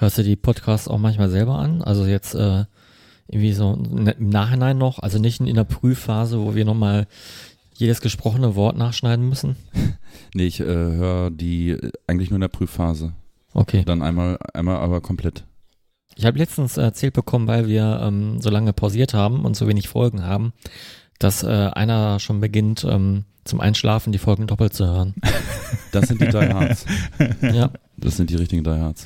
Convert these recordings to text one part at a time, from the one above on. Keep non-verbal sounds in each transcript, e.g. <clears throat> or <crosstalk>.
Hörst du die Podcasts auch manchmal selber an? Also jetzt äh, irgendwie so im Nachhinein noch, also nicht in der Prüfphase, wo wir nochmal jedes gesprochene Wort nachschneiden müssen? <laughs> Nee, ich äh, höre die eigentlich nur in der Prüfphase. Okay. Dann einmal, einmal aber komplett. Ich habe letztens erzählt bekommen, weil wir ähm, so lange pausiert haben und so wenig Folgen haben, dass äh, einer schon beginnt, ähm, zum Einschlafen die Folgen doppelt zu hören. <laughs> Das sind die <laughs> Die Hards. ja. Das sind die richtigen Die Hards.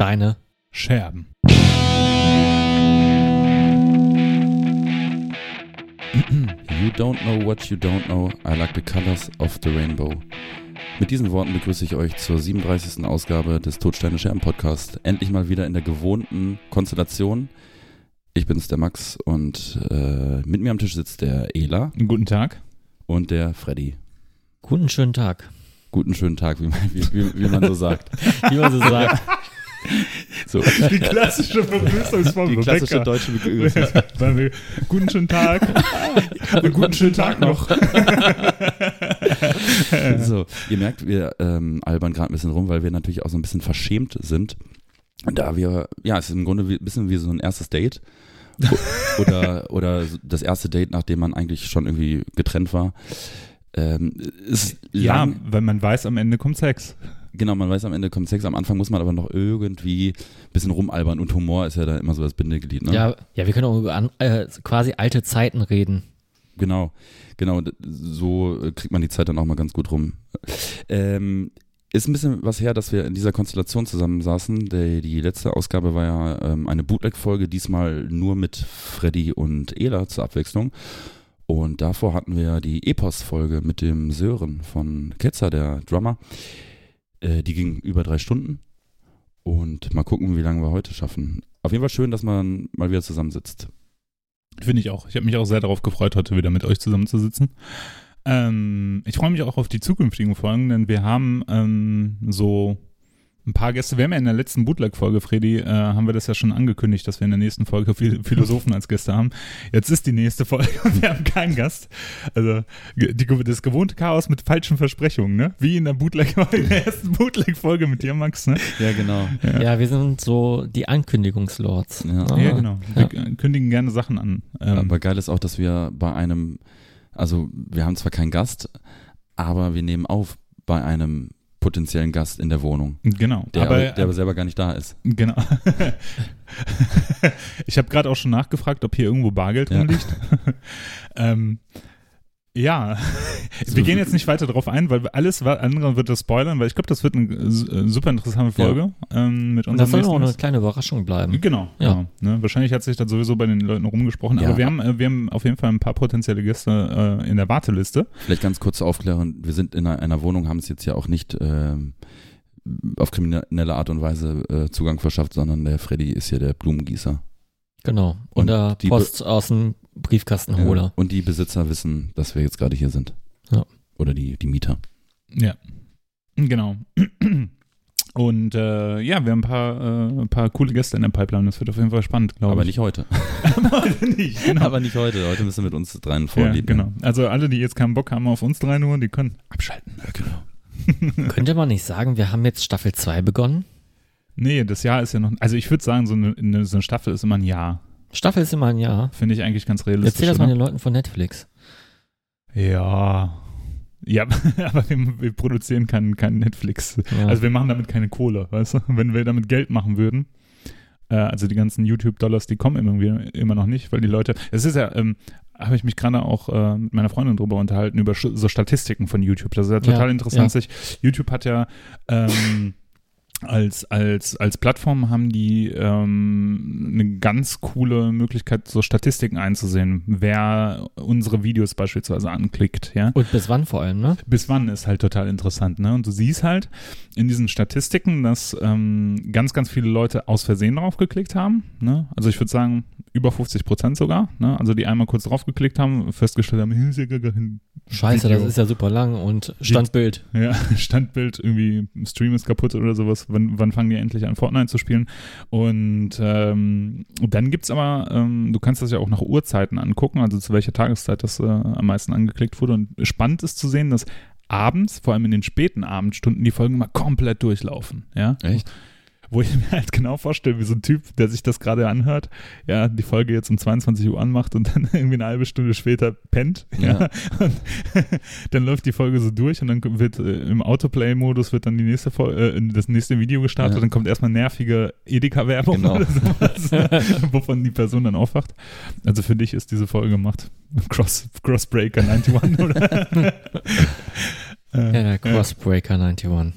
Steine. Scherben. You don't know what you don't know. I like the colors of the rainbow. Mit diesen Worten begrüße ich euch zur 37. Ausgabe des Todsteine Scherben Podcast. Endlich mal wieder in der gewohnten Konstellation. Ich bin's, der Max, und äh, mit mir am Tisch sitzt der Ela Guten Tag. und der Freddy. Guten schönen Tag. Guten schönen Tag, wie man, wie, wie, wie man so sagt. Wie man so sagt. <laughs> So, <laughs> Die klassische Begrüßungsform. die klassische deutsche Begrüßung. Weil wir, guten schönen Tag. <laughs> Und guten schönen Tag noch. <laughs> So, ihr merkt, wir ähm, albern gerade ein bisschen rum, weil wir natürlich auch so ein bisschen verschämt sind. Da wir, ja, es ist im Grunde ein bisschen wie so ein erstes Date. Oder, oder das erste Date, nachdem man eigentlich schon irgendwie getrennt war. Ähm, Ja, lang, weil man weiß, am Ende kommt Sex. Genau, man weiß, am Ende kommt Sex, am Anfang muss man aber noch irgendwie ein bisschen rumalbern und Humor ist ja da immer so das Bindeglied, ne? Ja, ja, wir können auch über an, äh, quasi alte Zeiten reden. Genau, genau, so äh, kriegt man die Zeit dann auch mal ganz gut rum. Ähm, ist ein bisschen was her, dass wir in dieser Konstellation zusammensaßen. Die, die letzte Ausgabe war ja ähm, eine Bootleg-Folge, diesmal nur mit Freddy und Ela zur Abwechslung. Und davor hatten wir die Epos-Folge mit dem Sören von Ketzer, der Drummer. Äh, die ging über drei Stunden. Und mal gucken, wie lange wir heute schaffen. Auf jeden Fall schön, dass man mal wieder zusammensitzt. Finde ich auch. Ich habe mich auch sehr darauf gefreut, heute wieder mit euch zusammenzusitzen. Ähm, ich freue mich auch auf die zukünftigen Folgen, denn wir haben ähm, so ein paar Gäste. Wir haben ja in der letzten Bootleg-Folge, Freddy, äh, haben wir das ja schon angekündigt, dass wir in der nächsten Folge Phil- Philosophen als Gäste haben. Jetzt ist die nächste Folge und wir haben keinen Gast. Also die, das gewohnte Chaos mit falschen Versprechungen, ne? Wie in der Bootleg, <laughs> in der ersten Bootleg-Folge mit dir, Max, ne? Ja, genau. Ja, wir sind so die Ankündigungslords. Ja. Ah, Ja, genau. Wir kündigen gerne Sachen an. Ähm, Aber geil ist auch, dass wir bei einem, also wir haben zwar keinen Gast, aber wir nehmen auf bei einem potenziellen Gast in der Wohnung, genau. der aber, der aber selber gar nicht da ist. Genau. <laughs> ich habe gerade auch schon nachgefragt, ob hier irgendwo Bargeld Ja. rumliegt. <laughs> ähm, ja, <laughs> wir gehen jetzt nicht weiter drauf ein, weil alles andere wird das spoilern, weil ich glaube, das wird eine äh, super interessante Folge ähm, mit Und das unserem soll auch eine kleine Überraschung bleiben. Genau, Ja. genau. Ne? Wahrscheinlich hat sich das sowieso bei den Leuten rumgesprochen, Ja. aber wir haben, äh, wir haben auf jeden Fall ein paar potenzielle Gäste äh, in der Warteliste. Vielleicht ganz kurz zur Aufklärung, wir sind in einer, einer Wohnung, haben es jetzt ja auch nicht ähm, auf kriminelle Art und Weise äh, Zugang verschafft, sondern der Freddy ist hier der Blumengießer. Genau. Und, Und der die Post aus dem Briefkastenholer. Ja. Und die Besitzer wissen, dass wir jetzt gerade hier sind. Ja. Oder die, die Mieter. Ja, genau. <clears throat> Und äh, ja, wir haben ein paar, äh, ein paar coole Gäste in der Pipeline. Das wird auf jeden Fall spannend, glaube Aber ich. nicht heute. <laughs> Heute nicht, <laughs> genau. Aber nicht heute. Heute müssen wir mit uns dreien ja, vorlieben. genau. Also alle, die jetzt keinen Bock haben auf uns drei nur, die können abschalten. Ja, genau. <laughs> Könnte man nicht sagen, wir haben jetzt Staffel 2 begonnen? Nee, das Jahr ist ja noch. Also ich würde sagen, so eine, eine, so eine Staffel ist immer ein Jahr. Staffel ist immer ein Jahr. Finde ich eigentlich ganz realistisch. Erzähl das mal oder? den Leuten von Netflix. Ja. Ja, <laughs> aber wir, wir produzieren keinen kein Netflix. Ja. Also wir machen damit keine Kohle, weißt du? Wenn wir damit Geld machen würden, äh, also die ganzen YouTube-Dollars, die kommen irgendwie immer noch nicht, weil die Leute, es ist ja, ähm, habe ich mich gerade auch äh, mit meiner Freundin drüber unterhalten, über so Statistiken von YouTube. Das ist ja total Ja, interessant. ja. Sich, YouTube hat ja ähm, als, als, als Plattform haben die ähm, eine ganz coole Möglichkeit, so Statistiken einzusehen, wer unsere Videos beispielsweise anklickt, ja. Und bis wann vor allem, ne? Bis wann ist halt total interessant, ne? Und du siehst halt in diesen Statistiken, dass ähm, ganz, ganz viele Leute aus Versehen draufgeklickt haben, ne? Also ich würde sagen, über 50 Prozent sogar, ne? Also die einmal kurz draufgeklickt haben, festgestellt haben, hier <laughs> ist ja gar kein Scheiße, Video. das ist ja super lang und Standbild. Ja, <laughs> Standbild, irgendwie Stream ist kaputt oder sowas. Wann, wann fangen die endlich an, Fortnite zu spielen? Und ähm, dann gibt's aber, ähm, du kannst das ja auch nach Uhrzeiten angucken, also zu welcher Tageszeit das äh, am meisten angeklickt wurde. Und spannend ist zu sehen, dass abends, vor allem in den späten Abendstunden, die Folgen mal komplett durchlaufen. Ja? Echt? Wo ich mir halt genau vorstelle, wie so ein Typ, der sich das gerade anhört, ja, die Folge jetzt um 22 Uhr anmacht und dann <laughs> irgendwie eine halbe Stunde später pennt. Ja. Ja. <laughs> Und dann läuft die Folge so durch und dann wird äh, im Autoplay-Modus wird dann die nächste Fol äh, das nächste Video gestartet, Ja. dann kommt erstmal nervige Edeka-Werbung Genau. oder sowas, <laughs> wovon die Person dann aufwacht. Also für dich ist diese Folge gemacht. Cross, Crossbreaker 91, oder? Ja, Äh, der Crossbreaker 91.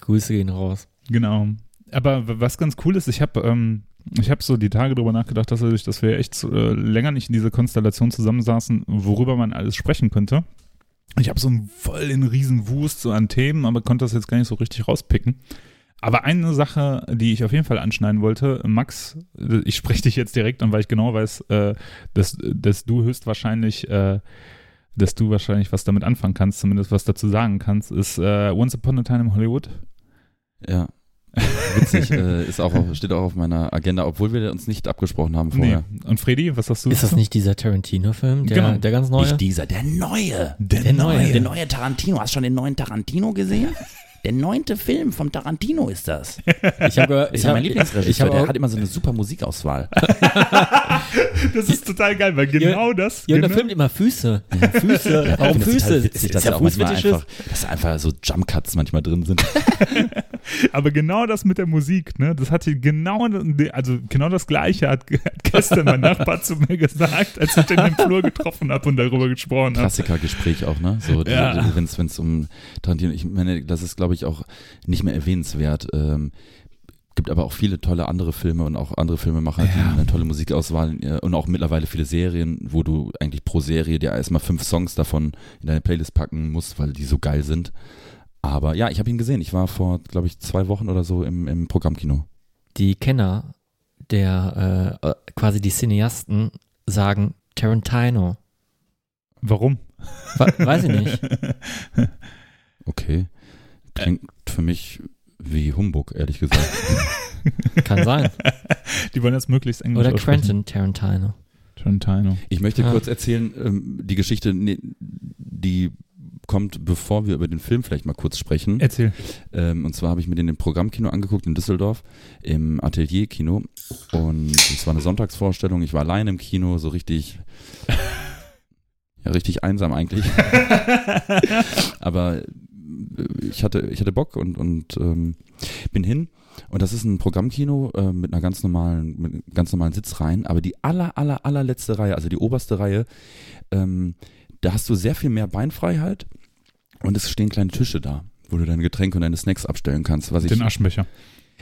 Grüße gehen raus. Genau. Aber was ganz cool ist, ich habe ähm, ich habe so die Tage drüber nachgedacht, dass, dadurch, dass wir echt äh, länger nicht in dieser Konstellation zusammensaßen, worüber man alles sprechen könnte. Ich habe so einen voll den riesen Wust so an Themen, aber konnte das jetzt gar nicht so richtig rauspicken. Aber eine Sache, die ich auf jeden Fall anschneiden wollte, Max, äh, ich spreche dich jetzt direkt an, weil ich genau weiß, äh, dass, dass du höchstwahrscheinlich, äh, dass du wahrscheinlich was damit anfangen kannst, zumindest was dazu sagen kannst, ist äh, Once Upon a Time in Hollywood. Ja. Witzig, äh, ist auch auf, steht auch auf meiner Agenda, obwohl wir uns nicht abgesprochen haben vorher. Nee. Und Freddy, was sagst du? Ist das nicht dieser Tarantino-Film, der, Genau. der ganz neue? Nicht dieser, der neue. Der, Der neue. Der neue Tarantino. Hast du schon den neuen Tarantino gesehen? Der neunte Film vom Tarantino ist das. Ich habe Ist ich ja hab, mein ich Lieblingsregisseur. hab Der hat immer so eine super Musikauswahl. <laughs> Das ist total geil, weil genau das. ja, und der genau, filmt immer Füße. Füße. Warum finde das Füße? total witzig, dass ja da auch manchmal einfach, dass da einfach so Jumpcuts manchmal drin sind. <laughs> <laughs> aber genau das mit der Musik, ne? Das hatte genau, also genau das Gleiche hat, <laughs> hat gestern mein Nachbar zu mir gesagt, als ich den im Flur getroffen habe und darüber gesprochen habe. Klassikergespräch auch, ne? So, Ja. wenn es um Tarantino, ich meine, das ist, glaube ich, auch nicht mehr erwähnenswert. Ähm, gibt aber auch viele tolle andere Filme und auch andere Filmemacher, die Ja. eine tolle Musikauswahl äh, und auch mittlerweile viele Serien, wo du eigentlich pro Serie dir erstmal fünf Songs davon in deine Playlist packen musst, weil die so geil sind. Aber ja, ich habe ihn gesehen. Ich war vor, glaube ich, zwei Wochen oder so im, im Programmkino. Die Kenner, der äh, äh, quasi die Cineasten sagen Tarantino. Warum? Wa- Weiß ich nicht. <laughs> Okay. Klingt für mich wie Humbug, ehrlich gesagt. <laughs> Kann sein. Die wollen jetzt möglichst englisch Oder aussprechen. Quentin Tarantino. Tarantino. Ich möchte Ja. kurz erzählen, ähm, die Geschichte, die kommt, bevor wir über den Film vielleicht mal kurz sprechen. Erzähl. Ähm, und zwar habe ich mir den im Programmkino angeguckt in Düsseldorf, im Atelierkino. Und es war eine Sonntagsvorstellung. Ich war allein im Kino, so richtig, <laughs> ja, richtig einsam eigentlich. <laughs> Aber äh, ich hatte, ich hatte Bock und, und ähm, bin hin. Und das ist ein Programmkino äh, mit einer ganz normalen, mit ganz normalen Sitzreihen. Aber die aller, aller, allerletzte Reihe, also die oberste Reihe, ähm, da hast du sehr viel mehr Beinfreiheit und es stehen kleine Tische da, wo du deine Getränke und deine Snacks abstellen kannst. Was ich, Den Aschenbecher.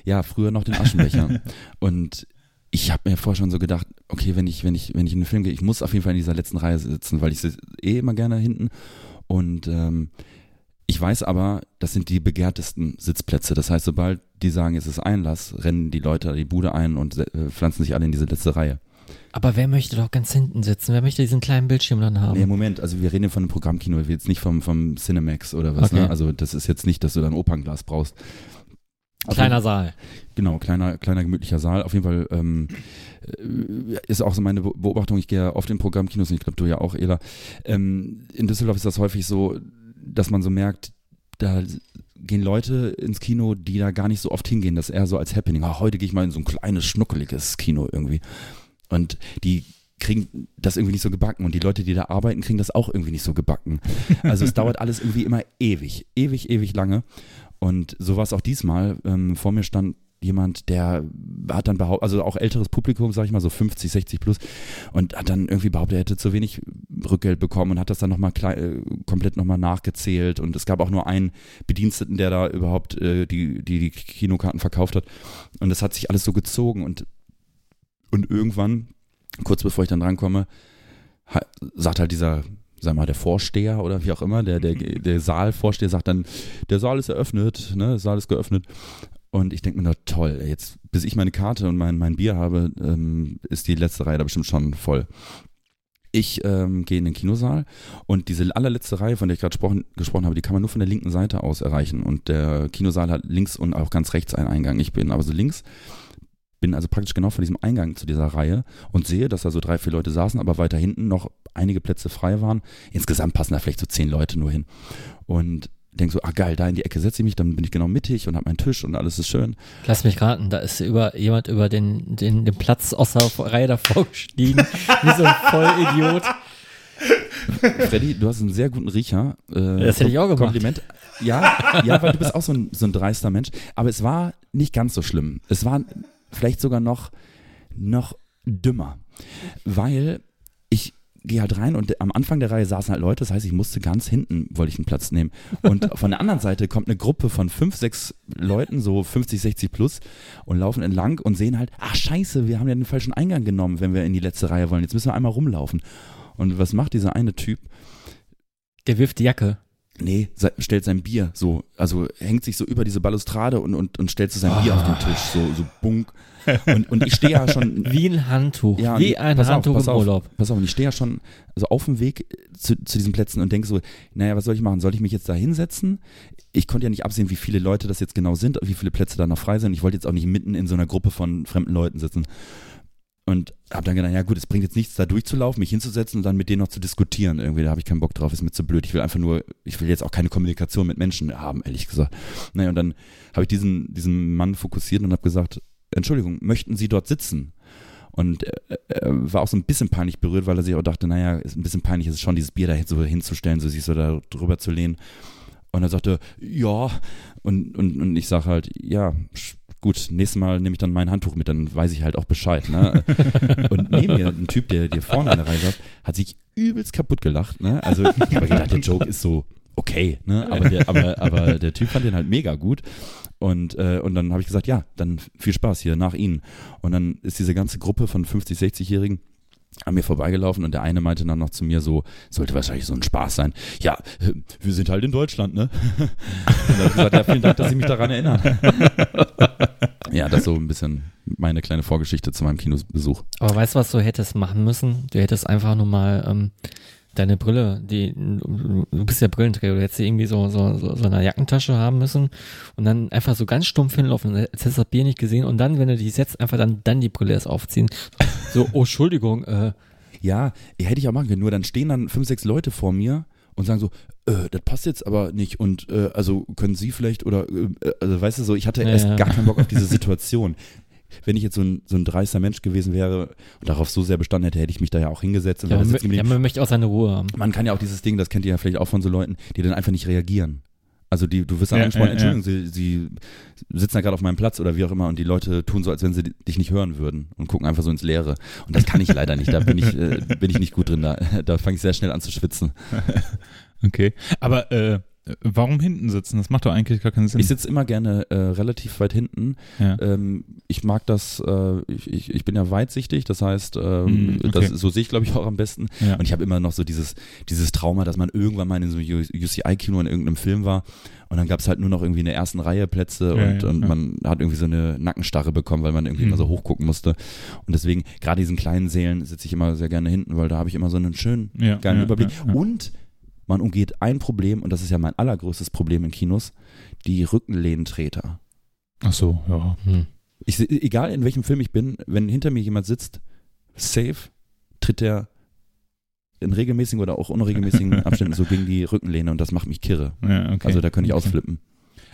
ja, früher noch den Aschenbecher. <laughs> und ich habe mir vorher schon so gedacht, okay, wenn ich, wenn ich, wenn ich in den Film gehe, ich muss auf jeden Fall in dieser letzten Reihe sitzen, weil ich sitze eh immer gerne hinten. Und ähm, ich weiß aber, das sind die begehrtesten Sitzplätze. Das heißt, sobald die sagen, es ist Einlass, rennen die Leute die Bude ein und äh, pflanzen sich alle in diese letzte Reihe. Aber wer möchte doch ganz hinten sitzen? Wer möchte diesen kleinen Bildschirm dann haben? Nee, Moment, also wir reden ja von einem Programmkino, jetzt nicht vom, vom Cinemax oder was, Okay. ne? Also das ist jetzt nicht, dass du da ein Opernglas brauchst. Auf Kleiner Saal. Genau, kleiner, kleiner gemütlicher Saal. Auf jeden Fall ähm, äh, ist auch so meine Be- Beobachtung, ich gehe ja oft in Programmkinos und ich glaube, du ja auch, Ela. Ähm, in Düsseldorf ist das häufig so, dass man so merkt, da gehen Leute ins Kino, die da gar nicht so oft hingehen. Das ist eher so als Happening. Ah, heute gehe ich mal in so ein kleines, schnuckeliges Kino irgendwie. Und die kriegen das irgendwie nicht so gebacken. Und die Leute, die da arbeiten, kriegen das auch irgendwie nicht so gebacken. Also es <laughs> dauert alles irgendwie immer ewig, ewig, ewig lange. Und so war es auch diesmal. Ähm, vor mir stand jemand, der hat dann behauptet, also auch älteres Publikum, sag ich mal, so 50, 60 plus, und hat dann irgendwie behauptet, er hätte zu wenig Rückgeld bekommen und hat das dann nochmal äh, komplett nochmal nachgezählt. Und es gab auch nur einen Bediensteten, der da überhaupt äh, die, die, die Kinokarten verkauft hat. Und das hat sich alles so gezogen und, und irgendwann, kurz bevor ich dann drankomme, sagt halt dieser sag mal, der Vorsteher oder wie auch immer, der, der, der Saalvorsteher sagt dann, der Saal ist eröffnet, ne, der Saal ist geöffnet. Und ich denke mir, na toll, jetzt, bis ich meine Karte und mein, mein Bier habe, ähm, ist die letzte Reihe da bestimmt schon voll. Ich ähm, gehe in den Kinosaal und diese allerletzte Reihe, von der ich gerade gesprochen, gesprochen habe, die kann man nur von der linken Seite aus erreichen. Und der Kinosaal hat links und auch ganz rechts einen Eingang. Ich bin aber so links, bin also praktisch genau vor diesem Eingang zu dieser Reihe und sehe, dass da so drei, vier Leute saßen, aber weiter hinten noch einige Plätze frei waren. Insgesamt passen da vielleicht so zehn Leute nur hin. Und denke so, ah geil, da in die Ecke setze ich mich, dann bin ich genau mittig und habe meinen Tisch und alles ist schön. Lass mich raten, da ist über, jemand über den, den, den Platz aus der Reihe davor gestiegen, <laughs> wie so ein Vollidiot. Freddy, du hast einen sehr guten Riecher. Äh, Das hätte ich auch gemacht. Kompliment. Ja, ja, weil du bist auch so ein, so ein dreister Mensch. Aber es war nicht ganz so schlimm. Es war vielleicht sogar noch, noch dümmer. Weil ich gehe halt rein und am Anfang der Reihe saßen halt Leute, das heißt, ich musste ganz hinten, wollte ich einen Platz nehmen. Und <laughs> von der anderen Seite kommt eine Gruppe von fünf, sechs Leuten, so 50, 60 plus, und laufen entlang und sehen halt, ach scheiße, wir haben ja den falschen Eingang genommen, wenn wir in die letzte Reihe wollen. Jetzt müssen wir einmal rumlaufen. Und was macht dieser eine Typ? Der wirft die Jacke. Nee, stellt sein Bier so, also hängt sich so über diese Balustrade und, und, und stellt so sein Bier auf den Tisch, so, so bunk. Und, und ich stehe ja <laughs> schon. Wie ein Handtuch. Ja, wie ein pass auf, Handtuch pass im auf, Urlaub. Pass auf, und ich stehe ja schon also auf dem Weg zu, zu diesen Plätzen und denke so, naja, was soll ich machen? Soll ich mich jetzt da hinsetzen? Ich konnte ja nicht absehen, wie viele Leute das jetzt genau sind, wie viele Plätze da noch frei sind. Ich wollte jetzt auch nicht mitten in so einer Gruppe von fremden Leuten sitzen. Und habe dann gedacht, ja gut, es bringt jetzt nichts, da durchzulaufen, mich hinzusetzen und dann mit denen noch zu diskutieren. Irgendwie, da habe ich keinen Bock drauf, ist mir zu blöd. Ich will einfach nur, ich will jetzt auch keine Kommunikation mit Menschen haben, ehrlich gesagt. Naja, und dann habe ich diesen, diesen Mann fokussiert und habe gesagt, Entschuldigung, möchten Sie dort sitzen? Und er, er war auch so ein bisschen peinlich berührt, weil er sich auch dachte, naja, ist ein bisschen peinlich, ist es schon, dieses Bier da so hinzustellen, so sich so da drüber zu lehnen. Und er sagte, ja. Und, und, und ich sage halt, ja, gut, nächstes Mal nehme ich dann mein Handtuch mit, dann weiß ich halt auch Bescheid. Ne? <laughs> und neben mir, ein Typ, der, der vorne in der Reihe saß, hat sich übelst kaputt gelacht. Ne? Also ich habe gedacht, der Joke ist so okay, ne? aber, der, aber, aber der Typ fand den halt mega gut. Und, äh, und dann habe ich gesagt, ja, dann viel Spaß hier nach Ihnen. Und dann ist diese ganze Gruppe von 50, 60-Jährigen an mir vorbeigelaufen und der eine meinte dann noch zu mir so, sollte wahrscheinlich so ein Spaß sein. Ja, wir sind halt in Deutschland, ne? <laughs> Und dann gesagt, ja, vielen Dank, dass Sie mich daran erinnern. <laughs> ja, das ist so ein bisschen meine kleine Vorgeschichte zu meinem Kinobesuch. Aber weißt du, was du hättest machen müssen? Du hättest einfach nur mal ähm, deine Brille, die du bist ja Brillenträger, du hättest die irgendwie so, so, so, so eine Jackentasche haben müssen und dann einfach so ganz stumpf hinlaufen, als hättest du das Bier nicht gesehen und dann, wenn du die setzt, einfach dann, dann die Brille erst aufziehen. So, oh, Entschuldigung, äh, Ja, hätte ich auch machen können, nur dann stehen dann fünf, sechs Leute vor mir und sagen so, äh, das passt jetzt aber nicht und äh, also können Sie vielleicht oder, äh, also weißt du so, ich hatte Ja, erst ja. gar keinen Bock auf diese <laughs> Situation. Wenn ich jetzt so ein, so ein dreister Mensch gewesen wäre und darauf so sehr bestanden hätte, hätte ich mich da ja auch hingesetzt und ja, man, mö- ja, man möchte auch seine Ruhe haben. Man kann ja auch dieses Ding, das kennt ihr ja vielleicht auch von so Leuten, die dann einfach nicht reagieren. Also die, du wirst dann Ja, angesprochen, ja, ja. Entschuldigung, Sie, Sie sitzen da gerade auf meinem Platz oder wie auch immer und die Leute tun so, als wenn sie dich nicht hören würden und gucken einfach so ins Leere. Und das kann ich <laughs> leider nicht, da bin ich, äh, bin ich nicht gut drin, da, da fange ich sehr schnell an zu schwitzen. <laughs> Okay. Aber äh, warum hinten sitzen? Das macht doch eigentlich gar keinen Sinn. Ich sitze immer gerne äh, relativ weit hinten. ja. Ähm, ich mag das, äh, ich, ich, bin ja weitsichtig, das heißt, ähm, Mm, okay. das, so sehe ich glaube ich auch am besten. ja. Und ich habe immer noch so dieses, dieses Trauma, dass man irgendwann mal in so einem UCI-Kino in irgendeinem Film war und dann gab es halt nur noch irgendwie in der ersten Reihe Plätze Ja, und, und man hat irgendwie so eine Nackenstarre bekommen, weil man irgendwie Mhm. immer so hochgucken musste. Und deswegen, gerade diesen kleinen Sälen sitze ich immer sehr gerne hinten, weil da habe ich immer so einen schönen, geilen Überblick. Und man umgeht ein Problem, und das ist ja mein allergrößtes Problem in Kinos, die Rückenlehnentreter. Ach so, ja. Hm. Ich, egal in welchem Film ich bin, wenn hinter mir jemand sitzt, safe, tritt der in regelmäßigen oder auch unregelmäßigen <laughs> Abständen so gegen die Rückenlehne und das macht mich kirre. ja okay. Also da könnte ich Okay. ausflippen.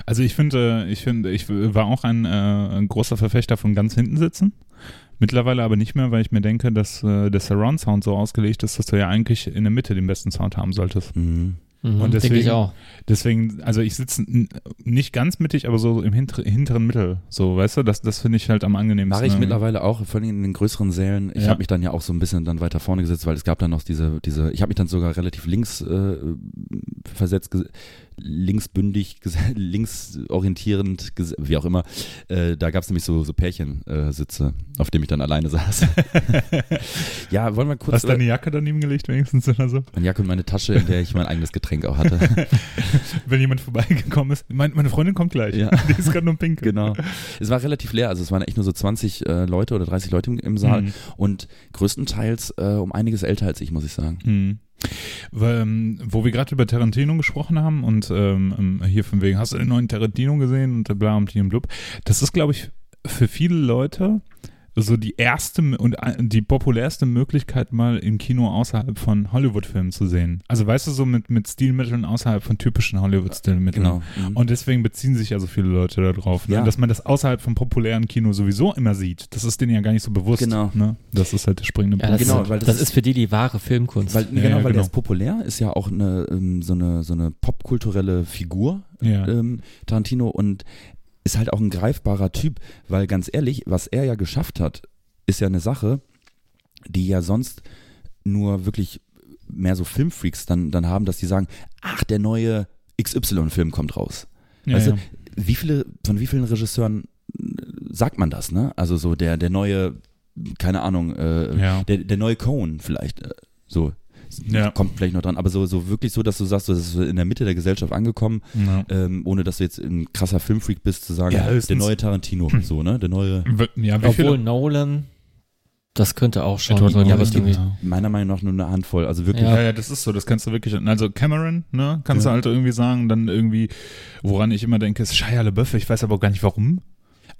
Also ich finde, ich finde, ich war auch ein, äh, ein großer Verfechter von ganz hinten sitzen. Mittlerweile aber nicht mehr, weil ich mir denke, dass äh, der Surround Sound so ausgelegt ist, dass du ja eigentlich in der Mitte den besten Sound haben solltest. Mhm. Mhm, Und deswegen- auch. Deswegen, also ich sitze nicht ganz mittig, aber so im hinter, hinteren Mittel. So, weißt du, das, das finde ich halt am angenehmsten. Mache ich irgendwie. mittlerweile auch, vor allem in den größeren Sälen. Ich Ja. habe mich dann ja auch so ein bisschen dann weiter vorne gesetzt, weil es gab dann noch diese, diese, ich habe mich dann sogar relativ links äh, versetzt, linksbündig, <laughs> linksorientierend, wie auch immer. Äh, da gab es nämlich so, so Pärchensitze, auf dem ich dann alleine <laughs> saß. <laughs> ja, wollen wir kurz Hast du deine Jacke daneben gelegt wenigstens oder so? meine Jacke und meine Tasche, in der ich mein eigenes Getränk auch hatte. Wenn jemand vorbeigekommen ist. Mein, meine Freundin kommt gleich. Ja. Die ist gerade nur pink. genau. Es war relativ leer, also es waren echt nur so 20 äh, Leute oder 30 Leute im, im Saal Mhm. und größtenteils äh, um einiges älter als ich, muss ich sagen. Mhm. Ähm, wo wir gerade über Tarantino gesprochen haben und ähm, ähm, hier von wegen, hast du den neuen Tarantino gesehen und bla und blub. Das ist, glaube ich, für viele Leute so die erste und äh, die populärste Möglichkeit, mal im Kino außerhalb von Hollywood-Filmen zu sehen. Also weißt du, so mit, mit Stilmitteln außerhalb von typischen Hollywood-Stilmitteln. Genau. Mhm. Und deswegen beziehen sich ja so viele Leute da drauf, ne? Ja. dass man das außerhalb vom populären Kino sowieso immer sieht. Das ist denen ja gar nicht so bewusst. Genau. Ne? Das ist halt der springende Ja, das, Genau, ist, weil das, das ist für die die wahre Filmkunst. Weil, Ja, genau, ja, weil der genau. ist populär, ist ja auch eine, ähm, so eine, so eine popkulturelle Figur, ja. ähm, Tarantino, und ist halt auch ein greifbarer Typ, weil ganz ehrlich, was er ja geschafft hat, ist ja eine Sache, die ja sonst nur wirklich mehr so Filmfreaks dann, dann haben, dass die sagen, ach, der neue XY-Film kommt raus. ja, weißt ja. du, wie viele, von wie vielen Regisseuren äh, sagt man das, ne? Also so der, der neue, keine Ahnung, äh, Ja. der, der neue Cohen vielleicht, äh, so. Ja. Kommt vielleicht noch dran, aber so, so wirklich so, dass du sagst, so, das ist so in der Mitte der Gesellschaft angekommen, Ja. ähm, ohne dass du jetzt ein krasser Filmfreak bist, zu sagen, Ja, der neue Tarantino, so, ne? Der neue, Ja, wie Obwohl viele? Nolan, das könnte auch schon die ja, aber es gibt meiner Meinung nach nur eine Handvoll, also wirklich. Ja, ja, das ist so, das kannst du wirklich, also Cameron, ne, kannst Ja. du halt irgendwie sagen, dann irgendwie, woran ich immer denke, ist Shia LaBeouf, ich weiß aber auch gar nicht warum.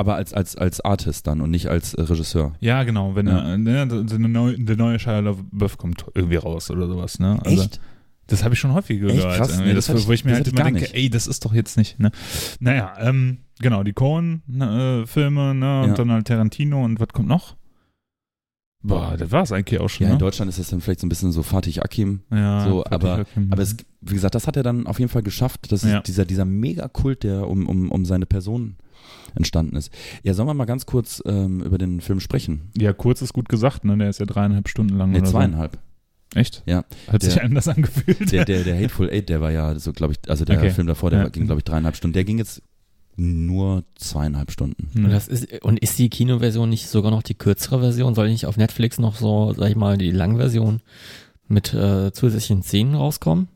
Aber als, als, als Artist dann und nicht als äh, Regisseur. Ja, genau, wenn Ja. ne, der, der, neue, der neue Shia LaBeouf kommt irgendwie raus oder sowas, ne. Also, Das habe ich schon häufiger Echt? gehört. Krass. irgendwie. Nee, das, das ich- wo ich mir halt immer denke, nicht. ey, das ist doch jetzt nicht, ne. Naja, ähm, genau, die Cohen-Filme, ne, und Ja. dann halt Tarantino und was kommt noch? Boah, das war es eigentlich auch schon, Ja, in ne? Deutschland ist das dann vielleicht so ein bisschen so Fatih Akim. Ja, so, Fatih aber- Akin. Aber es, wie gesagt, das hat er dann auf jeden Fall geschafft, dass Ja. es dieser, dieser Megakult, der um, um, um seine Person entstanden ist. Ja, sollen wir mal ganz kurz ähm, über den Film sprechen? Ja, kurz ist gut gesagt, ne? Der ist ja dreieinhalb Stunden lang Ne, oder zweieinhalb. so. Echt? Ja. Hat sich Der- anders angefühlt. Der, der, der Hateful Eight, der war ja so, glaube ich, also der Okay. Film davor, der Ja. ging, glaube ich, dreieinhalb Stunden. Der ging jetzt nur zweieinhalb Stunden. Hm. Und, das ist, und ist die Kinoversion nicht sogar noch die kürzere Version? Soll nicht auf Netflix noch so, sag ich mal, die Langversion mit äh, zusätzlichen Szenen rauskommen?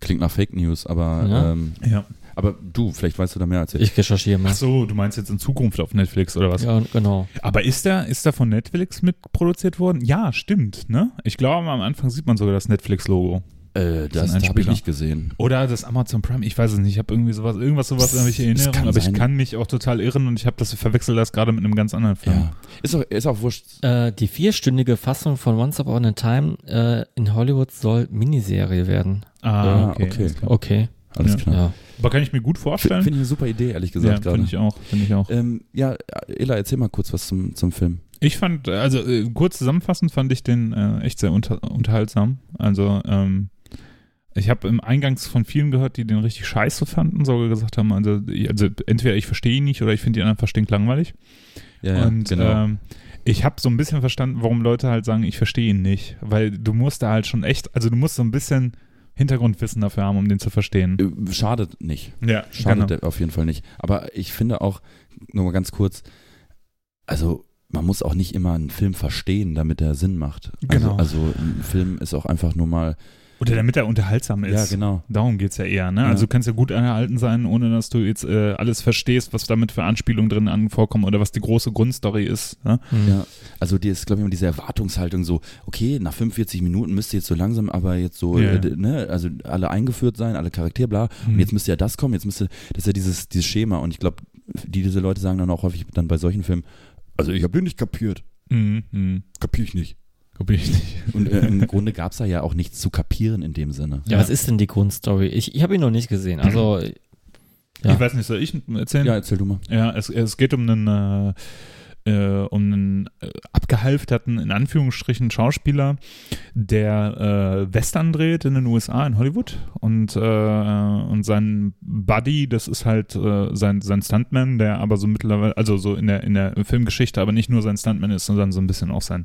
Klingt nach Fake News, aber, Ja. ähm, ja. Aber du, vielleicht weißt du da mehr als ich. Ich recherchiere mal. Ach so, du meinst jetzt in Zukunft auf Netflix oder was? Ja, genau. Aber ist der, ist der von Netflix mitproduziert worden? Ja, stimmt, ne? Ich glaube, am Anfang sieht man sogar das Netflix-Logo. Äh, Das ist das habe ich nicht gesehen. Oder das Amazon Prime, ich weiß es nicht. Ich habe irgendwie sowas, irgendwas sowas ich in Erinnerung, kann aber ich sein. kann mich auch total irren und ich habe das verwechselt das gerade mit einem ganz anderen Film. Ja. Ist auch, ist auch wurscht. Äh, die vierstündige Fassung von Once Upon a Time äh, in Hollywood soll Miniserie werden. Ah, okay. okay. Okay, Alles Ja. klar. ja. Aber kann ich mir gut Finde vorstellen. find ich eine super Idee, ehrlich ja, gesagt, gerade. finde ich auch, finde ich auch. Ähm, ja, Ella, erzähl mal kurz was zum, zum Film. Ich fand, also äh, kurz zusammenfassend fand ich den äh, echt sehr unter, unterhaltsam. Also ähm, ich habe im Eingangs von vielen gehört, die den richtig scheiße fanden, sogar gesagt haben, also, ich- also entweder ich verstehe ihn nicht oder ich finde ihn einfach stinklangweilig. Ja, und ähm, ich habe so ein bisschen verstanden, warum Leute halt sagen, ich verstehe ihn nicht, weil du musst da halt schon echt, also du musst so ein bisschen Hintergrundwissen dafür haben, um den zu verstehen. Äh, Schadet nicht. Ja, Schadet genau. auf jeden Fall nicht. Aber ich finde auch, nur mal ganz kurz, also man muss auch nicht immer einen Film verstehen, damit er Sinn macht. Also, Genau. also ein Film ist auch einfach nur mal. Oder damit er unterhaltsam ist. Ja, genau. Darum geht's ja eher, ne? Ja. Also du kannst ja gut erhalten sein, ohne dass du jetzt äh, alles verstehst, was damit für Anspielungen drin an vorkommen oder was die große Grundstory ist. Ne? Hm. Ja, also die ist, glaube ich, immer diese Erwartungshaltung so, okay, nach 45 Minuten müsste jetzt so langsam, aber jetzt so, Ja. äh, ne, also alle eingeführt sein, alle Charaktere, bla. Mhm. Und jetzt müsste ja das kommen, jetzt müsste, das ist ja dieses, dieses Schema. Und ich glaube, die, diese Leute sagen dann auch häufig dann bei solchen Filmen, also ich habe den nicht kapiert, Mhm. Mhm. kapier ich nicht. Glaub ich nicht. Und äh, im Grunde gab es da ja auch nichts zu kapieren in dem Sinne. Ja, was ist denn die Grundstory? Ich, ich habe ihn noch nicht gesehen. Also, Ja. Ich weiß nicht, soll ich erzählen? Ja, erzähl du mal. Ja, es, es geht um einen, äh, äh, um einen äh, abgehalfterten, in Anführungsstrichen, Schauspieler, der äh, Western dreht in den USA, in Hollywood. Und, äh, und sein Buddy, das ist halt äh, sein, sein Stuntman, der aber so mittlerweile, also so in der, in der Filmgeschichte, aber nicht nur sein Stuntman ist, sondern so ein bisschen auch sein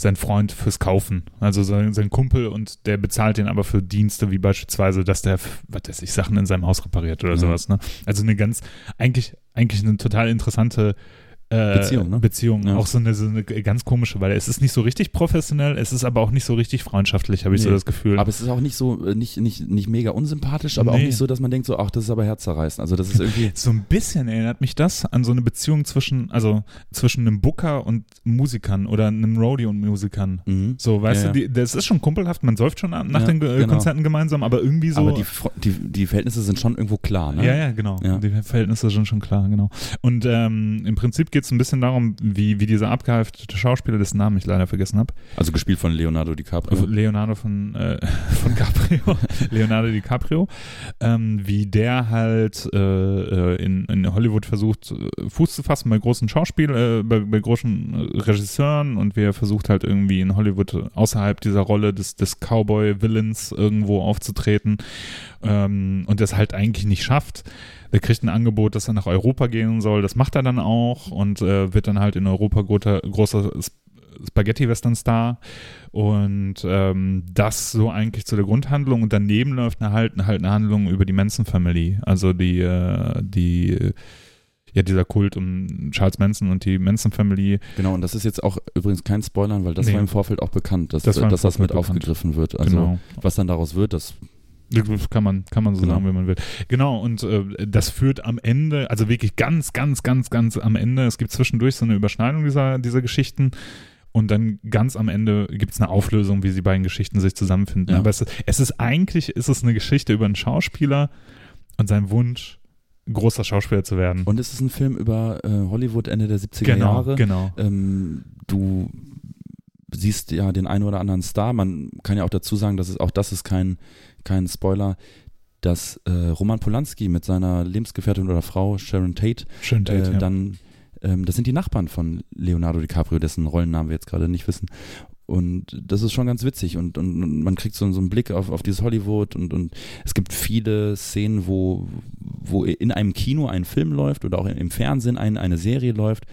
sein Freund fürs Kaufen. Also sein, sein Kumpel und der bezahlt ihn aber für Dienste, wie beispielsweise, dass der, was weiß ich, Sachen in seinem Haus repariert oder Ja. sowas. Ne? Also eine ganz, eigentlich, eigentlich eine total interessante äh, Beziehung, ne? Beziehung. Ja. Auch so eine, so eine ganz komische, weil es ist nicht so richtig professionell, es ist aber auch nicht so richtig freundschaftlich, habe ich so Nee. das Gefühl. Aber es ist auch nicht so, äh, nicht, nicht, nicht mega unsympathisch, aber auch Nee. nicht so, dass man denkt so, ach, das ist aber herzzerreißend. Also das ist irgendwie, <laughs> so ein bisschen erinnert mich das an so eine Beziehung zwischen, also zwischen einem Booker und Musikern oder einem Rodeo und Musikern. mhm. So, weißt Ja, du, die, das ist schon kumpelhaft, man säuft schon nach Ja, den äh, genau. Konzerten gemeinsam, aber irgendwie so. aber die, die, die Verhältnisse sind schon irgendwo klar, ne? ja, ja, genau. Die Verhältnisse sind schon klar, genau. Und ähm, im Prinzip geht es ein bisschen darum, wie, wie dieser abgehalftete Schauspieler, dessen Namen ich leider vergessen habe, Also gespielt von Leonardo DiCaprio. Leonardo von, äh, <laughs> von Caprio, <laughs> Leonardo DiCaprio, ähm, wie der halt äh, äh, in, in Hollywood versucht, äh, Fuß zu fassen bei großen Schauspiel, äh, bei, bei großen äh, Regisseuren. Und wie er versucht halt irgendwie in Hollywood außerhalb dieser Rolle des, des Cowboy-Villains irgendwo aufzutreten. Ähm, und das halt eigentlich nicht schafft. Er kriegt ein Angebot, dass er nach Europa gehen soll. Das macht er dann auch und äh, wird dann halt in Europa großer, großer Spaghetti-Western-Star. Und ähm, das so eigentlich zu der Grundhandlung. Und daneben läuft eine, halt, halt eine Handlung über die Manson Family. Also die, äh, die, ja, dieser Kult um Charles Manson und die Manson Family. Genau, und das ist jetzt auch übrigens kein Spoilern, weil das Nee. war im Vorfeld auch bekannt, dass Das dass das mit bekannt. aufgegriffen wird. Also genau. was dann daraus wird, Das kann man, kann man so Genau. sagen, wie man will. Genau, und äh, das führt am Ende, also wirklich ganz, ganz, ganz, ganz am Ende, es gibt zwischendurch so eine Überschneidung dieser, dieser Geschichten und dann ganz am Ende gibt es eine Auflösung, wie die beiden Geschichten sich zusammenfinden. Ja. Aber es ist, es ist eigentlich, ist es eine Geschichte über einen Schauspieler und seinen Wunsch, großer Schauspieler zu werden. Und es ist ein Film über äh, Hollywood Ende der 70er genau, Jahre. genau. Ähm, du siehst ja den einen oder anderen Star. Man kann ja auch dazu sagen, dass es auch das ist kein, kein Spoiler, dass äh, Roman Polanski mit seiner Lebensgefährtin oder Frau Sharon Tate Schön Date, äh, ja. dann ähm, das sind die Nachbarn von Leonardo DiCaprio, dessen Rollennamen wir jetzt gerade nicht wissen. Und das ist schon ganz witzig und, und, und man kriegt so, so einen Blick auf, auf dieses Hollywood und, und es gibt viele Szenen, wo, wo in einem Kino ein Film läuft oder auch im Fernsehen ein, eine Serie läuft,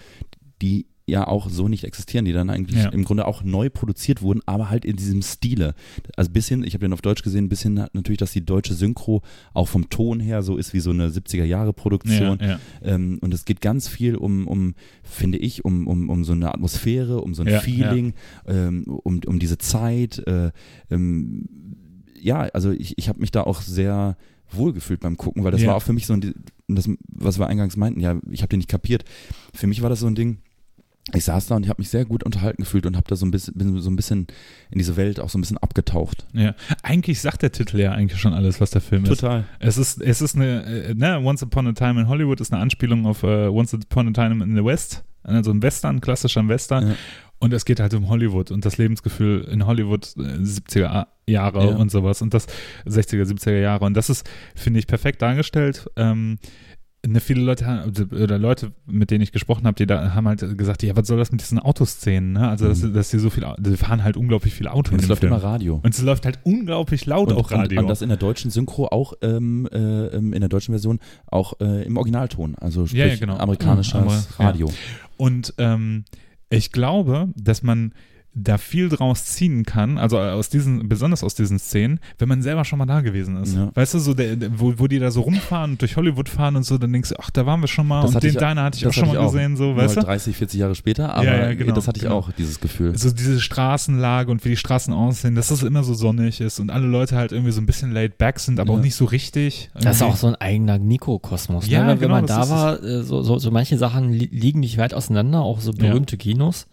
die ja auch so nicht existieren, die dann eigentlich Ja. im Grunde auch neu produziert wurden, aber halt in diesem Stile. Also bisschen, ich habe den auf Deutsch gesehen, ein bisschen natürlich, dass die deutsche Synchro auch vom Ton her so ist wie so eine 70er Jahre Produktion. ja, ja. Ähm, und es geht ganz viel um, um finde ich, um, um, um so eine Atmosphäre, um so ein Feeling, Ähm, um, um diese Zeit. Äh, ähm, ja, also ich, ich habe mich da auch sehr wohlgefühlt beim Gucken, weil das war auch für mich so ein, das, was wir eingangs meinten, ja, ich habe den nicht kapiert. Für mich war das so ein Ding, ich saß da und ich habe mich sehr gut unterhalten gefühlt und habe da so ein bisschen, bin so ein bisschen in diese Welt auch so ein bisschen abgetaucht. ja. Eigentlich sagt der Titel ja eigentlich schon alles, was der Film ist. Total. Es ist, es ist eine, äh, ne, Once Upon a Time in Hollywood ist eine Anspielung auf äh, Once Upon a Time in the West, also ein Western, klassischer Western. Ja. Und es geht halt um Hollywood und das Lebensgefühl in Hollywood äh, 70er Jahre Ja. und sowas und das 60er, 70er Jahre. Und das ist, finde ich, perfekt dargestellt. Ähm, ne, viele Leute haben- oder Leute, mit denen ich gesprochen habe, die da haben halt gesagt, ja, was soll das mit diesen Autoszenen? Ne? Also, dass, Mhm. dass die so viel, die fahren halt unglaublich viel Auto Und es läuft Film. immer Radio. Und es läuft halt unglaublich laut und, auch Radio. Und, und das in der deutschen Synchro auch ähm, äh, ähm, in der deutschen Version auch äh, im Originalton, also sprich Ja, ja, genau. amerikanisches Mhm, aber- ja. Radio. Und ähm, ich glaube, dass man da viel draus ziehen kann, also aus diesen, besonders aus diesen Szenen, wenn man selber schon mal da gewesen ist. Ja. Weißt du, so der, der, wo, wo die da so rumfahren und durch Hollywood fahren und so, dann denkst du, ach, da waren wir schon mal Das und hatte den ich- Deiner hatte ich auch schon mal gesehen, so, weißt du? 30, 40 Jahre später, aber Ja, ja, genau, das hatte ich genau. auch, dieses Gefühl. So diese Straßenlage und wie die Straßen aussehen, dass das immer so sonnig ist und alle Leute halt irgendwie so ein bisschen laid back sind, aber Ja. auch nicht so richtig. Das ist Irgendwie. auch so ein eigener Mikrokosmos. Ja, ne? Wenn, genau, wenn man da war, äh, so, so, so manche Sachen li liegen nicht weit auseinander, auch so Ja. berühmte Kinos.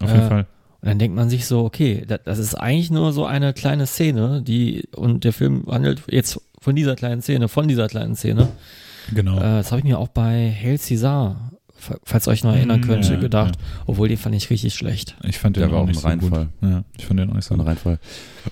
Auf jeden äh, Fall. Und dann denkt man sich so, okay, das, das ist eigentlich nur so eine kleine Szene, die, und der Film handelt jetzt von dieser kleinen Szene, von dieser kleinen Szene. Genau. Äh, das habe ich mir auch bei Hail Caesar falls ihr euch noch erinnern Mhm, könnt, ja, gedacht, obwohl den fand ich richtig schlecht. Ich fand den Der war auch auch nicht ein so Reinfall. gut. Ja, ich fand den auch nicht so ein. Reinfall.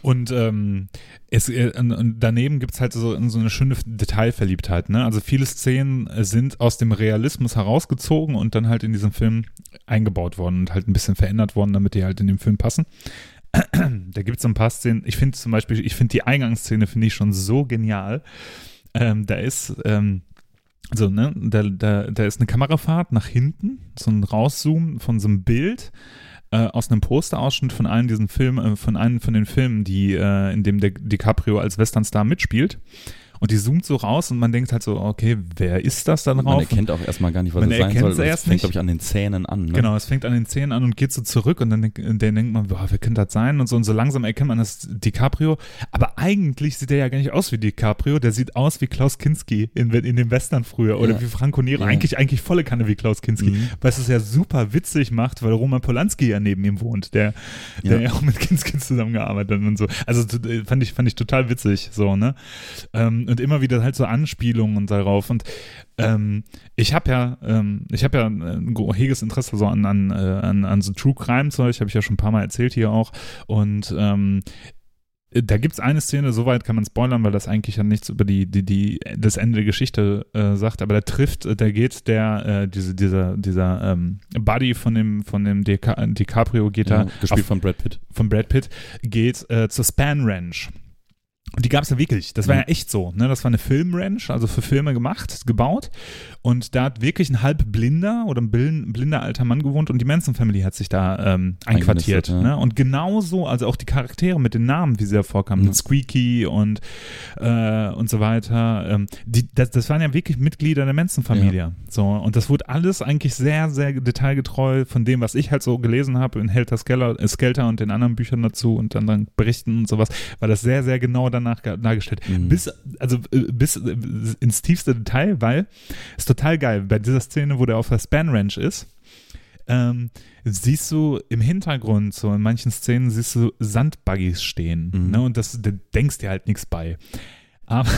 Und, ähm, es, äh, daneben gibt's halt so, so eine schöne Detailverliebtheit. Ne? Also viele Szenen äh, sind aus dem Realismus herausgezogen und dann halt in diesem Film eingebaut worden und halt ein bisschen verändert worden, damit die halt in den Film passen. <clears throat> da gibt's so ein paar Szenen. Ich finde zum Beispiel, ich finde die Eingangsszene finde ich schon so genial. Ähm, da ist ähm, also, ne, da, da, da ist eine Kamerafahrt nach hinten, so ein Rauszoom von so einem Bild äh, aus einem Posterausschnitt von einem diesen Filmen, äh, von einem von den Filmen, die, äh, in dem der DiCaprio als Westernstar mitspielt. Und die zoomt so raus und man denkt halt so, okay, wer ist das da Man drauf? erkennt auch erstmal gar nicht, was Man es sein soll. erst Es fängt, nicht. glaube ich, an den Zähnen an. Ne? Genau, es fängt an den Zähnen an und geht so zurück und dann, dann denkt man, boah, wer könnte das sein? Und so, und so langsam erkennt man das DiCaprio. Aber eigentlich sieht der ja gar nicht aus wie DiCaprio, der sieht aus wie Klaus Kinski in, in dem Western früher oder Ja. wie Franco Nero. Ja. Eigentlich, eigentlich volle Kanne wie Klaus Kinski. Mhm. Was es ja super witzig macht, weil Roman Polanski ja neben ihm wohnt, der, der Ja. ja auch mit Kinski zusammengearbeitet hat und so. Also t- fand ich, fand ich total witzig, so, ne? Ähm, und immer wieder halt so Anspielungen und darauf. Und ähm, ich habe ja, ähm, ich habe ja ein heges Interesse so an, an, äh, an, an so True Crime Zeug, habe ich ja schon ein paar Mal erzählt hier auch. Und ähm, da gibt's eine Szene, soweit kann man spoilern, weil das eigentlich ja nichts über die, die, die, das Ende der Geschichte äh, sagt, aber da trifft, da geht der, äh, diese, dieser, dieser ähm, Buddy von dem, von dem Dica DiCaprio geht Ja, da gespielt auf, von Brad Pitt. von Brad Pitt, geht äh, zur Span Ranch. Und die gab es ja wirklich. Das war Mhm. ja echt so. Ne? Das war eine Filmranch, also für Filme gemacht, gebaut. Und da hat wirklich ein halb blinder oder ein blind- blinder alter Mann gewohnt und die Manson Family hat sich da ähm, einquartiert. Ja. ne? Und genauso, also auch die Charaktere mit den Namen, wie sie da vorkamen, Ja. Squeaky und, äh, und so weiter. Ähm, die, das, das waren ja wirklich Mitglieder der Manson Familie. So, und das wurde alles eigentlich sehr, sehr detailgetreu von dem, was ich halt so gelesen habe in Helter Skelter, äh, Skelter und den anderen Büchern dazu und dann, dann Berichten und sowas, war das sehr, sehr genau danach ge- dargestellt. Mhm. Bis, also äh, bis äh, ins tiefste Detail, weil ist total geil. Bei dieser Szene, wo der auf der Span Ranch ist, ähm, siehst du im Hintergrund, so in manchen Szenen, siehst du Sandbuggies stehen. Mhm. Ne? Und das, da denkst dir halt nichts bei. Aber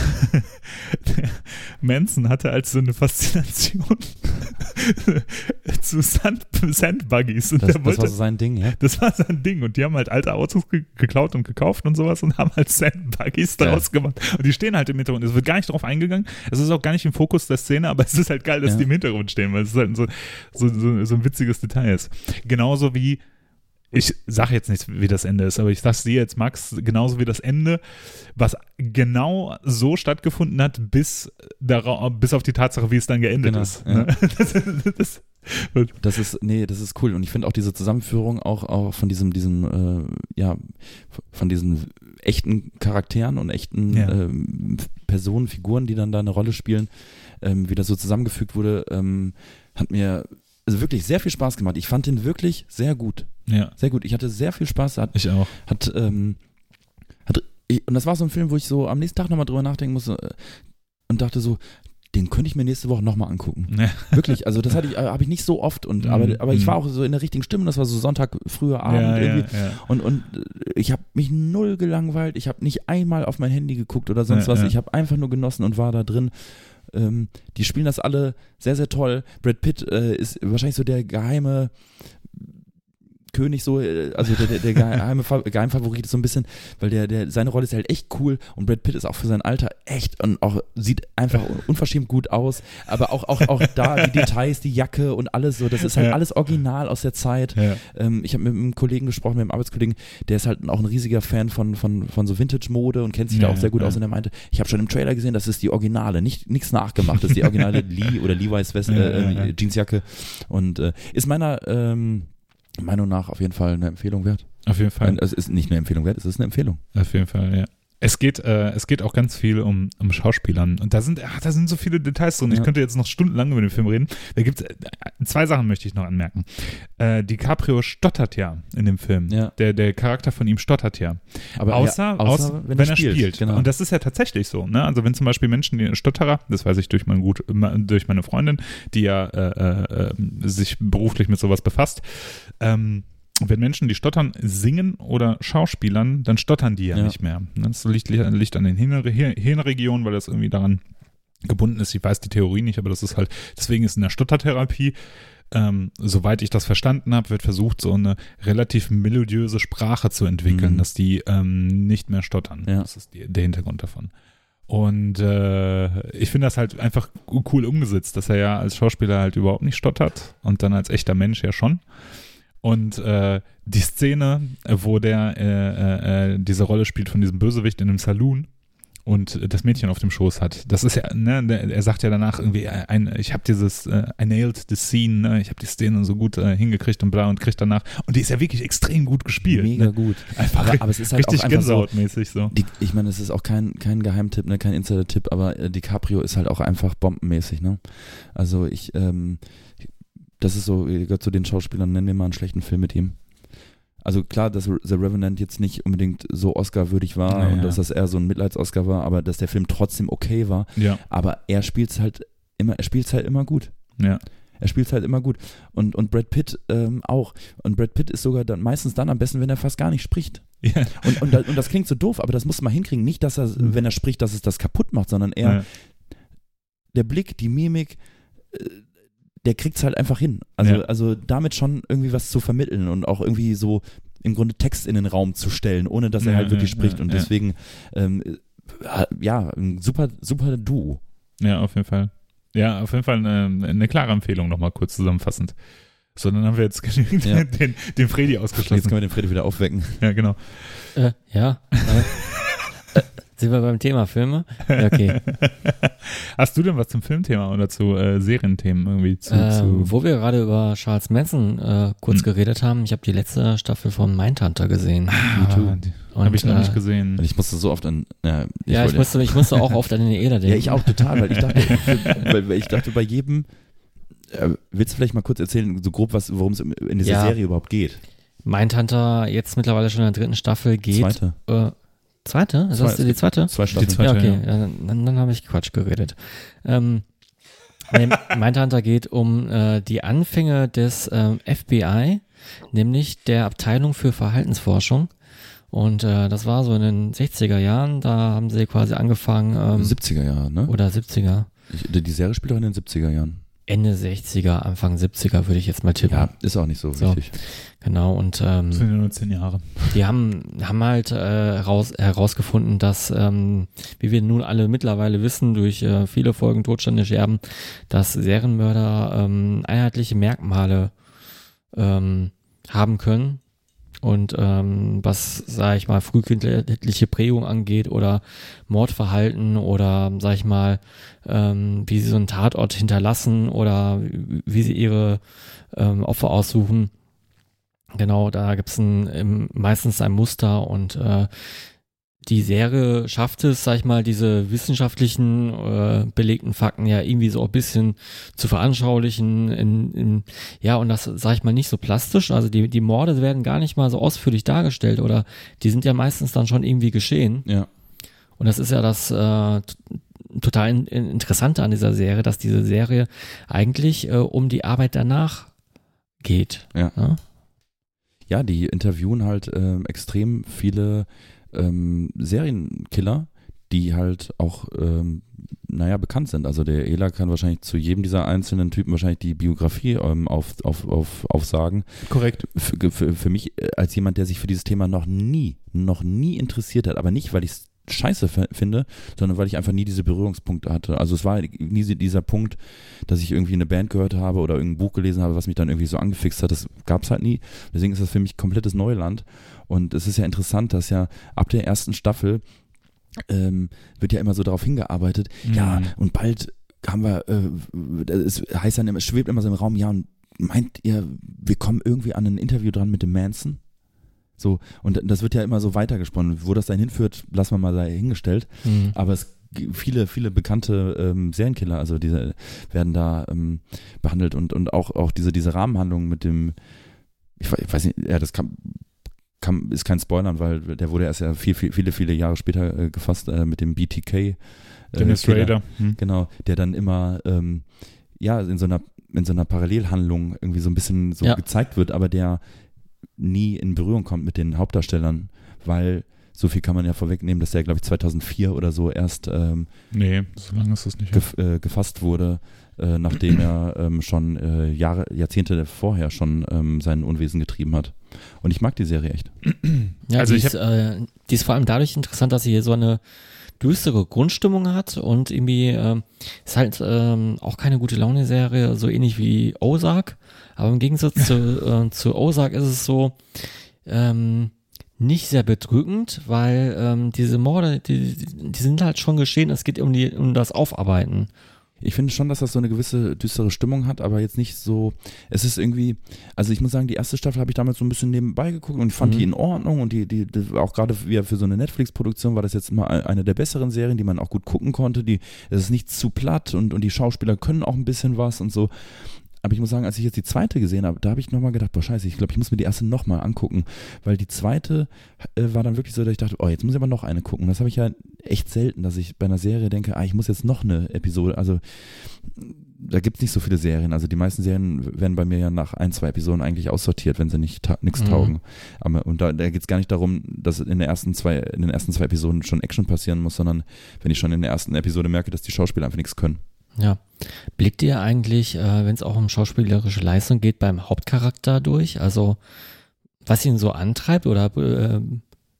<laughs> Manson hatte als so eine Faszination <laughs> zu Sand, Sandbuggies. Und Das, der das wollte, war so sein Ding, ja. das war sein Ding. Und die haben halt alte Autos ge geklaut und gekauft und sowas und haben halt Sandbuggies daraus gemacht. Und die stehen halt im Hintergrund. Es wird gar nicht drauf eingegangen. Es ist auch gar nicht im Fokus der Szene, aber <laughs> es ist halt geil, dass Ja. die im Hintergrund stehen, weil es halt so, so, so, so ein witziges Detail ist. Genauso wie, ich sage jetzt nicht, wie das Ende ist, aber ich sag's dir jetzt, Max, genauso wie das Ende, was genau so stattgefunden hat, bis, dara- bis auf die Tatsache, wie es dann geendet Genau, ist. ja. Ne? <laughs> Das, das, Das ist, nee, das ist cool. Und ich finde auch diese Zusammenführung auch, auch von diesem, diesem, äh, ja, von diesen echten Charakteren und echten Ja. ähm, Personen, Figuren, die dann da eine Rolle spielen, ähm, wie das so zusammengefügt wurde, ähm, hat mir also wirklich sehr viel Spaß gemacht. Ich fand den wirklich sehr gut. ja, Sehr gut. Ich hatte sehr viel Spaß. Hat, ich auch. hat, ähm, hat ich, und das war so ein Film, wo ich so am nächsten Tag nochmal drüber nachdenken musste äh, und dachte so, den könnte ich mir nächste Woche nochmal angucken. Ja. Wirklich, also das hatte ich, äh, habe ich nicht so oft und Mhm. aber, aber ich Mhm. war auch so in der richtigen Stimmung, das war so Sonntag früher Abend ja, irgendwie. Ja. Und, und äh, ich habe mich null gelangweilt, ich habe nicht einmal auf mein Handy geguckt oder sonst was, ich habe einfach nur genossen und war da drin. Ähm, die spielen das alle sehr, sehr toll. Brad Pitt äh, ist wahrscheinlich so der geheime König so, äh, also der, der, der <laughs> geheime Fa- Geheimfavorit ist so ein bisschen, weil der, der, seine Rolle ist halt echt cool und Brad Pitt ist auch für sein Alter echt und auch sieht einfach <laughs> unverschämt gut aus, aber auch, auch, auch da die <laughs> Details, die Jacke und alles so, das ist halt Ja. alles original aus der Zeit. Ja. Ähm, ich habe mit einem Kollegen gesprochen, mit einem Arbeitskollegen, der ist halt auch ein riesiger Fan von, von, von so Vintage-Mode und kennt sich Ja, da auch sehr gut aus und er meinte, ich habe schon im Trailer gesehen, das ist die Originale, nicht nichts nachgemacht, das ist die originale Lee oder Levi's West, äh, ja. Jeansjacke und äh, ist meiner ähm, Meinung nach auf jeden Fall eine Empfehlung wert. Auf jeden Fall. Es ist nicht eine Empfehlung wert, es ist eine Empfehlung. Auf jeden Fall, ja. Es geht, äh, es geht auch ganz viel um, um Schauspielern. Und da sind, ach, da sind so viele Details drin. Ich Ja. könnte jetzt noch stundenlang über den Film reden. Da gibt's äh, zwei Sachen möchte ich noch anmerken. Äh, DiCaprio stottert ja in dem Film. Ja. Der, der Charakter von ihm stottert ja. Aber außer, ja, außer, wenn, er spielt. Genau. Und das ist ja tatsächlich so. Ne? Also wenn zum Beispiel Menschen, die Stotterer, das weiß ich durch, mein gut, durch meine Freundin, die ja äh, äh, äh, sich beruflich mit sowas befasst, ähm, wenn Menschen, die stottern, singen oder schauspielern, dann stottern die ja, Ja. nicht mehr. Das liegt, liegt an den Hirn- Hirn- Hirnregionen, weil das irgendwie daran gebunden ist. Ich weiß die Theorie nicht, aber das ist halt, deswegen ist in der Stottertherapie, ähm, soweit ich das verstanden habe, wird versucht, so eine relativ melodiöse Sprache zu entwickeln, Mhm. dass die ähm, nicht mehr stottern. Ja. Das ist die, der Hintergrund davon. Und äh, ich finde das halt einfach cool umgesetzt, dass er ja als Schauspieler halt überhaupt nicht stottert und dann als echter Mensch ja schon. Und äh, die Szene, äh, wo der äh, äh, diese Rolle spielt von diesem Bösewicht in einem Saloon und das Mädchen auf dem Schoß hat, das ist ja, ne, er sagt ja danach irgendwie, äh, ein, ich habe dieses, äh, I nailed the scene, ne, ich habe die Szene so gut äh, hingekriegt und bla und kriegt danach, und die ist ja wirklich extrem gut gespielt. Mega ne? gut. Einfach Aber, aber es ist halt richtig auch einfach so, Gänsehautmäßig so. Die, ich meine, es ist auch kein, kein Geheimtipp, ne, kein Insider-Tipp, aber äh, DiCaprio ist halt auch einfach bombenmäßig, ne? Also ich, ähm, das ist so, äh, gehört zu den Schauspielern, nennen wir mal einen schlechten Film mit ihm. Also klar, dass The Revenant jetzt nicht unbedingt so Oscar-würdig war Naja. und dass das eher so ein Mitleids-Oscar war, aber dass der Film trotzdem okay war. Ja, Aber er spielt's halt immer, er spielt's halt immer gut. ja. Er spielt halt immer gut. Und, und Brad Pitt ähm, auch. Und Brad Pitt ist sogar dann meistens dann am besten, wenn er fast gar nicht spricht. ja. Und, und, und das klingt so doof, aber das muss man hinkriegen. Nicht, dass er, Mhm. wenn er spricht, dass es das kaputt macht, sondern eher ja. der Blick, die Mimik, äh, der kriegt es halt einfach hin. Also, Ja. also damit schon irgendwie was zu vermitteln und auch irgendwie so im Grunde Text in den Raum zu stellen, ohne dass er Ja, halt wirklich ja, spricht. ja, und ja. deswegen, ähm, äh, ja, ein super, super Duo. Ja, auf jeden Fall. Ja, auf jeden Fall eine, eine klare Empfehlung nochmal kurz zusammenfassend. So, dann haben wir jetzt <laughs> genügend Ja. den, den Freddy Jetzt ausgeschlossen. können wir den Freddy wieder aufwecken. Ja, genau. Äh, ja. <laughs> Äh, sind wir beim Thema Filme? Ja, okay. <laughs> Hast du denn was zum Filmthema oder zu äh, Serienthemen irgendwie zu, Ähm, zu wo wir gerade über Charles Manson äh, kurz Hm. geredet haben, ich habe die letzte Staffel von Mindhunter gesehen. ah, die- Und, Hab ich noch äh, nicht gesehen. Ich musste so oft an. Ja, ich, ja, ich musste, ich musste auch oft an den Eder denken. <laughs> ja, ich auch total, weil ich dachte, <laughs> weil, weil ich dachte bei jedem. Äh, willst du vielleicht mal kurz erzählen, so grob, was, worum es in dieser Ja. Serie überhaupt geht? Mindhunter jetzt mittlerweile schon in der dritten Staffel geht. Zweite. Äh, zweite? Ist das die zweite? Zwei Staffeln. zweite. ja, okay. ja. Ja, dann dann habe ich Quatsch geredet. Ähm, nee, <laughs> Mindhunter geht um äh, die Anfänge des ähm, FBI, nämlich der Abteilung für Verhaltensforschung. Und äh, das war so in den 60er Jahren, da haben sie quasi angefangen, ähm, 70er Jahre, ne? oder 70er, Ich, die Serie spielt doch in den 70er Jahren. Ende 60er, Anfang 70er würde ich jetzt mal tippen. Ja, ist auch nicht so, So. wichtig. Genau, und ähm, Das sind ja nur zehn Jahre. Die haben, haben halt äh, heraus, herausgefunden, dass, ähm, wie wir nun alle mittlerweile wissen, durch äh, viele Folgen Todstände Scherben, dass Serienmörder ähm, einheitliche Merkmale ähm, haben können. Und ähm, was, sage ich mal, frühkindliche Prägung angeht oder Mordverhalten oder, sag ich mal, ähm, wie sie so einen Tatort hinterlassen oder wie sie ihre ähm, Opfer aussuchen. Genau, da gibt's ein, meistens ein Muster und äh, die Serie schafft es, sag ich mal, diese wissenschaftlichen äh, belegten Fakten ja irgendwie so ein bisschen zu veranschaulichen. In, in, ja, und das sag ich mal nicht so plastisch. Also die, die Morde werden gar nicht mal so ausführlich dargestellt oder die sind ja meistens dann schon irgendwie geschehen. Ja. Und das ist ja das äh, total in, in, Interessante an dieser Serie, dass diese Serie eigentlich äh, um die Arbeit danach geht. Ja. Ja? Ja, die interviewen halt ähm, extrem viele ähm, Serienkiller, die halt auch, ähm, naja, bekannt sind. Also der Ela kann wahrscheinlich zu jedem dieser einzelnen Typen wahrscheinlich die Biografie ähm, auf, auf, auf, aufsagen. Korrekt. Für, für, für mich äh, als jemand, der sich für dieses Thema noch nie, noch nie interessiert hat, aber nicht, weil ich es scheiße finde, sondern weil ich einfach nie diese Berührungspunkte hatte. Also es war nie dieser Punkt, dass ich irgendwie eine Band gehört habe oder irgendein Buch gelesen habe, was mich dann irgendwie so angefixt hat. Das gab es halt nie. Deswegen ist das für mich komplettes Neuland. Und es ist ja interessant, dass ja ab der ersten Staffel ähm, wird ja immer so darauf hingearbeitet, ja, Mhm. und bald haben wir, äh, es heißt dann immer, es schwebt immer so im Raum, ja, und meint ihr, wir kommen irgendwie an ein Interview dran mit dem Manson? So, und das wird ja immer so weitergesponnen. Wo das dann hinführt, lassen wir mal dahingestellt. Mhm. Aber es viele, viele bekannte ähm, Serienkiller, also diese werden da ähm, behandelt und, und auch, auch diese, diese Rahmenhandlung mit dem, ich, ich weiß nicht, ja, das kann, kann, ist kein Spoilern, weil der wurde erst ja viel, viel, viele, viele Jahre später äh, gefasst äh, mit dem BTK. Äh, Dennis. Rader. Hm. Genau, der dann immer ähm, ja in so einer in so einer Parallelhandlung irgendwie so ein bisschen so Ja. gezeigt wird, aber der nie in Berührung kommt mit den Hauptdarstellern, weil so viel kann man ja vorwegnehmen, dass der, glaube ich, 2004 oder so erst ähm, Nee, so lange ist das nicht. gef äh, gefasst wurde, äh, nachdem er ähm, schon äh, Jahre, Jahrzehnte vorher schon ähm, sein Unwesen getrieben hat. Und ich mag die Serie echt. <clears throat> Ja, Also die, ich ist, äh, die ist vor allem dadurch interessant, dass sie hier so eine düstere Grundstimmung hat und irgendwie ähm, ist halt ähm, auch keine gute Laune-Serie, so ähnlich wie Ozark. Aber im Gegensatz zu, <laughs> äh, zu Ozark ist es so ähm, nicht sehr bedrückend, weil ähm, diese Morde, die, die sind halt schon geschehen. Es geht um die um das Aufarbeiten. Ich finde schon, dass das so eine gewisse düstere Stimmung hat, aber jetzt nicht so. Es ist irgendwie, also ich muss sagen, die erste Staffel habe ich damals so ein bisschen nebenbei geguckt und fand Mhm. die in Ordnung und die, die, die auch gerade wieder für so eine Netflix-Produktion war das jetzt mal eine der besseren Serien, die man auch gut gucken konnte. Die, es ist nicht zu platt und, und die Schauspieler können auch ein bisschen was und so. Aber ich muss sagen, als ich jetzt die zweite gesehen habe, da habe ich nochmal gedacht, boah, scheiße, ich glaube, ich muss mir die erste nochmal angucken, weil die zweite äh, war dann wirklich so, dass ich dachte, oh, jetzt muss ich aber noch eine gucken. Das habe ich ja echt selten, dass ich bei einer Serie denke, ah, ich muss jetzt noch eine Episode, also da gibt es nicht so viele Serien. Also die meisten Serien werden bei mir ja nach ein, zwei Episoden eigentlich aussortiert, wenn sie nicht ta nichts Mhm. taugen. Aber, und da, da geht es gar nicht darum, dass in, der ersten zwei, in den ersten zwei Episoden schon Action passieren muss, sondern wenn ich schon in der ersten Episode merke, dass die Schauspieler einfach nichts können. Ja. Blickt ihr eigentlich, äh, wenn es auch um schauspielerische Leistung geht, beim Hauptcharakter durch? Also was ihn so antreibt oder äh,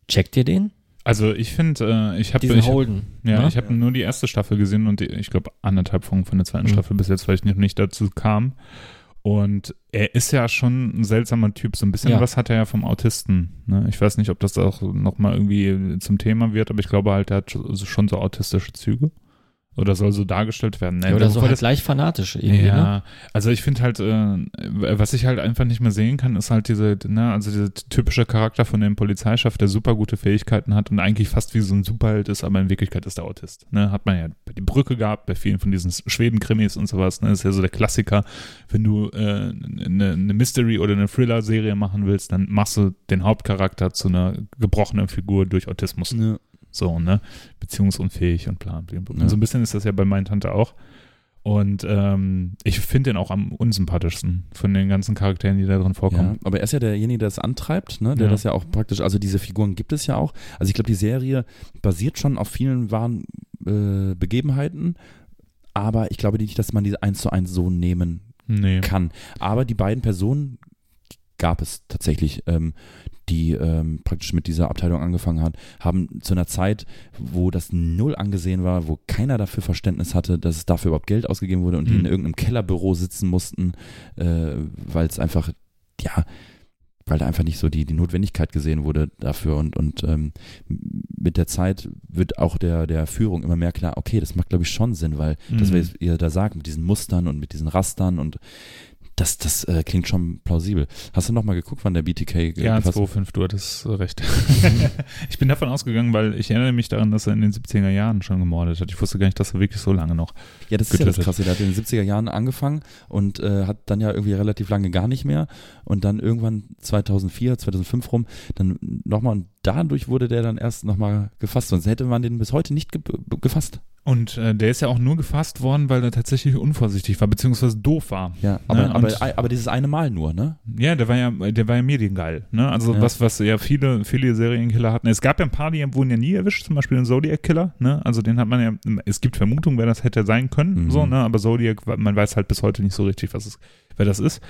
checkt ihr den? Also ich finde, äh, ich habe ich, Holden. ja, ne? ich habe nur die erste Staffel gesehen und die, ich glaube anderthalb Folgen von der zweiten Mhm. Staffel bis jetzt, weil ich noch nicht dazu kam. Und er ist ja schon ein seltsamer Typ. So ein bisschen Ja. was hat er ja vom Autisten. Ne? Ich weiß nicht, ob das auch nochmal irgendwie zum Thema wird, aber ich glaube halt, er hat schon so autistische Züge. Oder soll so dargestellt werden. Ne? ja, oder so Wobei halt gleich fanatisch irgendwie, ja, ne? also ich finde halt, äh, was ich halt einfach nicht mehr sehen kann, ist halt diese, ne, also dieser typische Charakter von dem Polizeichef, der super gute Fähigkeiten hat und eigentlich fast wie so ein Superheld ist, aber in Wirklichkeit ist der Autist. Ne? Hat man ja bei die Brücke gehabt, bei vielen von diesen Schweden-Krimis und sowas. Ne? Das ist ja so der Klassiker. Wenn du äh, eine, eine Mystery- oder eine Thriller-Serie machen willst, dann machst du den Hauptcharakter zu einer gebrochenen Figur durch Autismus. Ja. So, ne? Beziehungsunfähig und bla. Ja. So ein bisschen ist das ja bei meiner Tante auch. Und ähm, ich finde den auch am unsympathischsten von den ganzen Charakteren, die da drin Ja, vorkommen. aber er ist ja derjenige, der das antreibt, ne? der Ja. das ja auch praktisch, also diese Figuren gibt es ja auch. Also ich glaube, die Serie basiert schon auf vielen wahren äh, Begebenheiten, aber ich glaube nicht, dass man diese eins zu eins so nehmen Nee. kann. Aber die beiden Personen gab es tatsächlich, ähm, die ähm, praktisch mit dieser Abteilung angefangen hat, haben zu einer Zeit, wo das null angesehen war, wo keiner dafür Verständnis hatte, dass es dafür überhaupt Geld ausgegeben wurde und die Mhm. in irgendeinem Kellerbüro sitzen mussten, äh, weil es einfach, ja, weil da einfach nicht so die, die Notwendigkeit gesehen wurde dafür und, und ähm, mit der Zeit wird auch der, der Führung immer mehr klar, okay, das macht glaube ich schon Sinn, weil das, Mhm. was ihr da sagt, mit diesen Mustern und mit diesen Rastern und das, das äh, klingt schon plausibel. Hast du noch mal geguckt, wann der BTK Ja, gefasst- 2,5, du hattest recht. <laughs> <laughs> ich bin davon ausgegangen, weil ich erinnere mich daran, dass er in den 70er Jahren schon gemordet hat. Ich wusste gar nicht, dass er wirklich so lange noch. Ja, das ist ja das. Krasse. Der hat in den 70er Jahren angefangen und äh, hat dann ja irgendwie relativ lange gar nicht mehr. Und dann irgendwann 2004, 2005 rum, dann nochmal dadurch wurde der dann erst nochmal gefasst. Sonst hätte man den bis heute nicht ge gefasst. Und äh, der ist ja auch nur gefasst worden, weil er tatsächlich unvorsichtig war, beziehungsweise doof war. Ja, aber, Ne, aber, aber dieses eine Mal nur, ne? Ja, der war ja, der war ja mediengeil. Ne? Also Ja. was, was ja viele, viele Serienkiller hatten. Es gab ja ein paar, die wurden ja nie erwischt, zum Beispiel den Zodiac Killer. Ne? Also den hat man ja, es gibt Vermutungen, wer das hätte sein können, Mhm. so, ne? Aber Zodiac, man weiß halt bis heute nicht so richtig, was es, wer das ist.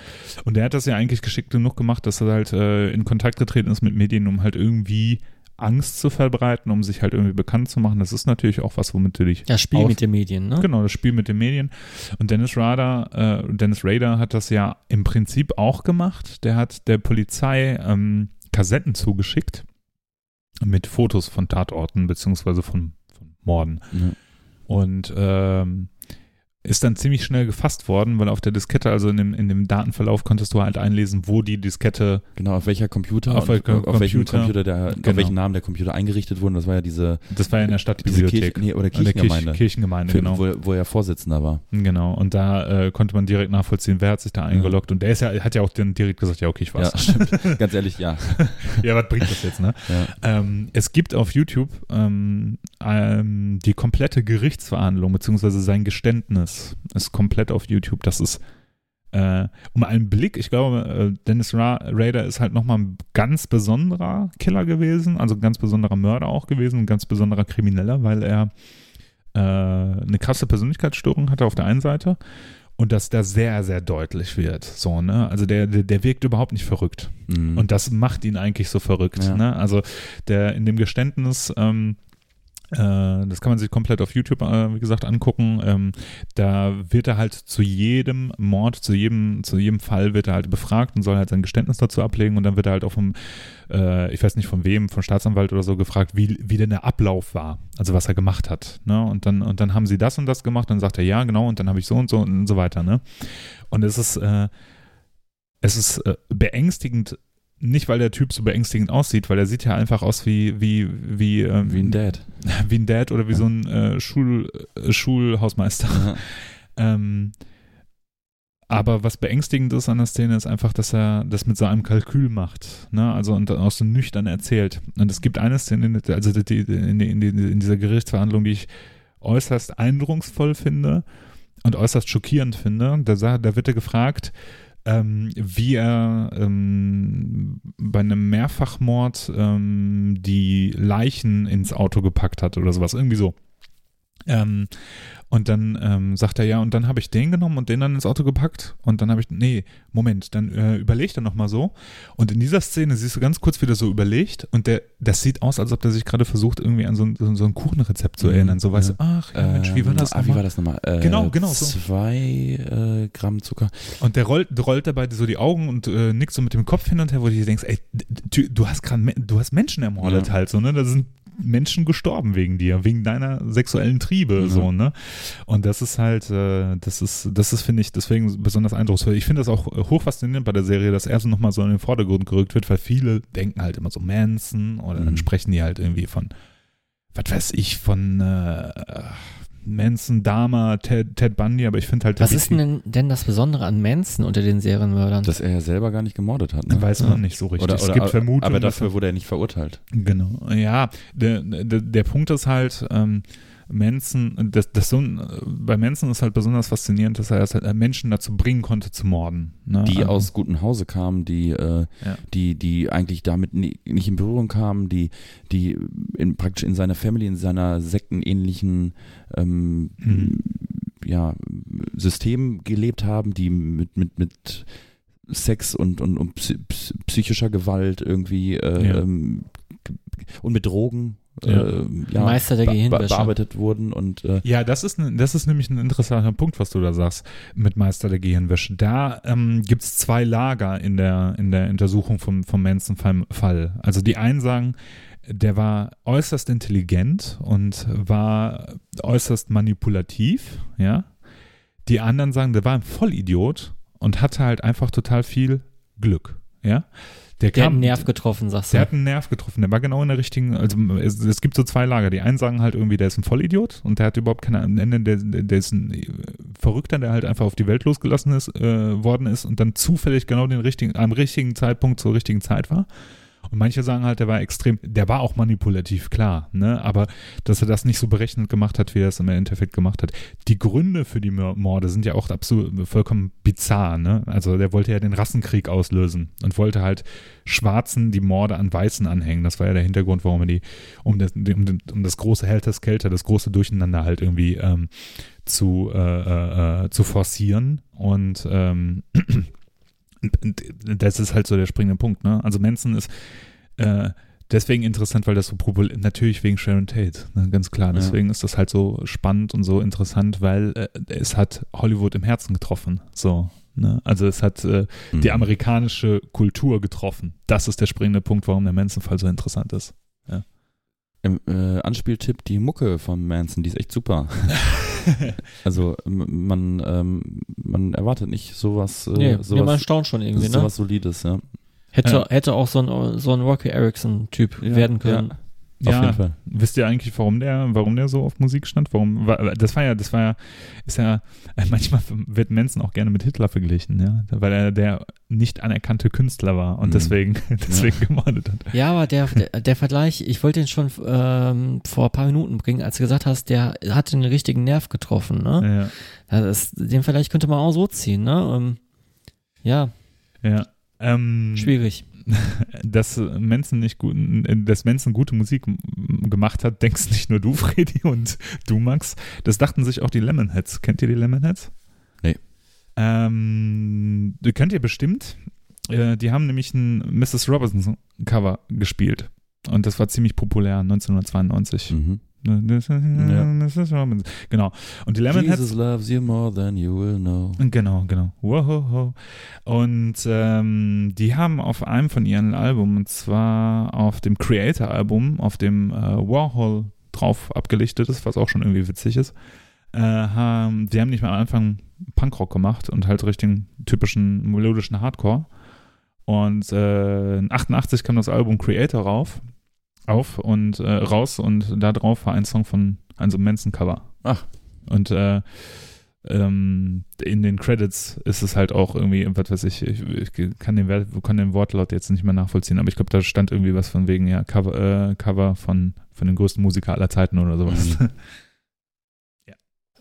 Und der hat das ja eigentlich geschickt genug gemacht, dass er halt äh, in Kontakt getreten ist mit Medien, um halt irgendwie Angst zu verbreiten, um sich halt irgendwie bekannt zu machen. Das ist natürlich auch was, womit du dich Ja, Spiel Aus- mit den Medien, ne? Genau, das Spiel mit den Medien. Und Dennis Rader, äh, Dennis Rader hat das ja im Prinzip auch gemacht. Der hat der Polizei ähm, Kassetten zugeschickt mit Fotos von Tatorten beziehungsweise von, von Morden. Ja. Und ähm, ist dann ziemlich schnell gefasst worden, weil auf der Diskette, also in dem, in dem Datenverlauf, konntest du halt einlesen, wo die Diskette Genau, auf welcher Computer, Auf und welchem auf welchem Computer. Computer der, auf Genau. welchen Namen der Computer eingerichtet wurde. Das war ja diese, Das war ja in der diese Stadtbibliothek. Kirche, nee, oder der Kirch, Kirchengemeinde, Kirchengemeinde, für, genau. wo, wo er Vorsitzender war. Genau. Und da äh, konnte man direkt nachvollziehen, wer hat sich da eingeloggt. Und der ist ja, hat ja auch dann direkt gesagt, ja, okay, ich weiß. Ja, stimmt. <laughs> Ganz ehrlich, ja. <laughs> ja, was bringt das jetzt, ne? ja. Ähm, es gibt auf YouTube ähm, ähm, die komplette Gerichtsverhandlung, beziehungsweise sein Geständnis ist komplett auf YouTube. Das ist äh, um einen Blick, ich glaube, äh, Dennis Ra Rader ist halt nochmal ein ganz besonderer Killer gewesen, also ein ganz besonderer Mörder auch gewesen, ein ganz besonderer Krimineller, weil er äh, eine krasse Persönlichkeitsstörung hatte auf der einen Seite und dass da sehr, sehr deutlich wird. So, ne? Also der, der, der wirkt überhaupt nicht verrückt. Mhm. Und das macht ihn eigentlich so verrückt. Ja. Ne? Also der in dem Geständnis, ähm, äh, das kann man sich komplett auf YouTube, äh, wie gesagt, angucken. Ähm, da wird er halt zu jedem Mord, zu jedem, zu jedem Fall wird er halt befragt und soll halt sein Geständnis dazu ablegen und dann wird er halt auch vom, äh, ich weiß nicht von wem, vom Staatsanwalt oder so gefragt, wie, wie denn der Ablauf war, also was er gemacht hat. Ne? Und dann, und dann haben sie das und das gemacht, dann sagt er ja, genau, und dann habe ich so und so und so weiter. Ne? Und es ist, äh, es ist äh, beängstigend, nicht weil der Typ so beängstigend aussieht, weil er sieht ja einfach aus wie, wie, wie, ähm, Wie ein Dad. <laughs> wie ein Dad oder wie so ein äh, Schul, äh, Schulhausmeister. Ja. <laughs> Ähm, aber was beängstigend ist an der Szene, ist einfach, dass er das mit so einem Kalkül macht. Ne? Also und auch so nüchtern erzählt. Und es gibt eine Szene, also die, in, in, in dieser Gerichtsverhandlung, die ich äußerst eindrucksvoll finde und äußerst schockierend finde. Da, da wird er gefragt, ähm, wie er ähm, bei einem Mehrfachmord ähm, die Leichen ins Auto gepackt hat oder sowas. Irgendwie so. Ähm, und dann ähm, sagt er ja, und dann habe ich den genommen und den dann ins Auto gepackt. Und dann habe ich, nee, Moment, dann äh, überlegt er nochmal so. Und in dieser Szene siehst du ganz kurz, wie der so überlegt. Und der, das sieht aus, als ob der sich gerade versucht, irgendwie an so ein, so, so ein Kuchenrezept zu Mhm, erinnern. So weißt ja. du, ach ja, Mensch, wie war Ähm, das wie nochmal? war das nochmal? Äh, Genau, genau so. Zwei äh, Gramm Zucker. Und der rollt, rollt dabei so die Augen und äh, nickt so mit dem Kopf hin und her, wo du dir denkst, ey, du, hast gerade, du hast Menschen ermordet Ja. halt so, ne? Da sind Menschen gestorben wegen dir, wegen deiner sexuellen Triebe, Ja. so, ne? Und das ist halt, äh, das ist, das ist, finde ich, deswegen besonders eindrucksvoll. Ich finde das auch äh, hochfaszinierend bei der Serie, dass er so nochmal so in den Vordergrund gerückt wird, weil viele denken halt immer so Manson oder dann Mhm. sprechen die halt irgendwie von, was weiß ich, von äh, Manson, Dahmer, Ted, Ted Bundy, aber ich finde halt Was ist denn, denn das Besondere an Manson unter den Serienmördern? Dass er ja selber gar nicht gemordet hat. Ne? Weiß Ja. man nicht so richtig. Oder, es oder, gibt Vermutungen. aber dafür wurde er nicht verurteilt. Genau, ja, der, der, der Punkt ist halt, ähm, Manson, das, das so, bei Manson ist halt besonders faszinierend, dass er es halt Menschen dazu bringen konnte zu morden. Ne? Die Also, aus gutem Hause kamen, die, äh, Ja. die, die eigentlich damit nie, nicht in Berührung kamen, die, die in, praktisch in seiner Family, in seiner sektenähnlichen ähm, Mhm. ja, System gelebt haben, die mit, mit, mit Sex und, und, und psy- psy- psychischer Gewalt irgendwie äh, Ja. ähm, und mit Drogen Ja. äh, ja, Meister der Gehirnwäsche. bearbeitet wurden und äh, Ja, das ist, das ist nämlich ein interessanter Punkt, was du da sagst mit Meister der Gehirnwäsche. Da ähm, gibt es zwei Lager in der, in der Untersuchung vom, vom Manson-Fall. Also die einen sagen, der war äußerst intelligent und war äußerst manipulativ, ja. Die anderen sagen, der war ein Vollidiot und hatte halt einfach total viel Glück, ja. Der hat einen Nerv getroffen, sagst du. der hat einen Nerv getroffen, der war genau in der richtigen, also es, es gibt so zwei Lager. Die einen sagen halt irgendwie, der ist ein Vollidiot und der hat überhaupt keine Ende, der, der ist ein äh, Verrückter, der halt einfach auf die Welt losgelassen ist, äh, worden ist und dann zufällig genau den richtigen, am richtigen Zeitpunkt zur richtigen Zeit war. Und manche sagen halt, der war extrem, der war auch manipulativ, klar, ne? Aber dass er das nicht so berechnet gemacht hat, wie er es im Endeffekt gemacht hat. Die Gründe für die Morde sind ja auch absolut vollkommen bizarr, ne? Also der wollte ja den Rassenkrieg auslösen und wollte halt Schwarzen die Morde an Weißen anhängen. Das war ja der Hintergrund, warum er die, um das, um, um das große Helter Skelter, das große Durcheinander halt irgendwie ähm, zu, äh, äh, äh, zu forcieren. Und ähm, <clears throat> das ist halt so der springende Punkt, ne? Also Manson ist äh, deswegen interessant, weil das so populär, natürlich wegen Sharon Tate, ne? ganz klar. Ja. Deswegen ist das halt so spannend und so interessant, weil äh, es hat Hollywood im Herzen getroffen. So, ne? Also es hat äh, die Mhm. amerikanische Kultur getroffen. Das ist der springende Punkt, warum der Manson-Fall so interessant ist. Im äh, Anspieltipp, die Mucke von Manson, die ist echt super. <laughs> also man, ähm, man erwartet nicht sowas, äh, nee, nee, man sowas, staunt schon irgendwie, ne? sowas Solides, ja. Hätte, Ja. hätte auch so ein, so ein Rocky Erickson-Typ Ja, werden können. Auf ja, jeden Fall. wisst ihr eigentlich, warum der, warum der so auf Musik stand? Warum? wa- Das war ja, das war ja, ist ja, <laughs> manchmal wird Manson auch gerne mit Hitler verglichen, ja, weil er der nicht anerkannte Künstler war und Mhm. deswegen, <laughs> deswegen gemordet hat. Ja, aber der, der, der Vergleich, ich wollte den schon ähm, vor ein paar Minuten bringen, als du gesagt hast, der hat den richtigen Nerv getroffen, ne? Ja. Ja, das, den Vergleich könnte man auch so ziehen, ne? Ähm, Ja, Ja. Ähm, schwierig. <laughs> dass Manson nicht gut, dass Manson gute Musik gemacht hat, denkst nicht nur du, <laughs> Freddy, und du, Max. Das dachten sich auch die Lemonheads. Kennt ihr die Lemonheads? Nee. Ähm, die kennt ihr bestimmt. Äh, die haben nämlich ein Mrs. Robinson Cover gespielt. Und das war ziemlich populär 1992. Mhm. Ja. Mrs. Robinson. Genau. Und die Lemonheads. Jesus loves you more than you will know. Genau, genau. Wohoho. Und ähm, die haben auf einem von ihren Alben, und zwar auf dem Creator-Album, auf dem äh, Warhol drauf abgelichtet ist, was auch schon irgendwie witzig ist, äh, haben, die haben nicht mal am Anfang Punkrock gemacht und halt richtigen typischen melodischen Hardcore. Und äh, in 88 kam das Album Creator rauf, auf und äh, raus und da drauf war ein Song von einem so Manson-Cover. Ach. Und äh, ähm, in den Credits ist es halt auch irgendwie, was weiß ich, ich, ich kann, den, kann den Wortlaut jetzt nicht mehr nachvollziehen, aber ich glaube, da stand irgendwie was von wegen, ja, Cover, äh, Cover von, von den größten Musiker aller Zeiten oder sowas. Mhm. <laughs>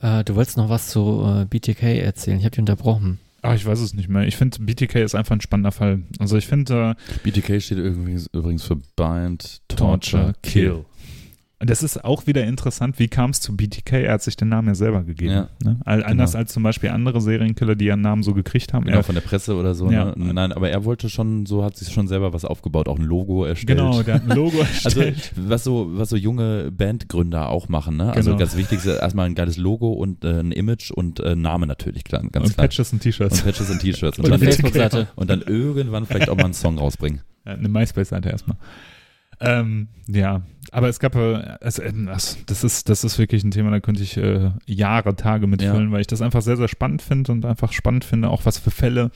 Äh, du wolltest noch was zu äh, BTK erzählen. Ich habe dich unterbrochen. Ah, ich weiß es nicht mehr. Ich finde, BTK ist einfach ein spannender Fall. Also ich finde, äh, BTK steht übrigens, übrigens für Bind, Torture, Kill. Und das ist auch wieder interessant, wie kam es zu BTK? Er hat sich den Namen ja selber gegeben. Ja. Ne? All, anders Genau. als zum Beispiel andere Serienkiller, die ihren Namen so gekriegt haben. Genau, Er- von der Presse oder so. Ja. Ne? Nein, aber er wollte schon, so hat sich schon selber was aufgebaut, auch ein Logo erstellt. genau, der hat ein Logo <laughs> Also erstellt. was so, was so junge Bandgründer auch machen, ne? Also Genau. ganz wichtig ist erstmal ein geiles Logo und äh, ein Image und äh, Name natürlich, klar, ganz und klar. Patches und T-Shirts. Und Patches und T-Shirts. <laughs> Und, Und eine dann- Facebook-Seite. und dann irgendwann vielleicht auch mal einen Song rausbringen. Ja, eine MySpace-Seite erstmal. Ähm, ja, aber es gab, äh, das, ist, das ist wirklich ein Thema, da könnte ich äh, Jahre, Tage mitfüllen, weil ich das einfach sehr, sehr spannend finde und einfach spannend finde, auch was für Fälle.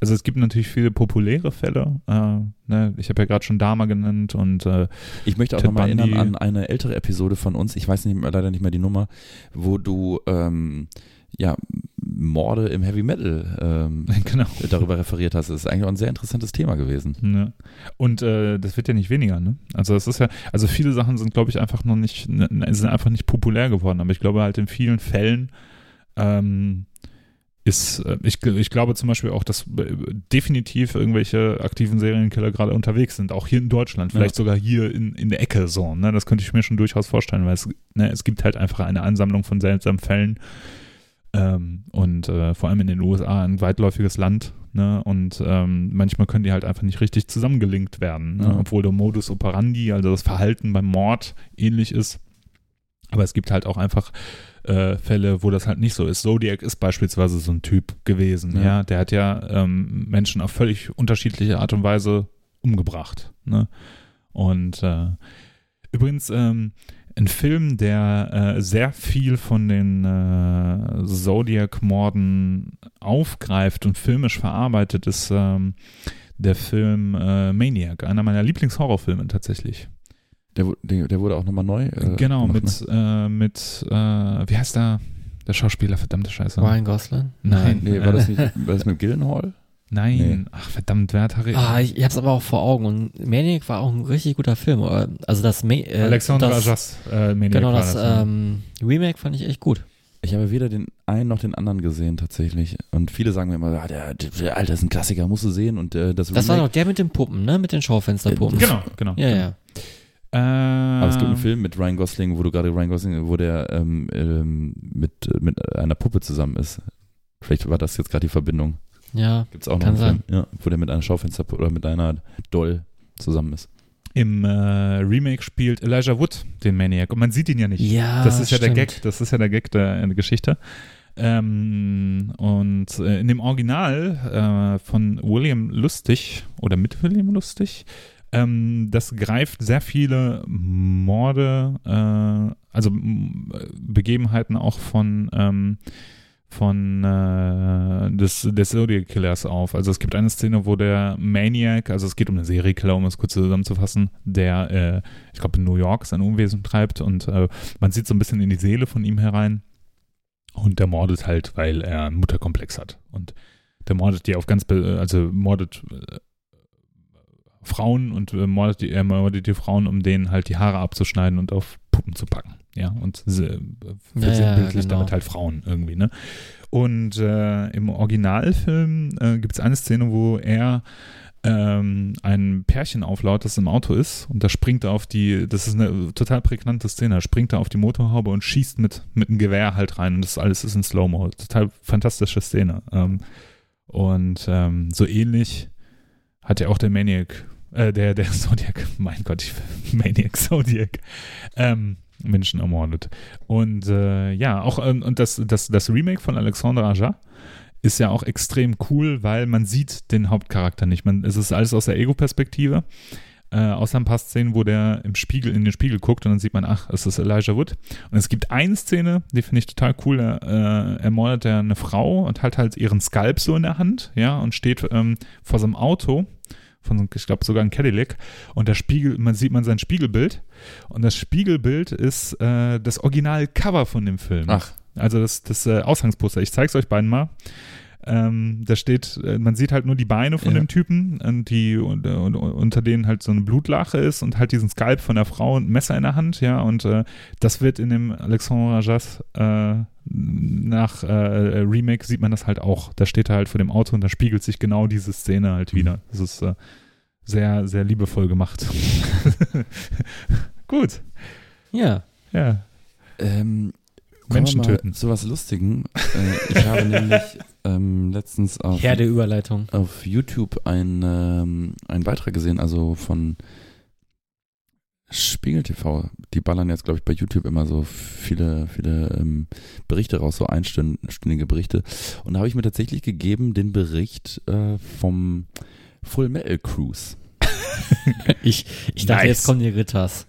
Also es gibt natürlich viele populäre Fälle. Äh, ne? Ich habe ja gerade schon Dama genannt und äh, Ich möchte auch nochmal erinnern an eine ältere Episode von uns, ich weiß nicht, mehr- leider nicht mehr die Nummer, wo du ähm, ja, Morde im Heavy Metal ähm, <laughs> genau. darüber referiert hast. Das ist eigentlich auch ein sehr interessantes Thema gewesen. Ne? Und äh, das wird ja nicht weniger, ne? Also es ist ja, also viele Sachen sind, glaube ich, einfach noch nicht, ne, sind einfach nicht populär geworden. Aber ich glaube halt in vielen Fällen ähm, ist, äh, ich, ich glaube zum Beispiel auch, dass äh, definitiv irgendwelche aktiven Serienkiller gerade unterwegs sind, auch hier in Deutschland, vielleicht sogar hier in, in der Ecke so. Ne? Das könnte ich mir schon durchaus vorstellen, weil es, ne, es gibt halt einfach eine Ansammlung von seltsamen Fällen. Ähm, und äh, vor allem in den USA ein weitläufiges Land. Ne? Und ähm, manchmal können die halt einfach nicht richtig zusammengelinkt werden, ne? Ja. obwohl der Modus operandi, also das Verhalten beim Mord ähnlich ist. Aber es gibt halt auch einfach äh, Fälle, wo das halt nicht so ist. Zodiac ist beispielsweise so ein Typ gewesen, ja. Ja. Der hat ja ähm, Menschen auf völlig unterschiedliche Art und Weise umgebracht. Ne? Und äh, übrigens, ähm, ein Film, der äh, sehr viel von den äh, Zodiac-Morden aufgreift und filmisch verarbeitet, ist ähm, der Film äh, Maniac, einer meiner Lieblingshorrorfilme tatsächlich. Der, der, der wurde auch nochmal neu. Äh, genau, gemacht, mit, äh, mit äh, wie heißt der? Der Schauspieler, verdammte Scheiße. Ryan Gosling? Nein. Ne? Nee, war das nicht <laughs> war das mit Gillenhall? Nein, Nee. ach verdammt, wer hat Harry? Ah, ich, ich hab's aber auch vor Augen. Und Maniac war auch ein richtig guter Film. Also das, Ma äh, Alexandra das, Ajas, äh, Maniac Genau, war das ja. ähm, Remake fand ich echt gut. Ich habe weder den einen noch den anderen gesehen tatsächlich. Und viele sagen mir immer, ah, der, der Alter, ist ein Klassiker, musst du sehen. Und äh, das, Das war doch der mit den Puppen, ne? Mit den Schaufensterpuppen. Genau, genau. Ja, ja. Äh, Aber es gibt einen Film mit Ryan Gosling, wo du gerade Ryan Gosling, wo der ähm, ähm, mit, mit einer Puppe zusammen ist. Vielleicht war das jetzt gerade die Verbindung. Ja. Gibt es auch noch Kann einen Film, ja, wo der mit einer Schaufenster oder mit einer Doll zusammen ist. Im äh, Remake spielt Elijah Wood den Maniac und man sieht ihn ja nicht. Ja, das ist ja der stimmt. Gag, das ist ja der Gag der, der Geschichte. Ähm, und äh, in dem Original äh, von William Lustig oder mit William Lustig, ähm, das greift sehr viele Morde, äh, also m- Begebenheiten auch von ähm, von äh, des, des Zodiac Killers auf. Also es gibt eine Szene, wo der Maniac, also es geht um einen Seriekiller, um es kurz zusammenzufassen, der, äh, ich glaube in New York sein Unwesen treibt und äh, man sieht so ein bisschen in die Seele von ihm herein und der mordet halt, weil er einen Mutterkomplex hat und der mordet die auf ganz, also mordet äh, Frauen und äh, mordet die, er mordet die Frauen, um denen halt die Haare abzuschneiden und auf Puppen zu packen. Ja, und äh, Ja, versinnbildlicht ja, genau. damit halt Frauen irgendwie, ne? Und äh, im Originalfilm äh, gibt es eine Szene, wo er ähm, ein Pärchen auflaut, das im Auto ist und da springt er auf die, das ist eine total prägnante Szene, da springt er auf die Motorhaube und schießt mit, mit einem Gewehr halt rein und das alles ist in Slow-Mo. Total fantastische Szene. Ähm, und ähm, so ähnlich hat ja auch der Maniac, äh, der, der <laughs> Zodiac, mein Gott, ich, <laughs> Maniac Zodiac, ähm, Menschen ermordet. Und äh, ja, auch ähm, und das, das, das Remake von Alexandre Aja ist ja auch extrem cool, weil man sieht den Hauptcharakter nicht. Man, es ist alles aus der Ego-Perspektive. Äh, außer ein paar Szenen, wo der im Spiegel, in den Spiegel guckt und dann sieht man, ach, es ist Elijah Wood. Und es gibt eine Szene, die finde ich total cool. Er äh, ermordet er eine Frau und hat halt ihren Skalp so in der Hand, ja, und steht ähm, vor so einem Auto, von, ich glaube sogar ein Cadillac, und der Spiegel, man sieht man sein Spiegelbild. Und das Spiegelbild ist äh, das Original-Cover von dem Film. Ach, Also das, das äh, Ausgangsposter. Ich zeig's euch beiden mal. Ähm, da steht, äh, man sieht halt nur die Beine von Ja. dem Typen, und die und, und, unter denen halt so eine Blutlache ist und halt diesen Skalp von der Frau und ein Messer in der Hand, ja. Und äh, das wird in dem Alexandre Rajas äh, nach äh, Remake sieht man das halt auch. Da steht er halt vor dem Auto und da spiegelt sich genau diese Szene halt wieder. Das ist äh, sehr, sehr liebevoll gemacht. <laughs> Gut, Ja. ja. ähm, Menschen töten. Zu was Lustigen. äh, ich habe <laughs> nämlich ähm, letztens auf, Herr der Überleitung. auf YouTube ein, ähm, einen Beitrag gesehen, also von Spiegel TV. Die ballern jetzt, glaube ich, bei YouTube immer so viele, viele ähm, Berichte raus, so einstündige Berichte. Und da habe ich mir tatsächlich gegeben den Bericht äh, vom Full Metal Cruise. <laughs> Ich, ich dachte, Nice. jetzt kommen die Ritters.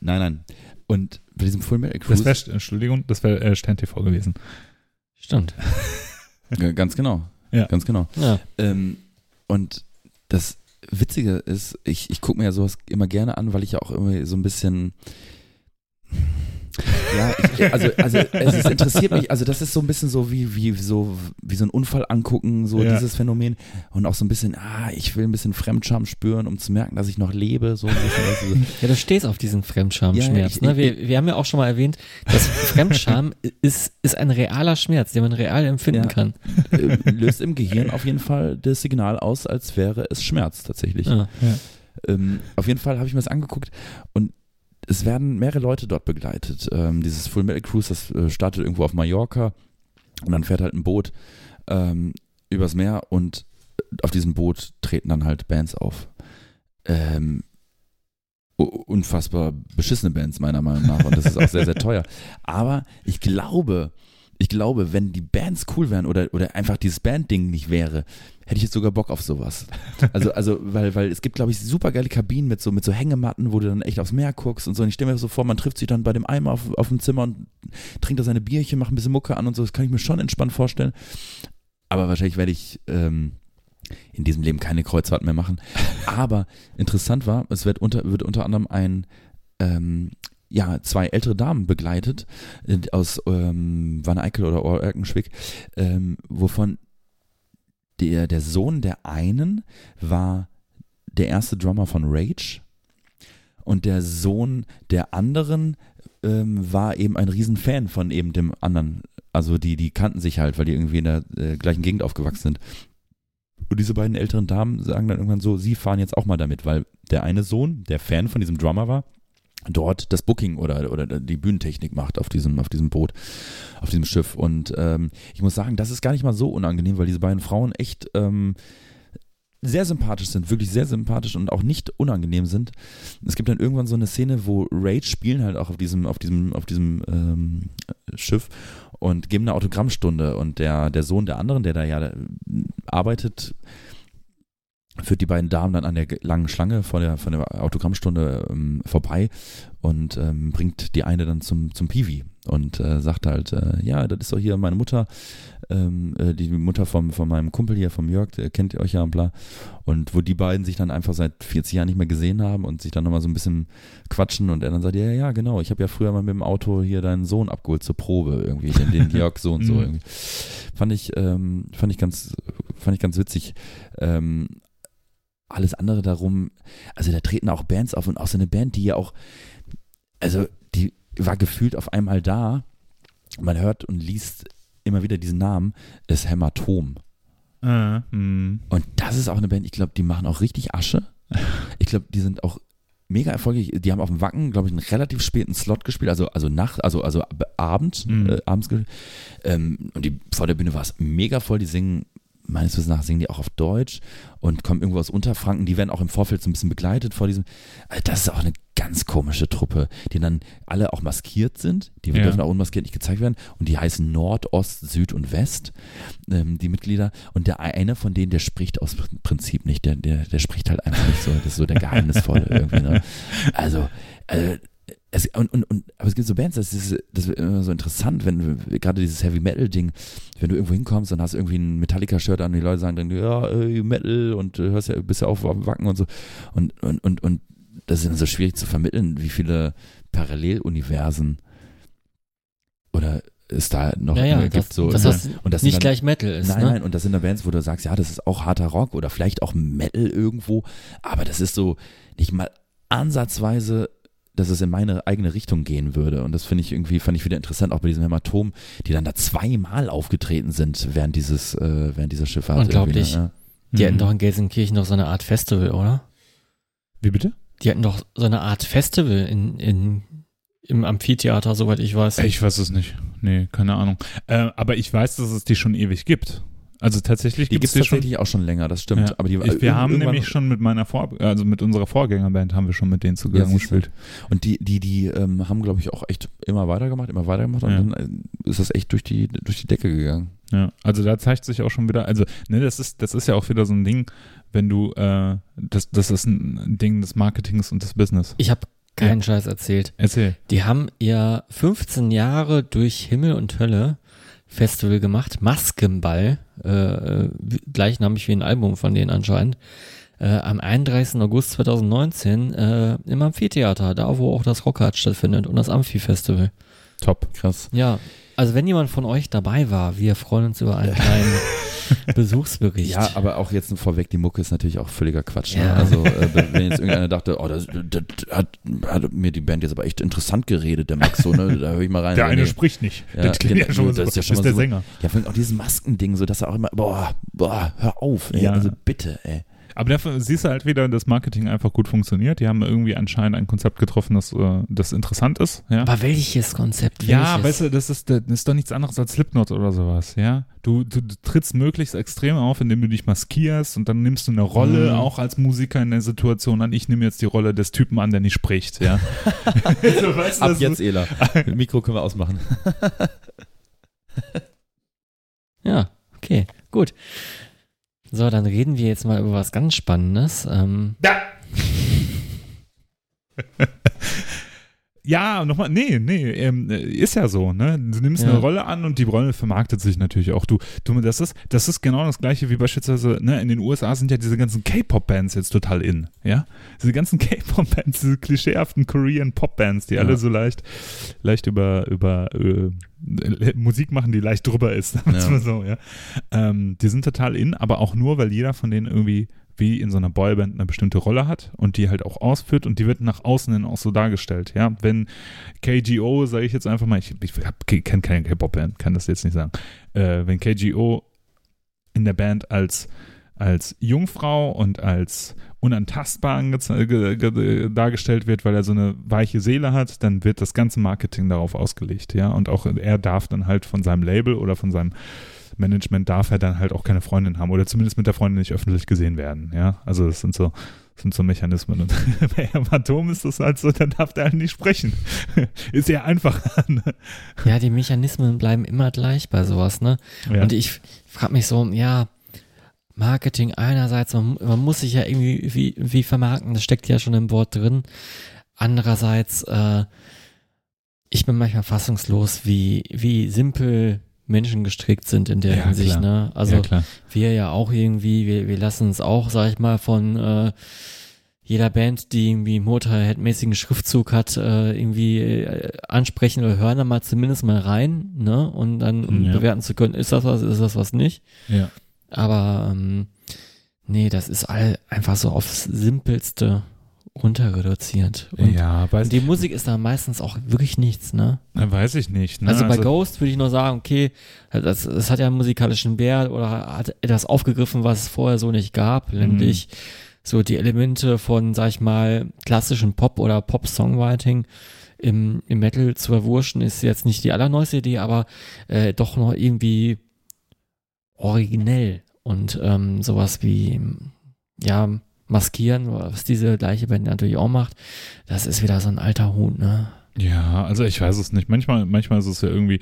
Nein, nein. Und bei diesem Full Metal Das Cruise. wäre, Entschuldigung, das wäre äh, Stern TV gewesen. Stimmt. <laughs> Ganz genau. Ja. Ganz genau. Ja. Ähm, und das Witzige ist, ich, ich gucke mir ja sowas immer gerne an, weil ich ja auch irgendwie so ein bisschen. Ja, ich, also, also es ist, interessiert mich, also das ist so ein bisschen so wie, wie, so, wie so ein Unfall angucken, so Ja. dieses Phänomen. Und auch so ein bisschen, ah, ich will ein bisschen Fremdscham spüren, um zu merken, dass ich noch lebe. So ein bisschen, weißt du, so. Ja, du stehst auf diesen Fremdscham-Schmerz. Ja, ja, ne? wir, wir haben ja auch schon mal erwähnt, dass Fremdscham ist, ist ein realer Schmerz, den man real empfinden Ja. kann. äh, löst im Gehirn auf jeden Fall das Signal aus, als wäre es Schmerz tatsächlich. Ja. Ähm, auf jeden Fall habe ich mir das angeguckt und es werden mehrere Leute dort begleitet. Ähm, dieses Full Metal Cruise, das äh, startet irgendwo auf Mallorca und dann fährt halt ein Boot ähm, übers Meer und auf diesem Boot treten dann halt Bands auf. Ähm, unfassbar beschissene Bands meiner Meinung nach und das ist auch sehr, sehr teuer. Aber ich glaube, ich glaube, wenn die Bands cool wären oder, oder einfach dieses Band-Ding nicht wäre, hätte ich jetzt sogar Bock auf sowas. Also, also, weil, weil es gibt, glaube ich, super geile Kabinen mit so, mit so Hängematten, wo du dann echt aufs Meer guckst und so. Und ich stelle mir so vor, man trifft sich dann bei dem Eimer auf, auf dem Zimmer und trinkt da seine Bierchen, macht ein bisschen Mucke an und so. Das kann ich mir schon entspannt vorstellen. Aber wahrscheinlich werde ich ähm, in diesem Leben keine Kreuzfahrt mehr machen. Aber interessant war, es wird unter, wird unter anderem ein ähm, ja, zwei ältere Damen begleitet äh, aus ähm, Wanne Eickel oder Erkenschwick, ähm, wovon der, der Sohn der einen war der erste Drummer von Rage und der Sohn der anderen ähm, war eben ein Riesenfan von eben dem anderen. Also die, die kannten sich halt, weil die irgendwie in der äh, gleichen Gegend aufgewachsen sind. Und diese beiden älteren Damen sagen dann irgendwann so, sie fahren jetzt auch mal damit, weil der eine Sohn, der Fan von diesem Drummer war, dort das Booking oder, oder die Bühnentechnik macht auf diesem, auf diesem Boot, auf diesem Schiff. Und ähm, ich muss sagen, das ist gar nicht mal so unangenehm, weil diese beiden Frauen echt ähm, sehr sympathisch sind, wirklich sehr sympathisch und auch nicht unangenehm sind. Es gibt dann irgendwann so eine Szene, wo Rage spielen halt auch auf diesem, auf diesem, auf diesem ähm, Schiff und geben eine Autogrammstunde und der, der Sohn der anderen, der da ja arbeitet, führt die beiden Damen dann an der langen Schlange vor der, von der Autogrammstunde ähm, vorbei und ähm, bringt die eine dann zum, zum Piwi und äh, sagt halt, äh, ja, das ist doch hier meine Mutter, ähm, äh, die Mutter vom, von meinem Kumpel hier, vom Jörg, der kennt ihr euch ja und bla. Und wo die beiden sich dann einfach seit 40 Jahren nicht mehr gesehen haben und sich dann nochmal so ein bisschen quatschen und er dann sagt, ja, ja, genau, ich habe ja früher mal mit dem Auto hier deinen Sohn abgeholt zur Probe irgendwie, den, den <laughs> Jörg so und so Mhm. irgendwie. Fand ich, ähm, fand ich ganz, fand ich ganz witzig. Ähm, alles andere darum, also da treten auch Bands auf und auch so eine Band, die ja auch, also die war gefühlt auf einmal da. Man hört und liest immer wieder diesen Namen, ist Hämatom. Hm. Und das ist auch eine Band, ich glaube, die machen auch richtig Asche. <laughs> Ich glaube, die sind auch mega erfolgreich. Die haben auf dem Wacken, glaube ich, einen relativ späten Slot gespielt, also, also Nacht, also, also ab- Abend, Mhm. äh, abends. ge- Ähm, und die, vor der Bühne war es mega voll. Die singen, meines Wissens nach, singen die auch auf Deutsch und kommen irgendwo aus Unterfranken. Die werden auch im Vorfeld so ein bisschen begleitet vor diesem. Also das ist auch eine ganz komische Truppe, die dann alle auch maskiert sind. Die Ja. dürfen auch unmaskiert nicht gezeigt werden. Und die heißen Nord, Ost, Süd und West, ähm, die Mitglieder. Und der eine von denen, der spricht aus Prinzip nicht. Der, der, der spricht halt einfach nicht so. Das ist so der <laughs> Geheimnisvolle irgendwie. Ne? Also, äh, es, und, und, und, aber es gibt so Bands, das ist, das ist immer so interessant, wenn gerade dieses Heavy Metal Ding, wenn du irgendwo hinkommst und hast irgendwie ein Metallica-Shirt an, die Leute sagen dann, ja, äh, Metal und äh, hörst ja, bist ja auf am Wacken und so. Und, und, und, und das ist dann so schwierig zu vermitteln, wie viele Paralleluniversen oder es da noch Ja, ja, das, gibt. So, dass ne? das und das nicht dann, gleich Metal ist. Nein, ne? nein, und das sind da Bands, wo du sagst, ja, das ist auch harter Rock oder vielleicht auch Metal irgendwo, aber das ist so nicht mal ansatzweise, dass es in meine eigene Richtung gehen würde. Und das finde ich irgendwie, fand ich wieder interessant, auch bei diesem Hämatom, die dann da zweimal aufgetreten sind während dieses, äh, während dieser Schifffahrt. Unglaublich. Ne? Die hatten Mhm. doch in Gelsenkirchen noch so eine Art Festival, oder? Wie bitte? Die hatten doch so eine Art Festival in, in, im Amphitheater, soweit ich weiß. Ich weiß es nicht. Nee, keine Ahnung. Äh, aber ich weiß, dass es die schon ewig gibt. Also tatsächlich Die gibt es die schon. tatsächlich auch schon länger, das stimmt. Ja. Aber die, ich, wir haben nämlich schon mit meiner Vor also mit unserer Vorgängerband haben wir schon mit denen zusammen du. gespielt. Und die, die, die ähm, haben, glaube ich, auch echt immer weitergemacht, immer weitergemacht und Ja. dann äh, ist das echt durch die, durch die Decke gegangen. Ja, also da zeigt sich auch schon wieder, also ne, das ist das ist ja auch wieder so ein Ding, wenn du äh, das das ist ein Ding des Marketings und des Business. Ich habe keinen Scheiß erzählt. Erzähl. Die haben ihr 15 Jahre durch Himmel und Hölle Festival gemacht, Maskenball, äh, äh, gleichnamig wie ein Album von denen anscheinend, äh, am 31. August 2019 äh, im Amphitheater, da wo auch das Rockhard stattfindet und das Amphi-Festival. Top. Krass. Ja, also wenn jemand von euch dabei war, wir freuen uns über einen kleinen <laughs> Besuchsbericht. Ja, aber auch jetzt vorweg, die Mucke ist natürlich auch völliger Quatsch. Ne? Ja. Also, äh, wenn jetzt irgendeiner dachte, oh, das, das hat, hat mir die Band jetzt aber echt interessant geredet, der Max, so, ne? Da höre ich mal rein. Der eine nee. spricht nicht. Ja, das klingt ja genau, schon das so. ist ja schon ist der so- Sänger. Ja, vor allem auch dieses Maskending, so dass er auch immer, boah, boah, hör auf, ey. Ja. Also bitte, ey. Aber dafür siehst du halt wieder, dass Marketing einfach gut funktioniert. Die haben irgendwie anscheinend ein Konzept getroffen, das, äh, das interessant ist. Ja, Aber welches Konzept? ja welches? weißt du, das ist, das ist doch nichts anderes als Slipknot oder sowas. Ja, du, du, du trittst möglichst extrem auf, indem du dich maskierst und dann nimmst du eine Rolle, Mhm. auch als Musiker in der Situation an. Ich nehme jetzt die Rolle des Typen an, der nicht spricht. Ja, <laughs> so, weißt du, Ab jetzt, Ela. <laughs> Mikro können wir ausmachen. <laughs> Ja, okay, gut. So, dann reden wir jetzt mal über was ganz Spannendes. Ähm, <laughs> Ja, nochmal, nee, nee, ähm, äh, ist ja so, ne? Du nimmst Ja. eine Rolle an und die Rolle vermarktet sich natürlich auch. Du, du, das ist, das ist genau das gleiche wie beispielsweise, ne, in den USA sind ja diese ganzen K-Pop-Bands jetzt total in, ja? Diese ganzen <laughs> K-Pop-Bands, diese klischeehaften Korean Pop-Bands, die Ja. alle so leicht, leicht über, über, äh, Musik machen, die leicht drüber ist, <laughs> sagen wir Ja. mal so, ja. Ähm, die sind total in, aber auch nur, weil jeder von denen irgendwie wie in so einer Boyband eine bestimmte Rolle hat und die halt auch ausführt und die wird nach außen hin auch so dargestellt. Ja, wenn KGO, sage ich jetzt einfach mal, ich, ich kenne keine K-Pop-Band, kann das jetzt nicht sagen, äh, wenn KGO in der Band als als Jungfrau und als unantastbar dargestellt wird, weil er so eine weiche Seele hat, dann wird das ganze Marketing darauf ausgelegt, ja. Und auch er darf dann halt von seinem Label oder von seinem Management darf er dann halt auch keine Freundin haben oder zumindest mit der Freundin nicht öffentlich gesehen werden, ja. Also das sind so, das sind so Mechanismen. Und <laughs> bei Hämatom ist das halt so, dann darf der halt nicht sprechen. <laughs> ist ja einfacher. <laughs> Ne? ja, die Mechanismen bleiben immer gleich bei sowas, ne? Ja. Und ich frage mich so, ja, Marketing einerseits, man, man muss sich ja irgendwie wie, wie vermarkten, das steckt ja schon im Wort drin. Andererseits, äh, ich bin manchmal fassungslos, wie, wie simpel Menschen gestrickt sind in der Ja, Hinsicht, klar. ne? Also ja, wir ja auch irgendwie, wir, wir lassen uns auch, sag ich mal, von äh, jeder Band, die irgendwie Motorhead-mäßigen Schriftzug hat, äh, irgendwie äh, ansprechen oder hören da mal zumindest mal rein, ne? Und dann um Ja. bewerten zu können, ist das was, ist das was nicht. Ja. Aber ähm, nee, das ist all einfach so aufs Simpelste runter reduziert. Und ja, weiß, die Musik ist da meistens auch wirklich nichts, ne? äh, weiß ich nicht. Ne? Also bei Ghost würde ich nur sagen, okay, das, das hat ja einen musikalischen Wert oder hat etwas aufgegriffen, was es vorher so nicht gab, nämlich so die Elemente von, sag ich mal, klassischen Pop- oder Pop-Songwriting im, im Metal zu verwurschen, ist jetzt nicht die allerneueste Idee, aber äh, doch noch irgendwie originell und ähm, sowas wie, ja, maskieren, was diese gleiche Band natürlich auch macht, das ist wieder so ein alter Hut, ne? Ja, also ich weiß es nicht. Manchmal, manchmal ist es ja irgendwie,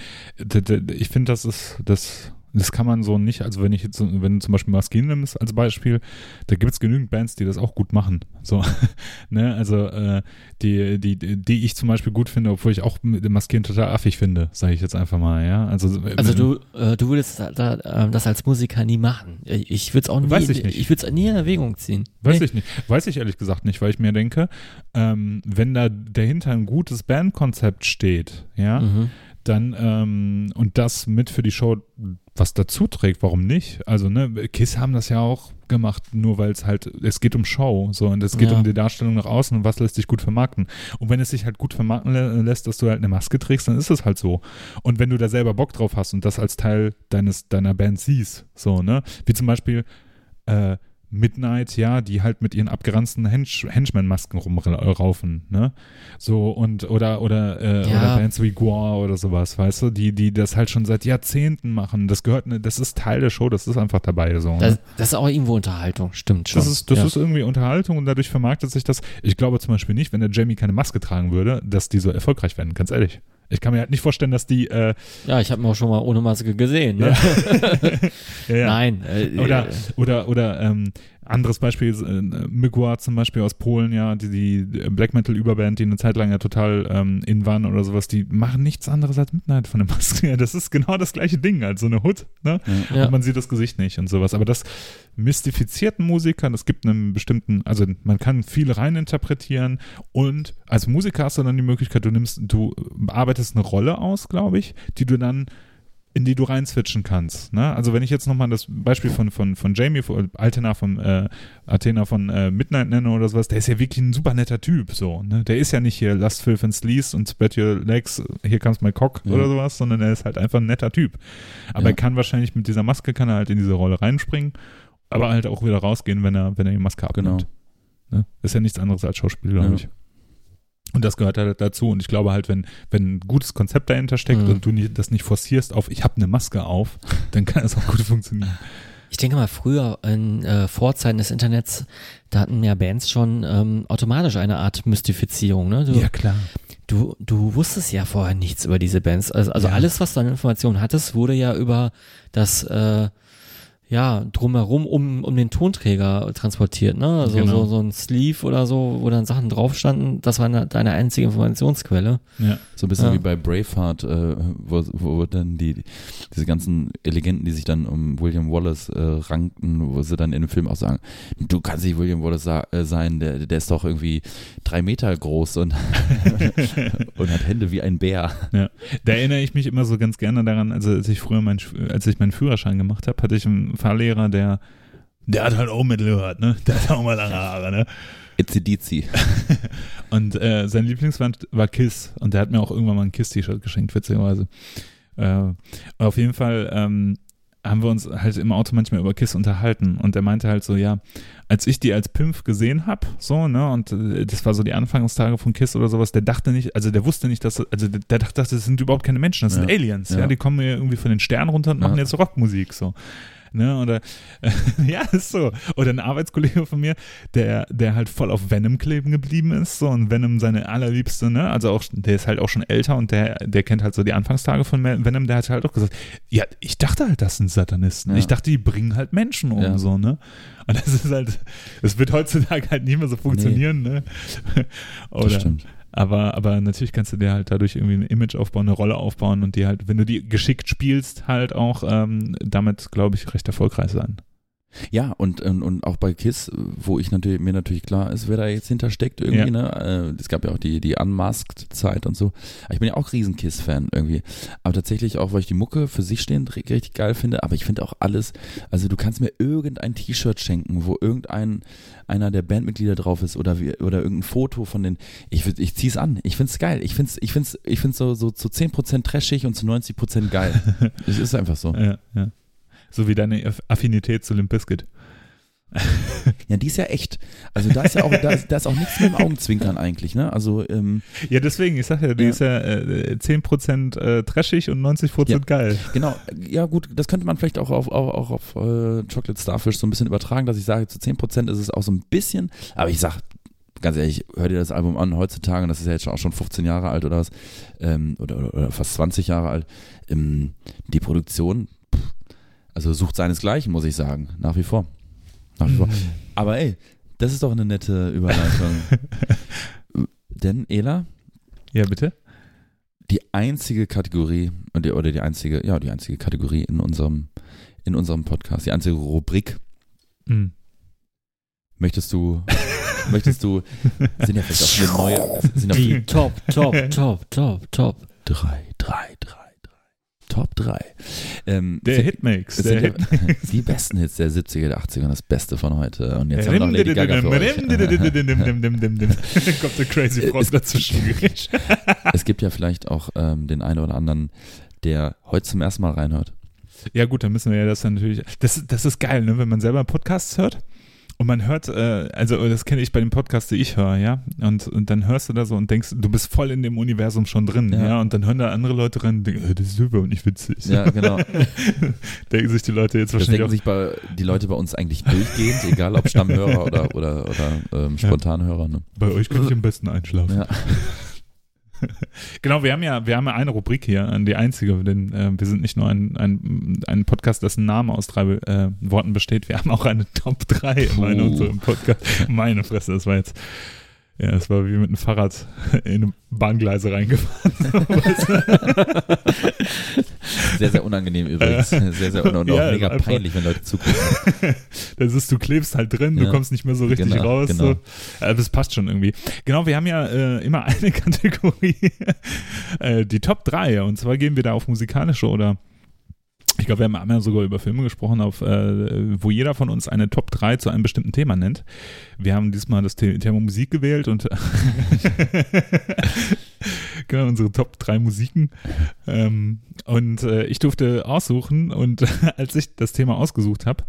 ich finde, das ist, das, das kann man so nicht, also wenn ich jetzt, wenn du zum Beispiel Maskin nimmst als Beispiel, da gibt es genügend Bands, die das auch gut machen. So, <laughs> ne, also äh, die, die, die ich zum Beispiel gut finde, obwohl ich auch Maskieren total affig finde, sage ich jetzt einfach mal, ja. Also, Also du, äh, du würdest da, da, ähm, das als Musiker nie machen. Ich, ich würde es auch nie, Weiß ich nicht. ich würde es nie in Erwägung ziehen. Weiß Nee. ich nicht. Weiß ich ehrlich gesagt nicht, weil ich mir denke, ähm, wenn da dahinter ein gutes Bandkonzept steht, ja, Mhm. dann ähm, und das mit für die Show was dazu trägt, warum nicht? Also, ne, Kiss haben das ja auch gemacht, nur weil es halt, es geht um Show, so, und es geht Ja. um die Darstellung nach außen und was lässt sich gut vermarkten. Und wenn es sich halt gut vermarkten lä lässt, dass du halt eine Maske trägst, dann ist es halt so. Und wenn du da selber Bock drauf hast und das als Teil deines, deiner Band siehst, so, ne, wie zum Beispiel, äh, Midnight, ja, die halt mit ihren abgeranzten Hench Henchman-Masken rumraufen, ne? So und oder oder äh, Ja. oder Bands wie Gore oder sowas, weißt du, die die das halt schon seit Jahrzehnten machen. Das gehört, ne, das ist Teil der Show, das ist einfach dabei so. Das, Ne? das ist auch irgendwo Unterhaltung, stimmt schon. Das ist, das ja. ist irgendwie Unterhaltung und dadurch vermarktet sich das. Ich glaube zum Beispiel nicht, wenn der Jamie keine Maske tragen würde, dass die so erfolgreich werden, ganz ehrlich. Ich kann mir halt nicht vorstellen, dass die äh, ja, ich habe ihn auch schon mal ohne Maske gesehen. Ne? ja, <laughs> ja. Nein. Äh, Oder, äh, oder, oder ähm, anderes Beispiel, äh, Mygła zum Beispiel aus Polen, ja, die, die Black Metal Überband, die eine Zeit lang ja total ähm, in waren oder sowas, die machen nichts anderes als Midnight von der Maske. <laughs> Das ist genau das gleiche Ding, als so eine Hood, ne? Ja. Und man sieht das Gesicht nicht und sowas. Aber das mystifiziert einen Musiker, das gibt einen bestimmten, also man kann viel reininterpretieren und als Musiker hast du dann die Möglichkeit, du nimmst, du arbeitest eine Rolle aus, glaube ich, die du dann in die du reinswitchen kannst. Ne? Also wenn ich jetzt nochmal das Beispiel von, von, von Jamie, von Altena von äh, Athena von äh, Midnight nenne oder sowas, der ist ja wirklich ein super netter Typ. So, ne? Der ist ja nicht hier Last Filth and Sleaze und Spread Your Legs, here comes my cock Ja. oder sowas, sondern er ist halt einfach ein netter Typ. Aber Ja. er kann wahrscheinlich mit dieser Maske kann er halt in diese Rolle reinspringen, aber halt auch wieder rausgehen, wenn er, wenn er die Maske abnimmt. Genau. Ne? Ist ja nichts anderes als Schauspiel, glaube Ja. ich. Und das gehört halt dazu. Und ich glaube halt, wenn, wenn ein gutes Konzept dahinter steckt Mhm. und du nie, das nicht forcierst auf, ich habe eine Maske auf, dann kann es auch gut funktionieren. Ich denke mal, früher in äh, Vorzeiten des Internets, da hatten ja Bands schon ähm, automatisch eine Art Mystifizierung. Ne? Du, klar. du, du wusstest ja vorher nichts über diese Bands. Also, also Ja. alles, was du an Informationen hattest, wurde ja über das äh, ja, drumherum um, um den Tonträger transportiert, ne? Also Genau. so, so ein Sleeve oder so, wo dann Sachen drauf standen, das war eine, deine einzige Informationsquelle. Ja. So ein bisschen Ja. wie bei Braveheart, äh, wo, wo dann die, diese ganzen Legenden, die sich dann um William Wallace äh, rankten, wo sie dann in dem Film auch sagen, du kannst nicht William Wallace sa äh, sein, der, der ist doch irgendwie drei Meter groß und, <laughs> und hat Hände wie ein Bär. Ja, da erinnere ich mich immer so ganz gerne daran, also als ich früher mein, als ich meinen Führerschein gemacht habe, hatte ich einen Fahrlehrer, der, der hat halt auch Metal gehört, ne? Der hat auch mal lange Haare, ne? Itzidizi. <laughs> Und äh, sein Lieblingsband war Kiss und der hat mir auch irgendwann mal ein Kiss-T-Shirt geschenkt, witzigerweise. Äh, auf jeden Fall ähm, haben wir uns halt im Auto manchmal über Kiss unterhalten und er meinte halt so, ja, als ich die als Pimpf gesehen hab, so, ne, und äh, das war so die Anfangstage von Kiss oder sowas, der dachte nicht, also der wusste nicht, dass, also der, der dachte, das sind überhaupt keine Menschen, das sind Ja. Aliens, ja. Ja. die kommen hier irgendwie von den Sternen runter und Ja. machen jetzt Rockmusik, so. Ne, oder, <laughs> ja, ist so. Oder ein Arbeitskollege von mir, der, der halt voll auf Venom kleben geblieben ist, so, und Venom seine allerliebste, ne, also auch, der ist halt auch schon älter und der, der kennt halt so die Anfangstage von Venom, der hat halt auch gesagt, ja, ich dachte halt, das sind Satanisten. Ja. Ich dachte, die bringen halt Menschen um, Ja. so, ne. Und das ist halt, das wird heutzutage halt nicht mehr so funktionieren, ne. <laughs> Das Oder, stimmt. Aber, aber natürlich kannst du dir halt dadurch irgendwie ein Image aufbauen, eine Rolle aufbauen und die halt, wenn du die geschickt spielst, halt auch ähm, damit, glaube ich, recht erfolgreich sein. Ja, und, und, und auch bei KISS, wo ich natürlich, mir natürlich klar ist, wer da jetzt hintersteckt irgendwie, Ja. ne? Äh, Es gab ja auch die, die Unmasked-Zeit und so. Ich bin ja auch riesen KISS-Fan irgendwie. Aber tatsächlich auch, weil ich die Mucke für sich stehend ri- richtig geil finde, aber ich finde auch alles, also du kannst mir irgendein T-Shirt schenken, wo irgendein, einer der Bandmitglieder drauf ist oder wie, oder irgendein Foto von den, ich, ich zieh's an. Ich find's geil. Ich find's, ich find's, ich find's so, so zu 10% trashig und zu 90% geil. <laughs> Es ist einfach so. Ja, ja. So wie deine Aff- Affinität zu Limp Bizkit. <laughs> Ja, die ist ja echt. Also da ist ja auch, da ist, da ist auch nichts mit dem Augenzwinkern eigentlich, ne? Also, ähm, Ja, deswegen, ich sag ja, die Ja. ist ja äh, 10% äh, trashig und 90% Ja. geil. genau, ja gut, das könnte man vielleicht auch auf, auch, auch auf äh, Chocolate Starfish so ein bisschen übertragen, dass ich sage, zu 10% ist es auch so ein bisschen, aber ich sag, ganz ehrlich, hör dir das Album an heutzutage, und das ist ja jetzt auch schon 15 Jahre alt oder was, ähm, oder, oder, oder fast 20 Jahre alt, ähm, die Produktion, also sucht seinesgleichen, muss ich sagen, nach wie vor. Nach wie vor. Aber ey, das ist doch eine nette Überleitung. <laughs> Denn, Ela, Ja, bitte? die einzige Kategorie oder die einzige, ja, die einzige Kategorie in unserem, in unserem Podcast, die einzige Rubrik. Mhm. Möchtest du, möchtest du, sind ja vielleicht auch viele neue, sind Die Top, Top, Top, Top, Top. drei, drei, drei, Top drei. Ähm, Der Hitmix. Der Hit die besten Hits der 70er, der 80er und das Beste von heute. Und jetzt haben wir noch Lady Gaga für euch. Kommt der Crazy Frog dazwischen. Es gibt ja vielleicht auch ähm, den einen oder anderen, der heute zum ersten Mal reinhört. Ja gut, dann müssen wir ja das dann natürlich. Das, das ist geil, ne? wenn man selber Podcasts hört und man hört, äh, also das kenne ich bei den Podcasts, die ich höre, ja. Und, und dann hörst du da so und denkst, du bist voll in dem Universum schon drin, ja. Ja. Und dann hören da andere Leute rein und denken, äh, das ist überhaupt nicht witzig. Ja, genau. <laughs> denken sich die Leute jetzt Das wahrscheinlich denken auch. sich bei, die Leute bei uns eigentlich durchgehend, <laughs> egal ob Stammhörer oder, oder, oder ähm, Spontanhörer. Ne? Bei euch kann ich am besten einschlafen. Ja. <laughs> <laughs> Genau, wir haben ja, wir haben ja eine Rubrik hier, äh, die einzige, denn äh, wir sind nicht nur ein, ein, ein Podcast, dessen Name aus drei äh, Worten besteht, wir haben auch eine Top 3 in Puh. unserem Podcast. Meine Fresse, das war jetzt, ja, das war wie mit einem Fahrrad <laughs> in eine Bahngleise reingefahren. <laughs> Sehr, sehr unangenehm übrigens. Sehr, sehr unangenehm. Und Ja, auch mega einfach- peinlich, wenn Leute zugucken. <laughs> Das ist, du klebst halt drin, du Ja. kommst nicht mehr so richtig Genau, raus. genau. So. Äh, das passt schon irgendwie. Genau, wir haben ja äh, immer eine Kategorie, äh, die Top 3. Und zwar gehen wir da auf musikalische oder ich glaube, wir haben einmal sogar über Filme gesprochen, auf, äh, wo jeder von uns eine Top 3 zu einem bestimmten Thema nennt. Wir haben diesmal das The Thema Musik gewählt und <laughs> genau, unsere Top 3 Musiken. Ähm, und äh, ich durfte aussuchen und <laughs> als ich das Thema ausgesucht habe,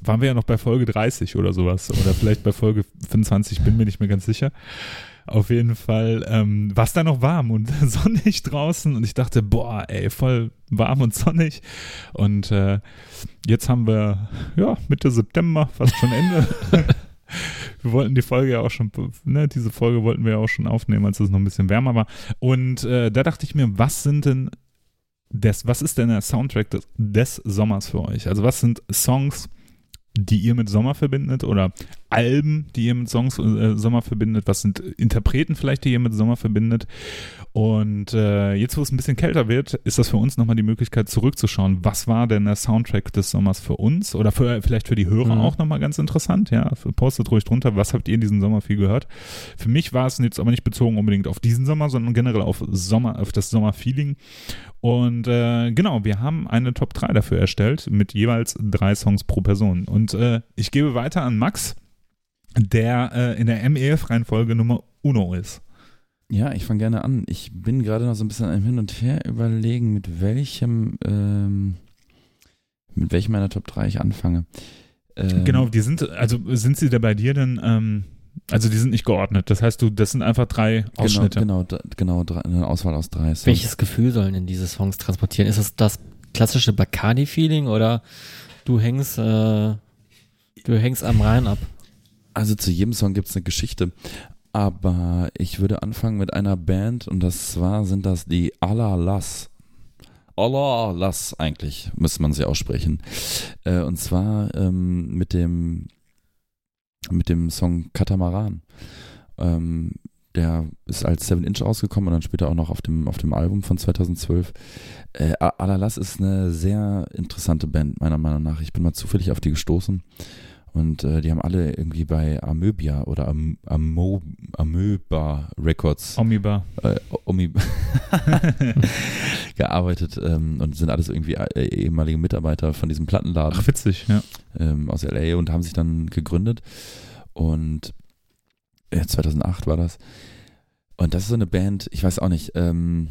waren wir ja noch bei Folge 30 oder sowas. Oder vielleicht bei Folge 25, bin mir nicht mehr ganz sicher. Auf jeden Fall ähm, war es da noch warm und <laughs> sonnig draußen und ich dachte, boah, ey, voll warm und sonnig. Und äh, jetzt haben wir, ja, Mitte September, fast schon Ende. <laughs> wir wollten die Folge ja auch schon, ne, diese Folge wollten wir ja auch schon aufnehmen, als es noch ein bisschen wärmer war. Und äh, da dachte ich mir, was sind denn das, was ist denn der Soundtrack des, des Sommers für euch? Also was sind Songs, die ihr mit Sommer verbindet oder Alben, die ihr mit Songs äh, Sommer verbindet? Was sind Interpreten vielleicht, die ihr mit Sommer verbindet? Und äh, jetzt, wo es ein bisschen kälter wird, ist das für uns nochmal die Möglichkeit zurückzuschauen. Was war denn der Soundtrack des Sommers für uns oder für, vielleicht für die Hörer Mhm. auch nochmal ganz interessant? Ja, postet ruhig drunter. Was habt ihr diesen Sommer viel gehört? Für mich war es jetzt aber nicht bezogen unbedingt auf diesen Sommer, sondern generell auf Sommer, auf das Sommerfeeling. Und äh, genau, wir haben eine Top 3 dafür erstellt mit jeweils drei Songs pro Person. Und äh, ich gebe weiter an Max, der äh, in der MEF-Reihenfolge Nummer Uno ist. Ja, ich fange gerne an. Ich bin gerade noch so ein bisschen am Hin und Her überlegen, mit welchem, ähm, mit welchem meiner Top 3 ich anfange. Ähm, Genau, die sind, also sind sie da bei dir denn, ähm, also die sind nicht geordnet. Das heißt, du, das sind einfach drei Ausschnitte. Genau, genau, genau drei, eine Auswahl aus drei. Songs. Welches Gefühl sollen denn diese Songs transportieren? Ist es das klassische Bacardi-Feeling oder du hängst, äh, du hängst am Rhein ab? Also zu jedem Song gibt es eine Geschichte. Aber ich würde anfangen mit einer Band und das zwar sind das die Allah Las. Allah Las eigentlich, müsste man sie aussprechen. Äh, und zwar ähm, mit dem mit dem Song Katamaran. Ähm, der ist als 7 Inch rausgekommen und dann später auch noch auf dem, auf dem Album von 2012. Äh, Alalas ist eine sehr interessante Band, meiner Meinung nach. Ich bin mal zufällig auf die gestoßen. Und äh, die haben alle irgendwie bei Amöbia oder Am Amo Amöba Records Omiba. äh, Omi <laughs> gearbeitet ähm, und sind alles irgendwie äh, ehemalige Mitarbeiter von diesem Plattenladen Ach, witzig, ja. ähm, aus LA und haben sich dann gegründet. Und äh, 2008 war das. Und das ist so eine Band, ich weiß auch nicht, ähm,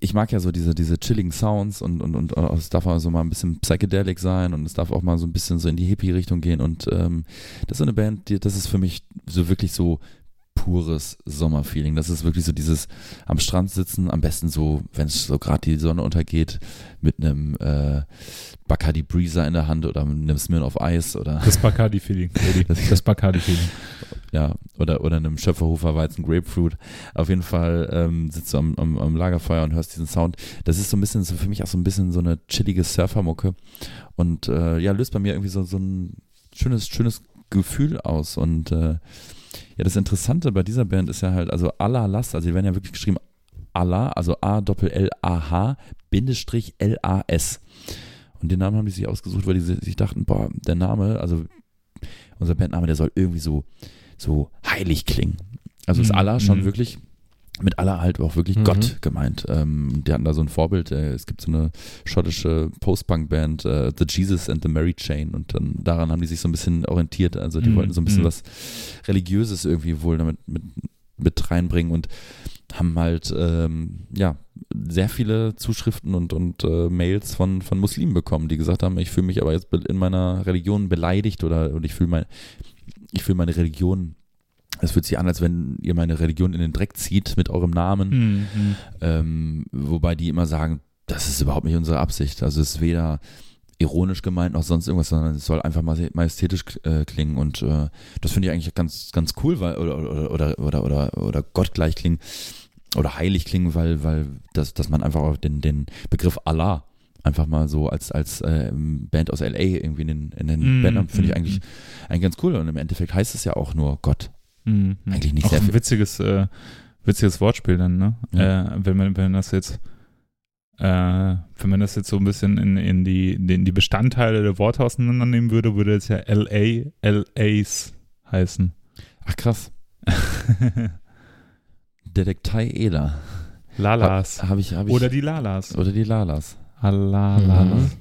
ich, mag ja so diese, diese chilligen Sounds und, und, und es darf auch so mal ein bisschen psychedelic sein und es darf auch mal so ein bisschen so in die Hippie-Richtung gehen. Und ähm, das ist so eine Band, die, das ist für mich so wirklich so pures Sommerfeeling. Das ist wirklich so dieses am Strand sitzen, am besten so, wenn es so gerade die Sonne untergeht, mit einem äh, Bacardi Breezer in der Hand oder einem Smirnoff Ice oder Das Bacardi-Feeling. Eddie. Das- <laughs> Das Bacardi-Feeling. Ja, oder, oder einem Schöpferhofer Weizen Grapefruit. Auf jeden Fall ähm, sitzt du am, am, am Lagerfeuer und hörst diesen Sound. Das ist so ein bisschen, so für mich auch so ein bisschen so eine chillige Surfermucke. Und äh, ja, löst bei mir irgendwie so, so ein schönes, schönes Gefühl aus. Und äh, ja, das Interessante bei dieser Band ist ja halt, also Allah Las, also die werden ja wirklich geschrieben Allah, also A-Doppel-L-A-H, Bindestrich L-A-S. Und den Namen haben die sich ausgesucht, weil die sich dachten, boah, der Name, also unser Bandname, der soll irgendwie so, so heilig klingen. Also ist Mhm, Allah schon mhm. wirklich mit Allah halt auch wirklich Mhm. Gott gemeint. Ähm, die hatten da so ein Vorbild. Äh, es gibt so eine schottische Post-Punk-Band, äh, The Jesus and the Mary Chain. Und dann daran haben die sich so ein bisschen orientiert. Also die Mhm, wollten so ein bisschen mhm. was Religiöses irgendwie wohl damit mit, mit reinbringen und haben halt ähm, ja sehr viele Zuschriften und, und äh, Mails von, von Muslimen bekommen, die gesagt haben, ich fühle mich aber jetzt in meiner Religion beleidigt oder und ich fühle mein, ich fühle meine Religion, es fühlt sich an, als wenn ihr meine Religion in den Dreck zieht mit eurem Namen. Mhm. Ähm, wobei die immer sagen, das ist überhaupt nicht unsere Absicht. Also es ist weder ironisch gemeint noch sonst irgendwas, sondern es soll einfach mal majestätisch äh, klingen und äh, das finde ich eigentlich ganz ganz cool, weil oder oder oder oder oder, oder gottgleich klingen oder heilig klingen, weil weil das dass man einfach auch den den Begriff Allah einfach mal so als als ähm, Band aus LA irgendwie in den in den Mm, Bandnamen finde ich mm, eigentlich eigentlich ganz cool und im Endeffekt heißt es ja auch nur Gott. Mhm. Eigentlich nicht Auch sehr ein viel. witziges, äh, witziges Wortspiel dann, ne? Ja. Äh, wenn man, wenn das jetzt, äh, wenn man das jetzt so ein bisschen in, in die, in die Bestandteile der Worte auseinandernehmen würde, würde es ja LA, LAs heißen. Ach krass. <laughs> Detektei Ela. Lalas. Habe ich, hab ich, Oder die Lalas. oder die Lalas. Lalas.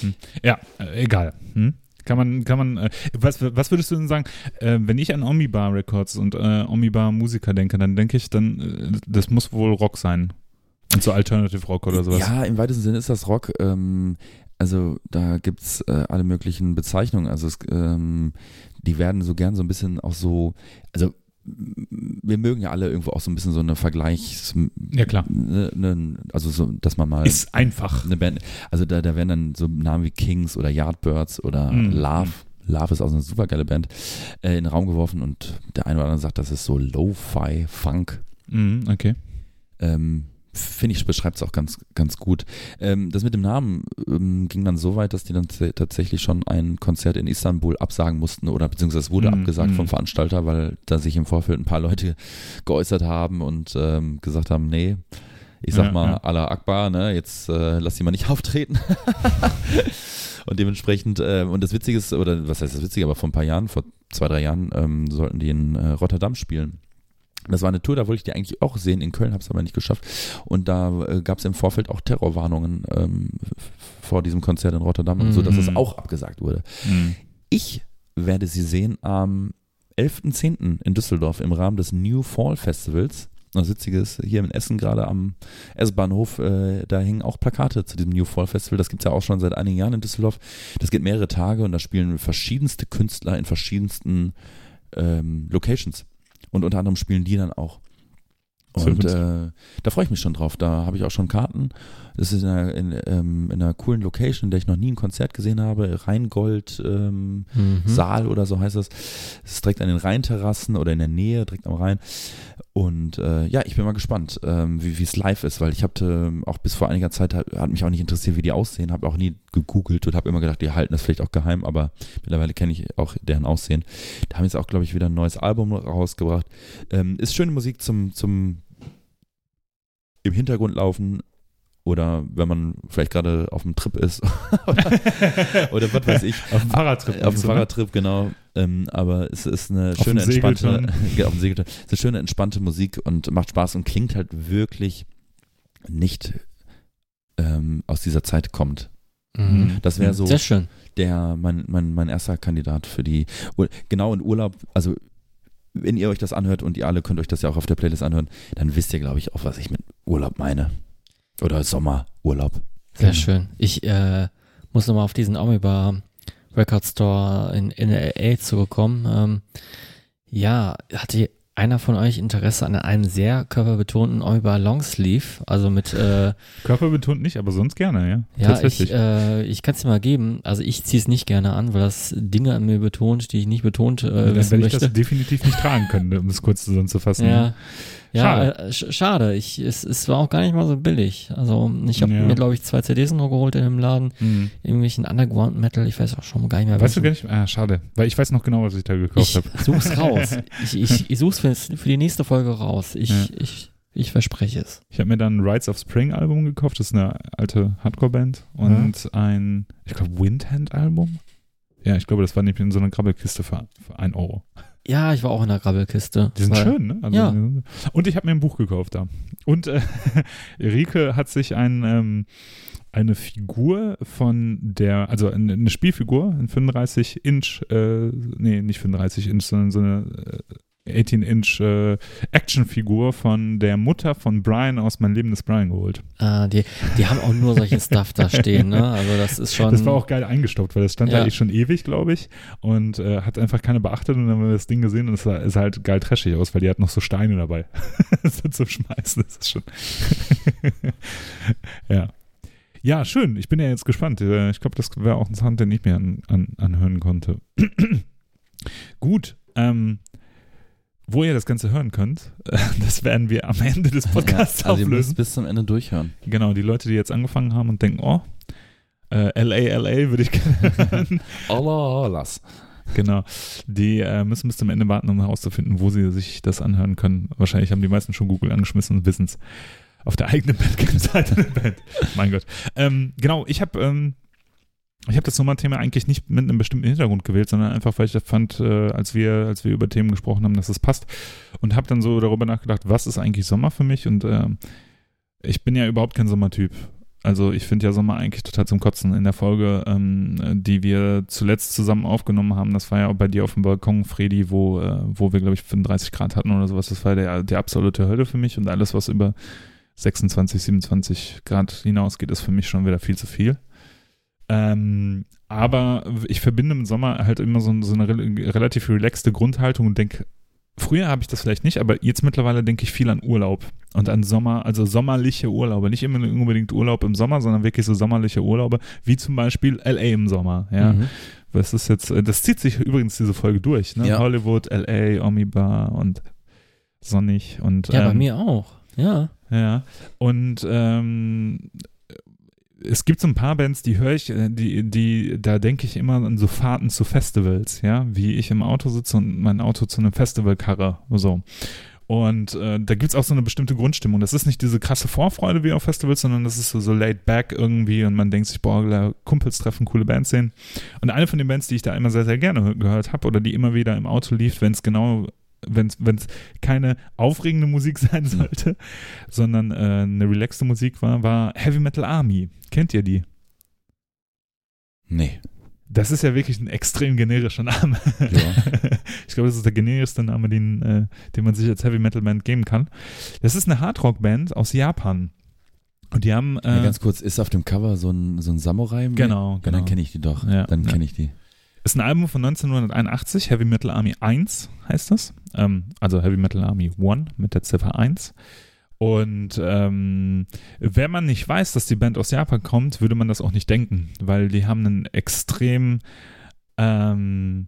Hm. Ja, äh, egal. Hm? Kann man, kann man, äh, was, was würdest du denn sagen, äh, wenn ich an Omibar Records und äh, Omibar Musiker denke, dann denke ich, dann, das muss wohl Rock sein. Und so Alternative Rock oder sowas. Ja, im weitesten Sinne ist das Rock. Ähm, also da gibt's äh, alle möglichen Bezeichnungen. Also es, ähm, die werden so gern so ein bisschen auch so, also wir mögen ja alle irgendwo auch so ein bisschen so eine Vergleichs, Ja, klar. ne, ne, also so, dass man mal Ist einfach. eine Band, also da, da werden dann so Namen wie Kings oder Yardbirds oder Mhm. Love. Love ist auch so eine super geile Band, äh, in den Raum geworfen und der eine oder andere sagt, das ist so Lo-Fi, Funk. Mhm, okay. Ähm, Finde ich, beschreibt es auch ganz, ganz gut. Ähm, das mit dem Namen ähm, ging dann so weit, dass die dann tatsächlich schon ein Konzert in Istanbul absagen mussten oder beziehungsweise wurde Mhm, abgesagt mhm. vom Veranstalter, weil da sich im Vorfeld ein paar Leute geäußert haben und ähm, gesagt haben, nee, ich sag Ja, mal, ja. Allah Akbar, ne, jetzt äh, lass die mal nicht <laughs> auftreten. <laughs> und dementsprechend, äh, und das Witzige ist, oder was heißt das Witzige, aber vor ein paar Jahren, vor zwei, drei Jahren, ähm, sollten die in äh, Rotterdam spielen. Das war eine Tour, da wollte ich die eigentlich auch sehen. In Köln habe es aber nicht geschafft. Und da äh, gab es im Vorfeld auch Terrorwarnungen ähm, vor diesem Konzert in Rotterdam, und so dass es Mhm. auch abgesagt wurde. Mhm. Ich werde sie sehen am 11.10. in Düsseldorf im Rahmen des New Fall Festivals. Das Witzige ist, hier in Essen gerade am S-Bahnhof, äh, da hängen auch Plakate zu diesem New Fall Festival. Das gibt's ja auch schon seit einigen Jahren in Düsseldorf. Das geht mehrere Tage und da spielen verschiedenste Künstler in verschiedensten ähm, Locations. Und unter anderem spielen die dann auch. Und äh, da freue ich mich schon drauf. Da habe ich auch schon Karten. Das ist in einer, in, ähm, in einer coolen Location, in der ich noch nie ein Konzert gesehen habe. Rheingold ähm, Mhm. Saal oder so heißt das. Es ist direkt an den Rheinterrassen oder in der Nähe, direkt am Rhein. Und äh, ja, ich bin mal gespannt, ähm, wie es live ist, weil ich hatte auch bis vor einiger Zeit hat, hat mich auch nicht interessiert, wie die aussehen, habe auch nie gegoogelt und habe immer gedacht, die halten das vielleicht auch geheim, aber mittlerweile kenne ich auch deren Aussehen. Da haben jetzt auch, glaube ich, wieder ein neues Album rausgebracht. Ähm, ist schöne Musik zum, zum im Hintergrund laufen, oder wenn man vielleicht gerade auf dem Trip ist <laughs> oder, oder was weiß ich. Auf dem Fahrradtrip. Auf dem ne? Fahrradtrip, genau. Ähm, aber es ist eine Auf schöne, entspannte, <laughs> auf dem. Es ist eine schöne, entspannte Musik und macht Spaß und klingt halt wirklich nicht ähm, aus dieser Zeit kommt. Mhm. Das wäre so Sehr schön. der, mein, mein, mein erster Kandidat für die, genau in Urlaub, also wenn ihr euch das anhört und ihr alle könnt euch das ja auch auf der Playlist anhören, dann wisst ihr, glaube ich, auch, was ich mit Urlaub meine. Oder Sommerurlaub. Sehr schön. Ich äh, muss nochmal auf diesen Omnibar Record Store in, in LA zurückkommen. Ähm, ja, hatte einer von euch Interesse an einem sehr körperbetonten Omnibar Longsleeve? Also mit, äh, Körperbetont nicht, aber sonst gerne, ja. ja, ich, äh, ich kann es dir mal geben. Also ich ziehe es nicht gerne an, weil das Dinge an mir betont, die ich nicht betont äh, dann wissen werde ich möchte. das definitiv nicht tragen können, um es kurz zusammenzufassen. Ja. Ja, Schade. äh, sch schade. Ich, es, es war auch gar nicht mal so billig. Also ich habe Ja. mir, glaube ich, zwei CDs noch geholt in dem Laden. Hm. Irgendwelchen Underground Metal. Ich weiß auch schon gar nicht mehr. Weißt du gar nicht? Ah, schade. Weil ich weiß noch genau, was ich da gekauft Ich habe. such's <laughs> raus. Ich, ich, ich such's für, für die nächste Folge raus. Ich, Ja. ich, ich verspreche es. Ich habe mir dann ein Rides of Spring Album gekauft. Das ist eine alte Hardcore-Band. Und ein, ich glaube, Windhand-Album. Ja, ich glaube, das war nämlich in so einer Grabbelkiste für, für 1 Euro. Ja, ich war auch in der Grabbelkiste. Die sind Weil- schön, ne? Also, Ja. Und ich habe mir ein Buch gekauft da. Und äh, <laughs> Rike hat sich ein, ähm, eine Figur von der, also eine, Spielfigur, ein 35 Inch, äh, nee, nicht 35 Inch, sondern so eine äh, 18 Inch äh, Actionfigur von der Mutter von Brian aus Mein Leben des Brian geholt. Ah, die, die haben auch nur solchen Stuff da stehen, ne? Also das ist schon. Das war auch geil eingestaubt, weil das stand Ja. da eh schon ewig, glaube ich. Und äh, hat einfach keiner beachtet und dann haben wir das Ding gesehen und es sah, es sah halt geil trashig aus, weil die hat noch so Steine dabei. <laughs> so zum Schmeißen, das ist schon. <laughs> ja. Ja, schön. Ich bin ja jetzt gespannt. Äh, Ich glaube, das wäre auch ein Sound, den ich mir an, an, anhören konnte. <clears throat> Gut. Ähm, wo ihr das Ganze hören könnt, <laughs> das werden wir am Ende des Podcasts Ja, also ihr auflösen. müsst bis zum Ende durchhören. Genau, die Leute, die jetzt angefangen haben und denken, oh, äh, LA, LA würde ich gerne <laughs> hören. Allah, lass. genau. Die äh, müssen bis zum Ende warten, um herauszufinden, wo sie sich das anhören können. Wahrscheinlich haben die meisten schon Google angeschmissen und wissen es. Auf der eigenen <laughs> Bandcamp-Seite der Band. Mein Gott. Ähm, genau, ich habe ähm, ich habe das Sommerthema eigentlich nicht mit einem bestimmten Hintergrund gewählt, sondern einfach, weil ich das fand, äh, als wir als wir über Themen gesprochen haben, dass es passt. Und habe dann so darüber nachgedacht, was ist eigentlich Sommer für mich? Und ähm, ich bin ja überhaupt kein Sommertyp. Also ich finde ja Sommer eigentlich total zum Kotzen. In der Folge, ähm, die wir zuletzt zusammen aufgenommen haben, das war ja auch bei dir auf dem Balkon, Fredi, wo, äh, wo wir, glaube ich, 35 Grad hatten oder sowas. Das war der, die absolute Hölle für mich und alles, was über 26, 27 Grad hinausgeht, ist für mich schon wieder viel zu viel. Ähm, aber ich verbinde im Sommer halt immer so, so eine rel relativ relaxte Grundhaltung und denke, früher habe ich das vielleicht nicht, aber jetzt mittlerweile denke ich viel an Urlaub und an Sommer, also sommerliche Urlaube. Nicht immer unbedingt Urlaub im Sommer, sondern wirklich so sommerliche Urlaube, wie zum Beispiel LA im Sommer. Ja, Mhm. das ist jetzt, äh, das zieht sich übrigens diese Folge durch, ne? Ja. Hollywood, LA, Omibar und sonnig und Ja, bei ähm, mir auch. Ja. ja, und ähm, es gibt so ein paar Bands, die höre ich, äh, die, die, da denke ich immer an so Fahrten zu Festivals, ja, wie ich im Auto sitze und mein Auto zu einem Festival karre, so. Und äh, da gibt's auch so eine bestimmte Grundstimmung. Das ist nicht diese krasse Vorfreude wie auf Festivals, sondern das ist so, so laid back irgendwie und man denkt sich, boah, Kumpels treffen, coole Bands sehen. Und eine von den Bands, die ich da immer sehr, sehr gerne hö- gehört habe oder die immer wieder im Auto lief, wenn es genau, wenn es keine aufregende Musik <laughs> sein sollte, sondern äh, eine relaxte Musik war, war Heavy Metal Army. Kennt ihr die? Nee. Das ist ja wirklich ein extrem generischer Name. Ja. <laughs> ich glaube, das ist der generischste Name, den, äh, den man sich als Heavy Metal Band geben kann. Das ist eine Hardrock-Band aus Japan. Und die haben. Äh, Ja, ganz kurz, ist auf dem Cover so ein, so ein Samurai? genau, Ja, genau. Dann kenne ich die doch. Ja, dann ja. kenne ich die. Ist ein Album von 1981, Heavy Metal Army 1 heißt das. Ähm, also Heavy Metal Army 1 mit der Ziffer 1. Und ähm, wenn man nicht weiß, dass die Band aus Japan kommt, würde man das auch nicht denken, weil die haben einen extrem ähm,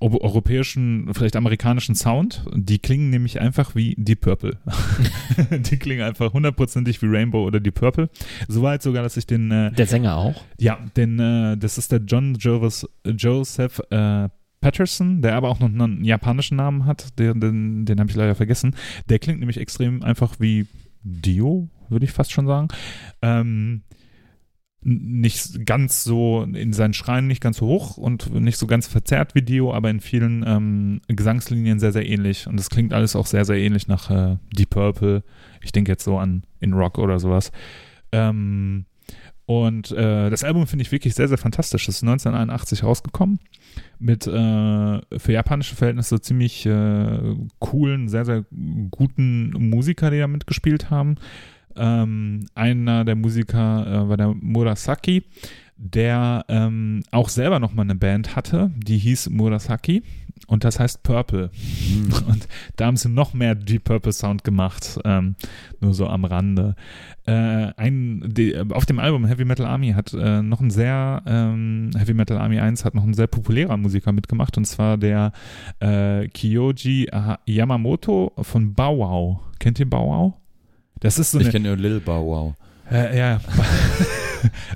europäischen, vielleicht amerikanischen Sound. Die klingen nämlich einfach wie Deep Purple. <laughs> die klingen einfach hundertprozentig wie Rainbow oder Deep Purple. Soweit sogar, dass ich den, äh, Der Sänger auch. ja, den, äh, das ist der John Jovis, Joseph äh, Patterson, der aber auch noch einen japanischen Namen hat. Den, den, den habe ich leider vergessen. Der klingt nämlich extrem einfach wie Dio, würde ich fast schon sagen. Ähm, nicht ganz so in seinen Schreien nicht ganz so hoch und nicht so ganz verzerrt wie Dio, aber in vielen ähm, Gesangslinien sehr, sehr ähnlich. Und es klingt alles auch sehr, sehr ähnlich nach äh, Deep Purple. Ich denke jetzt so an In Rock oder sowas. Ähm, und äh, das Album finde ich wirklich sehr, sehr fantastisch. Das ist 1981 rausgekommen. Mit äh, für japanische Verhältnisse ziemlich äh, coolen, sehr, sehr guten Musiker, die da mitgespielt haben. Ähm, einer der Musiker äh, war der Murasaki, der ähm, auch selber nochmal eine Band hatte, die hieß Murasaki und das heißt Purple. <laughs> Und da haben sie noch mehr Deep Purple Sound gemacht, ähm, nur so am Rande. Äh, ein, die, auf dem Album Heavy Metal Army hat äh, noch ein sehr, ähm, Heavy Metal Army 1 hat noch ein sehr populärer Musiker mitgemacht und zwar der äh, Kyoji Yamamoto von Bauau. Kennt ihr Bauau? Das ist so Ich kenne nur Lil Bow Wow. äh, ja.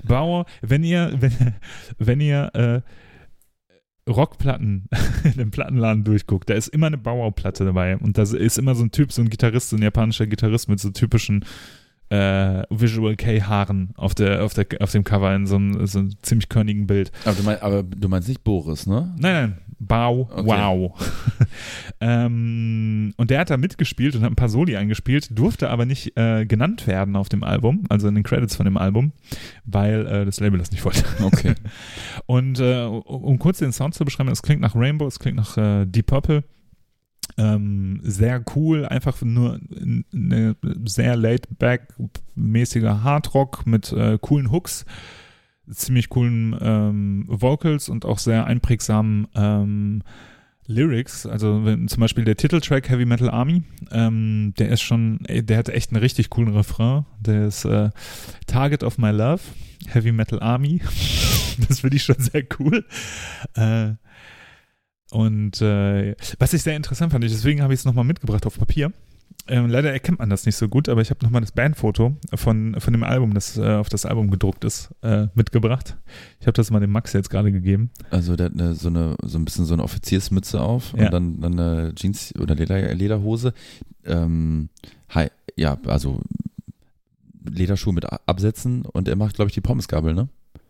Bauer, <laughs> wenn ihr, wenn, wenn ihr äh, Rockplatten <laughs> in dem Plattenladen durchguckt, da ist immer eine Bauerplatte dabei. Und da ist immer so ein Typ, so ein Gitarrist, so ein japanischer Gitarrist mit so typischen äh, Visual K-Haaren auf, der, auf, der, auf dem Cover in so einem, so einem ziemlich körnigen Bild. Aber du, meinst, aber du meinst nicht Boris, ne? Nein, nein, Bau, Okay. wow. <laughs> ähm, und der hat da mitgespielt und hat ein paar Soli eingespielt, durfte aber nicht äh, genannt werden auf dem Album, also in den Credits von dem Album, weil äh, das Label das nicht wollte. Okay. <laughs> Und äh, um kurz den Sound zu beschreiben, es klingt nach Rainbow, es klingt nach äh, Deep Purple. Ähm, sehr cool, einfach nur eine sehr laid-back-mäßiger Hardrock mit äh, coolen Hooks, ziemlich coolen ähm, Vocals und auch sehr einprägsamen ähm, Lyrics. Also wenn, zum Beispiel der Titeltrack Heavy Metal Army, ähm, der ist schon, der hat echt einen richtig coolen Refrain. Der ist äh, Target of My Love, Heavy Metal Army. <laughs> das finde ich schon sehr cool. Äh, und äh, was ich sehr interessant fand, deswegen habe ich es nochmal mitgebracht auf Papier. Ähm, leider erkennt man das nicht so gut, aber ich habe nochmal das Bandfoto von, von dem Album, das äh, auf das Album gedruckt ist, äh, mitgebracht. Ich habe das mal dem Max jetzt gerade gegeben. Also der hat eine, so eine so ein bisschen so eine Offiziersmütze auf Ja. und dann, dann eine Jeans oder Leder, Lederhose. Ähm, hi, ja, also Lederschuhe mit Absätzen und er macht, glaube ich, die Pommesgabel, ne?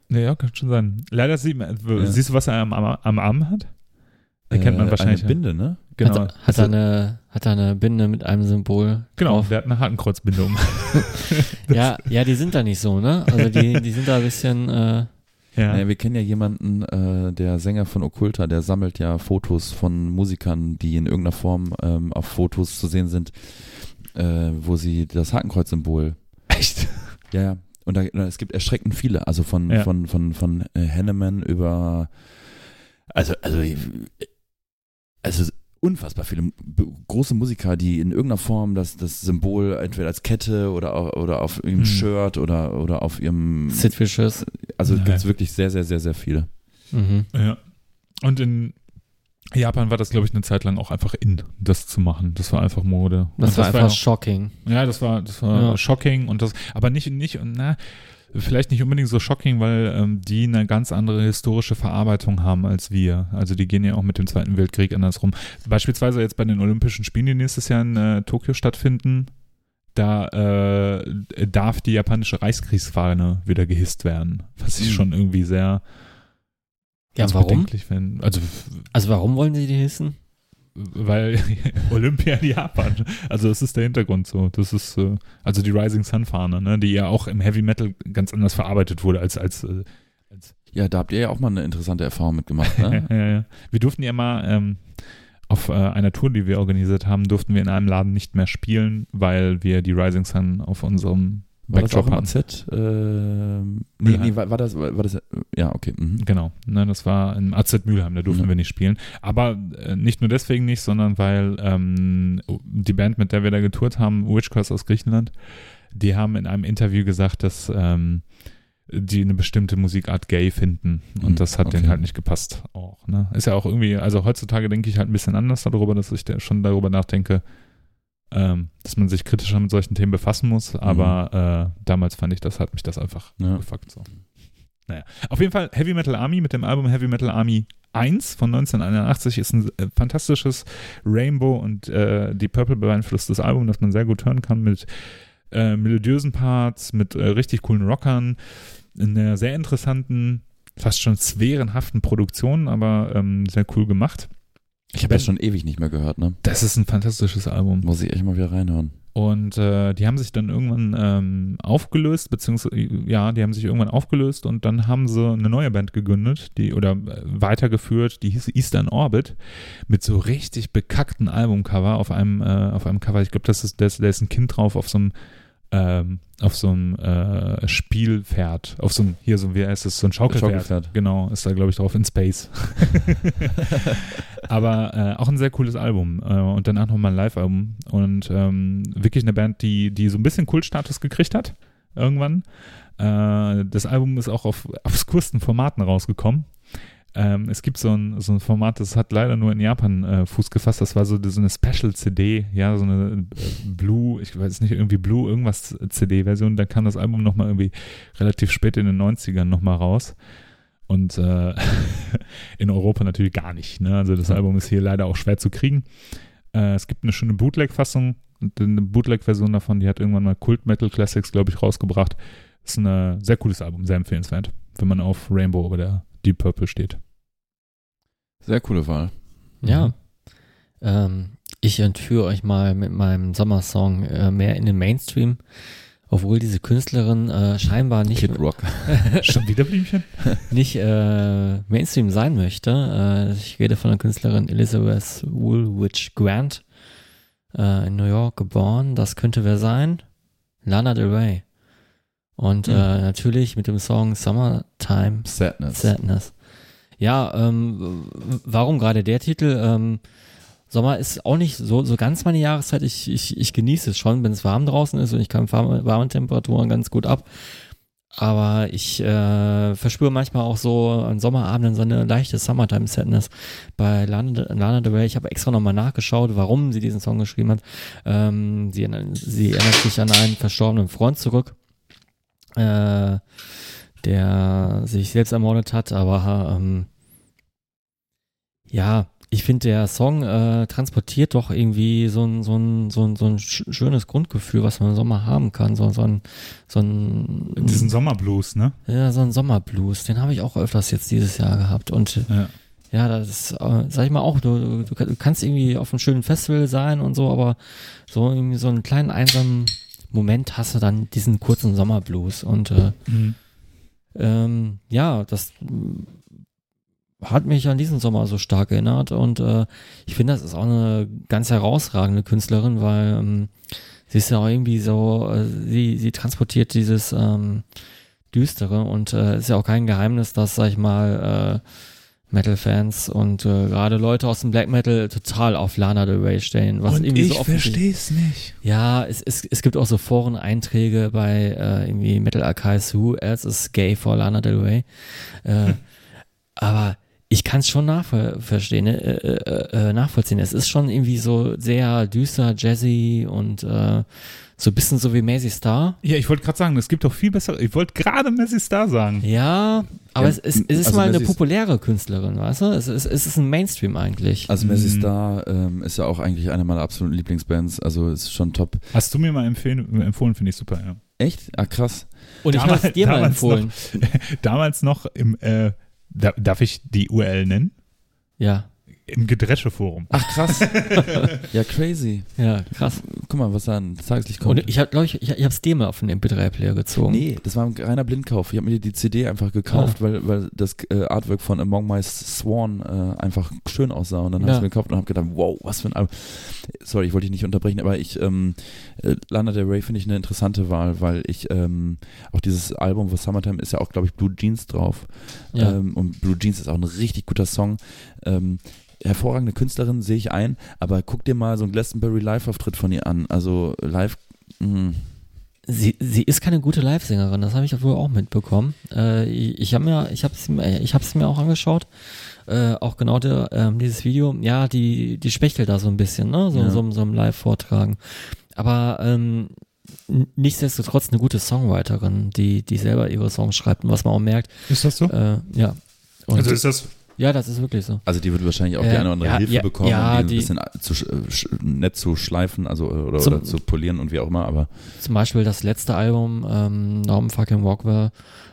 Ja, ja, kann schon sein. Leider sieht man, Ja. siehst du, was er am, am, am Arm hat? Erkennt man Äh, wahrscheinlich. Eine Binde, ne? Genau. Hat, hat, er eine, hat er eine Binde mit einem Symbol genau, drauf? der hat eine Hakenkreuzbinde um. <laughs> Ja, ja, die sind da nicht so, ne? Also die, die sind da ein bisschen, äh, ja. Naja, wir kennen ja jemanden, äh, der Sänger von Okkulta, der sammelt ja Fotos von Musikern, die in irgendeiner Form ähm, auf Fotos zu sehen sind, äh, wo sie das Hakenkreuz-Symbol. Echt? <laughs> Ja, ja. Und da, es gibt erschreckend viele, also von, Ja. von, von, von äh, Hanneman über, also, also, äh, also unfassbar viele große Musiker, die in irgendeiner Form das, das Symbol entweder als Kette oder, oder auf ihrem Hm. Shirt oder, oder auf ihrem, Sid Vicious. also Ja. gibt es wirklich sehr, sehr, sehr, sehr viele. Mhm. Ja. Und in Japan war das, glaube ich, eine Zeit lang auch einfach in, das zu machen. Das war einfach Mode. Das Und war einfach ja- shocking. Ja, das war, das war Ja. shocking und das, aber nicht, nicht, na, vielleicht nicht unbedingt so shocking, weil ähm, die eine ganz andere historische Verarbeitung haben als wir. Also die gehen ja auch mit dem Zweiten Weltkrieg andersrum. Beispielsweise jetzt bei den Olympischen Spielen, die nächstes Jahr in äh, Tokio stattfinden, da äh, darf die japanische Reichskriegsfahne wieder gehisst werden. Was ich Mhm. schon irgendwie sehr Ja, warum? bedenklich finde. Also Also warum wollen sie die hissen? Weil <laughs> Olympia in Japan. Also das ist der Hintergrund so. Das ist äh, also die Rising Sun Fahne, ne, die ja auch im Heavy Metal ganz anders verarbeitet wurde als als, äh, als Ja, da habt ihr ja auch mal eine interessante Erfahrung mitgemacht, ne? <laughs> ja, ja, ja. Wir durften ja mal ähm, auf äh, einer Tour, die wir organisiert haben, durften wir in einem Laden nicht mehr spielen, weil wir die Rising Sun auf unserem War das auch Backdrop im. AZ? Ähm, nee, nee, war, war das, war, war das, ja, okay. Mhm. Genau, ne, das war im AZ Mülheim, da durften Ja. wir nicht spielen. Aber äh, nicht nur deswegen nicht, sondern weil ähm, die Band, mit der wir da getourt haben, Witch Curse aus Griechenland, die haben in einem Interview gesagt, dass ähm, die eine bestimmte Musikart gay finden. Und Mhm, das hat okay. denen halt nicht gepasst auch. Ne? Ist ja auch irgendwie, also heutzutage denke ich halt ein bisschen anders darüber, dass ich da schon darüber nachdenke, ähm, dass man sich kritischer mit solchen Themen befassen muss. Aber äh, damals fand ich das, hat mich das einfach Ja. gefuckt. So. Naja. Auf jeden Fall Heavy Metal Army mit dem Album Heavy Metal Army 1 von 1981 ist ein äh, fantastisches Rainbow und äh, die Purple beeinflusstes Album, das man sehr gut hören kann mit äh, melodiösen Parts, mit äh, richtig coolen Rockern, in einer sehr interessanten, fast schon sphärenhaften Produktion, aber ähm, sehr cool gemacht. Ich habe das schon ewig nicht mehr gehört, ne? Das ist ein fantastisches Album. Muss ich echt mal wieder reinhören. Und äh, die haben sich dann irgendwann ähm, aufgelöst, beziehungsweise, ja, die haben sich irgendwann aufgelöst und dann haben sie eine neue Band gegründet, die oder äh, weitergeführt, die hieß Eastern Orbit, mit so richtig bekackten Albumcover auf einem, äh, auf einem Cover. Ich glaube, das ist, da ist, da ist ein Kind drauf auf so einem ähm, auf so einem äh, Spielpferd, auf so einem, hier so, wie heißt es, so ein Schaukelpferd. Schaukelpferd. Genau, ist da, glaube ich, drauf in Space. <laughs> Aber äh, auch ein sehr cooles Album äh, und danach nochmal ein Live-Album und ähm, wirklich eine Band, die, die so ein bisschen Kultstatus gekriegt hat, irgendwann. Äh, das Album ist auch auf obskursten Formaten rausgekommen. Ähm, es gibt so ein, so ein Format, das hat leider nur in Japan äh, Fuß gefasst. Das war so, so eine Special-CD, ja, so eine äh, Blue, ich weiß nicht, irgendwie Blue irgendwas CD-Version. Da kam das Album nochmal irgendwie relativ spät in den 90ern nochmal raus. Und äh, <laughs> in Europa natürlich gar nicht. Ne? Also das. Album ist hier leider auch schwer zu kriegen. Äh, es gibt eine schöne Bootleg-Fassung. und Eine Bootleg-Version davon, die hat irgendwann mal Cult Metal Classics, glaube ich, rausgebracht. Ist ein sehr cooles Album, sehr empfehlenswert, wenn man auf Rainbow oder Deep Purple steht. Sehr coole Wahl. Ja. Mhm. Ähm, ich entführe euch mal mit meinem Sommersong äh, mehr in den Mainstream, obwohl diese Künstlerin äh, scheinbar nicht, Kid Rock. <laughs> Schon wieder Blümchen? nicht äh, Mainstream sein möchte. Äh, ich rede von der Künstlerin Elizabeth Woolwich Grant, äh, in New York geboren. Das könnte wer sein? Lana Del Rey. Und Hm. äh, natürlich mit dem Song Summertime Sadness. Sadness. Ja, ähm, warum gerade der Titel? Ähm, Sommer ist auch nicht so, so ganz meine Jahreszeit. Ich, ich, ich genieße es schon, wenn es warm draußen ist und ich kann warme, warme Temperaturen ganz gut ab. Aber ich äh, verspüre manchmal auch so an Sommerabenden so eine leichte Summertime Sadness bei Lana, Lana Del Rey. Ich habe extra nochmal nachgeschaut, warum sie diesen Song geschrieben hat. Ähm, sie, sie erinnert sich an einen verstorbenen Freund zurück, äh, der sich selbst ermordet hat, aber ähm, ja, ich finde, der Song äh, transportiert doch irgendwie so ein, so ein, so ein, so ein sch schönes Grundgefühl, was man im Sommer haben kann. So, so ein, so ein, Diesen Sommerblues, ne? ja, so ein Sommerblues. Den habe ich auch öfters jetzt dieses Jahr gehabt. Und Ja. ja, das ist, äh, sag ich mal auch, du, du, du kannst irgendwie auf einem schönen Festival sein und so, aber so irgendwie so einen kleinen einsamen Moment hast du dann diesen kurzen Sommerblues. Und äh, Mhm. ähm, ja, das hat mich an diesen Sommer so stark erinnert und äh, ich finde, das ist auch eine ganz herausragende Künstlerin, weil ähm, sie ist ja auch irgendwie so, äh, sie, sie transportiert dieses ähm, Düstere und äh, ist ja auch kein Geheimnis, dass, sag ich mal, äh, Metal-Fans und äh, gerade Leute aus dem Black Metal total auf Lana Del Rey stehen. Was Und irgendwie ich so offensichtlich- versteh's nicht. ja, es, es, es gibt auch so Foreneinträge bei äh, irgendwie Metal Archives Who else is gay for Lana Del Rey. Äh, <laughs> aber ich kann es schon nachvoll verstehen, äh, äh, äh, nachvollziehen. Es ist schon irgendwie so sehr düster, jazzy und äh, so ein bisschen so wie Maisie Star. Ja, ich wollte gerade sagen, es gibt doch viel bessere. Ich wollte gerade Messi Star sagen. Ja, aber Ja, es, es, es ist also mal eine Maisie- populäre Künstlerin, weißt du? Es, es, es ist ein Mainstream eigentlich. Also Messi Mhm. Star ähm, ist ja auch eigentlich eine meiner absoluten Lieblingsbands. Also ist schon top. Hast du mir mal empfehlen, empfohlen, finde ich super, ja. Echt? Ah, krass. Und ich habe es dir mal damals empfohlen. <laughs> Damals noch im, äh, da, darf ich die URL nennen? Ja, Im Gedresche-Forum. Ach, krass. <laughs> ja, crazy. ja, krass. Guck mal, was da an Tageslicht kommt. Und ich habe, glaube ich, ich, ich habe es dir mal auf den MP3-Player gezogen. Nee, das war ein reiner Blindkauf. Ich habe mir die CD einfach gekauft, weil, weil das äh, Artwork von Among My Sworn äh, einfach schön aussah. Und dann habe Ja. ich mir gekauft und habe gedacht, wow, was für ein Album. Sorry, ich wollte dich nicht unterbrechen, aber ich, ähm, äh, Lana Del Rey finde ich eine interessante Wahl, weil ich ähm, auch dieses Album, was Summertime ist ja auch, glaube ich, Blue Jeans drauf. Ja. Ähm, und Blue Jeans ist auch ein richtig guter Song. Ähm, hervorragende Künstlerin, sehe ich ein, aber guck dir mal so einen Glastonbury Live-Auftritt von ihr an. Also live, mh, sie, sie ist keine gute Live-Sängerin, das habe ich wohl auch mitbekommen. Äh, ich ich habe mir, ich habe es mir, ich habe es mir auch angeschaut. Äh, auch genau der, ähm, dieses Video, ja, die, die spechtelt da so ein bisschen, ne? So, Ja. so, so im Live-Vortragen. Aber ähm, nichtsdestotrotz eine gute Songwriterin, die, die selber ihre Songs schreibt und was man auch merkt, Ist das so? äh, ja. Und, Also ist das. Ja, das ist wirklich so. Also die wird wahrscheinlich auch die Äh, eine oder andere ja, Hilfe ja, bekommen, ja, um die, die- ein bisschen zu, sch- nett zu schleifen, also oder, Zum- oder zu polieren und wie auch immer, aber Zum Beispiel das letzte Album, ähm, Norm Fucking Rockwell,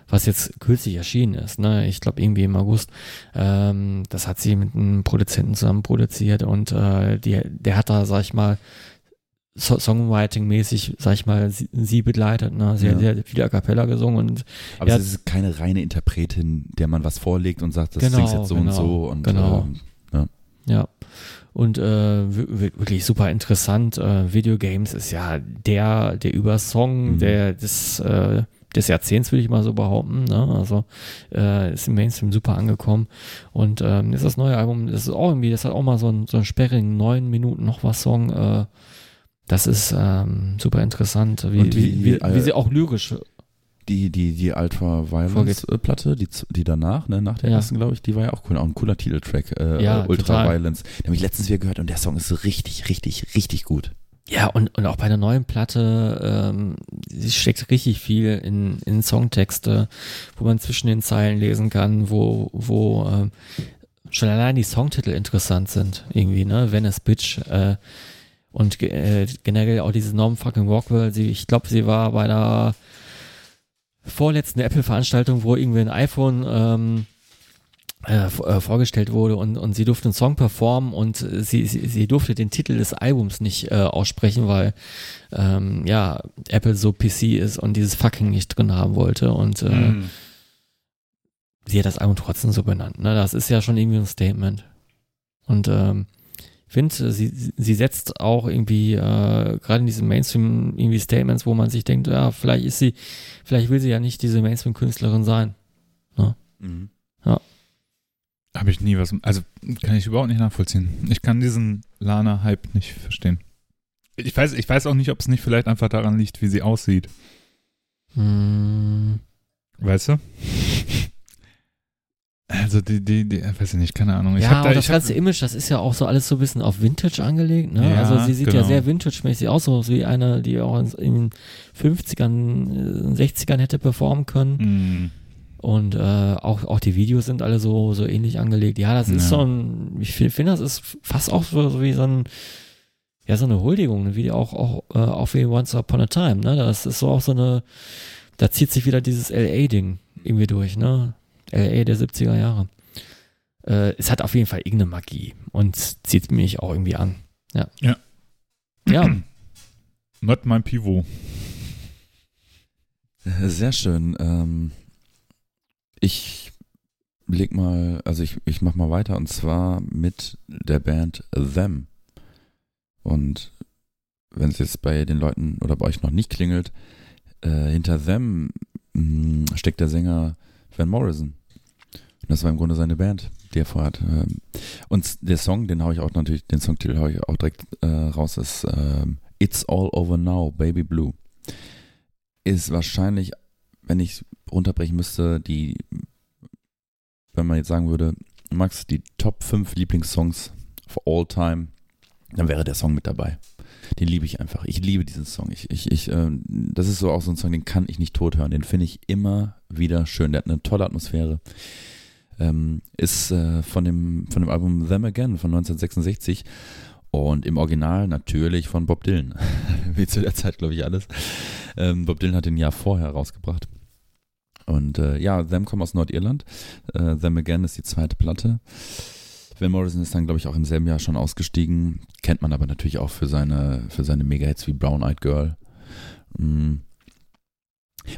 was jetzt kürzlich erschienen ist, ne? Ich glaube irgendwie im August. Ähm, das hat sie mit einem Produzenten zusammen produziert und äh, die, der hat da, sag ich mal, Songwriting-mäßig, sag ich mal, sie, sie begleitet, ne? Sie hat Ja. sehr viel A Cappella gesungen und aber Ja. es ist keine reine Interpretin, der man was vorlegt und sagt, das Genau, singst jetzt so und genau, so und genau. ähm, Ja. Und äh, wi- wi- wirklich super interessant. Äh, Videogames ist ja der, der Übersong Mhm. der des, äh, des Jahrzehnts, würde ich mal so behaupten. Ne? Also äh, ist im Mainstream super angekommen. Und ähm, ist das neue Album, das ist auch irgendwie, das hat auch mal so einen, so einen sperrigen neun Minuten noch was Song. Äh, das ist ähm, super interessant, wie, die, wie, wie, äh, wie sie auch lyrisch. die, die, die Ultra Violence Vorgeht. äh, Platte, die, die danach, ne, nach der Ja. ersten, glaube ich, die war ja auch cool, auch ein cooler Titeltrack, äh, Ja, äh, Ultra total. Violence. Den habe ich letztens wieder gehört und der Song ist richtig, richtig, richtig gut. Ja, und, und auch bei der neuen Platte, ähm, sie steckt richtig viel in, in Songtexte, wo man zwischen den Zeilen lesen kann, wo, wo ähm, schon allein die Songtitel interessant sind, irgendwie, ne? Venice Bitch, äh, und äh, generell auch diese Norm fucking Rockwell, sie, ich glaube, sie war bei der vorletzten Apple-Veranstaltung, wo irgendwie ein iPhone ähm, äh, äh, vorgestellt wurde und, und sie durfte einen Song performen und sie, sie, sie durfte den Titel des Albums nicht äh, aussprechen, weil ähm, ja Apple so PC ist und dieses fucking nicht drin haben wollte und äh, Mhm. sie hat das Album trotzdem so benannt. Ne? Das ist ja schon irgendwie ein Statement. Und ähm, finde, sie, sie- sie setzt auch irgendwie, äh, gerade in diesen Mainstream irgendwie Statements, wo man sich denkt, ja, vielleicht ist sie, vielleicht will sie ja nicht diese Mainstream-Künstlerin sein. Mhm. Habe ich nie was. Also kann ich überhaupt nicht nachvollziehen. Ich kann diesen Lana-Hype nicht verstehen. Ich weiß, ich weiß auch nicht, ob es nicht vielleicht einfach daran liegt, wie sie aussieht. Hm, Weißt du? <laughs> Also die, die, die, weiß ich nicht, keine Ahnung. Ich ja, hab da, das ganze Image, das ist ja auch so alles so ein bisschen auf Vintage angelegt. Ne? Ja, also sie sieht ja genau. sehr Vintage-mäßig aus, so wie eine, die auch in, den 50ern, äh, 60ern hätte performen können. Mm, Und äh, auch, auch die Videos sind alle so, so ähnlich angelegt. Ja, das ist Ja. so ein, ich finde, find, das ist fast auch so, so wie so ein, ja, so eine Huldigung, wie auch, auch, äh, auch wie Once Upon a Time, ne? Das ist so auch so eine, da zieht sich wieder dieses LA-Ding irgendwie durch, ne? LA der 70er Jahre. Äh, es hat auf jeden Fall irgendeine Magie und zieht mich auch irgendwie an. Ja. Ja. Ja. <clears throat> not mein Pivot. Sehr schön. Ähm, ich leg mal, also ich, ich mach mal weiter und zwar mit der Band Them. Und wenn es jetzt bei den Leuten oder bei euch noch nicht klingelt, äh, hinter Them mh, steckt der Sänger Van Morrison. Das war im Grunde seine Band, die er vorhat. Ähm, und der Song, den hau ich auch natürlich, den Songtitel hau ich auch direkt äh, raus, ist ähm, It's All Over Now, Baby Blue. Ist wahrscheinlich, wenn ich runterbrechen müsste, die, wenn man jetzt sagen würde, Max, die Top 5 Lieblingssongs of all time, dann wäre der Song mit dabei. Den liebe ich einfach. Ich liebe diesen Song. Ich, ich, ich, ähm, das ist so auch so ein Song, den kann ich nicht tot hören. Den finde ich immer wieder schön. Der hat eine tolle Atmosphäre. Ähm, ist äh, von, dem, von dem Album Them Again von 1966 und im Original natürlich von Bob Dylan. <laughs> Wie zu der Zeit, glaube ich, alles. Ähm, Bob Dylan hat den Jahr vorher rausgebracht. Und äh, ja, Them kommen aus Nordirland. Äh, Them Again ist die zweite Platte. Van Morrison ist dann, glaube ich, auch im selben Jahr schon ausgestiegen. Kennt man aber natürlich auch für seine, für seine Mega-Hits wie Brown Eyed Girl. Mm.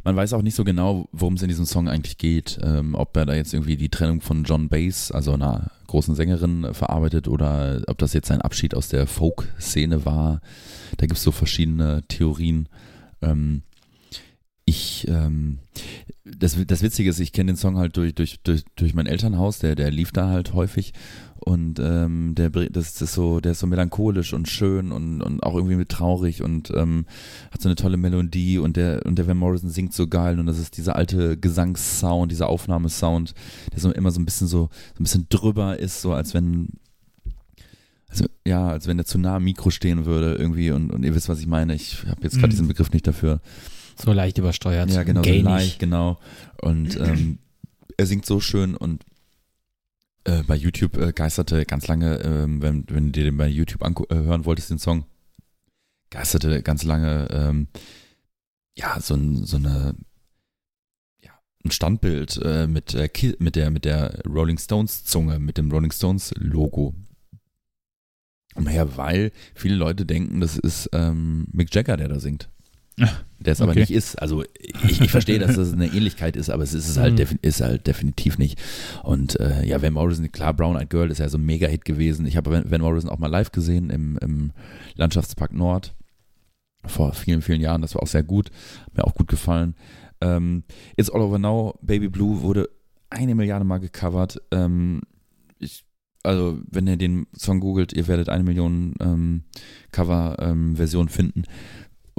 Man weiß auch nicht so genau, worum es in diesem Song eigentlich geht. Ähm, ob er da jetzt irgendwie die Trennung von John Bass, also einer großen Sängerin, äh, verarbeitet oder ob das jetzt ein Abschied aus der Folk-Szene war. Da gibt es so verschiedene Theorien. Ähm, ich, ähm, das, das Witzige ist, ich kenne den Song halt durch, durch, durch, durch mein Elternhaus, der, der lief da halt häufig und ähm, der das ist so, der ist so melancholisch und schön und, und auch irgendwie mit traurig und ähm, hat so eine tolle Melodie und der und der Van Morrison singt so geil und das ist dieser alte Gesangssound, dieser Aufnahmesound, der so immer so ein bisschen so, so ein bisschen drüber ist, so als wenn also ja, als wenn der zu nah am Mikro stehen würde irgendwie und, und ihr wisst, was ich meine. Ich habe jetzt gerade Mhm. diesen Begriff nicht dafür. So leicht übersteuert. Ja, genau, so leicht, genau. Und ähm, er singt so schön und äh, bei YouTube äh, geisterte ganz lange, ähm, wenn, wenn du dir den bei YouTube angu- äh, wolltest, den Song, geisterte ganz lange, ähm, ja, so, so eine, ja, ein Standbild äh, mit, äh, mit, der, mit der Rolling Stones Zunge, mit dem Rolling Stones Logo. Umher, weil viele Leute denken, das ist ähm, Mick Jagger, der da singt. Der es aber Okay. nicht ist. Also ich, ich verstehe, dass das eine Ähnlichkeit ist, aber es ist es halt, defi- ist halt definitiv nicht. Und äh, ja, Van Morrison, klar, Brown Eyed Girl ist ja so ein Mega-Hit gewesen. Ich habe Van Van Morrison auch mal live gesehen im, im Landschaftspark Nord vor vielen, vielen Jahren. Das war auch sehr gut. Hat mir auch gut gefallen. Ähm, It's All Over Now, Baby Blue wurde eine Milliarde Mal gecovert. Ähm, ich, also, wenn ihr den Song googelt, ihr werdet eine Million ähm, Cover-Version finden.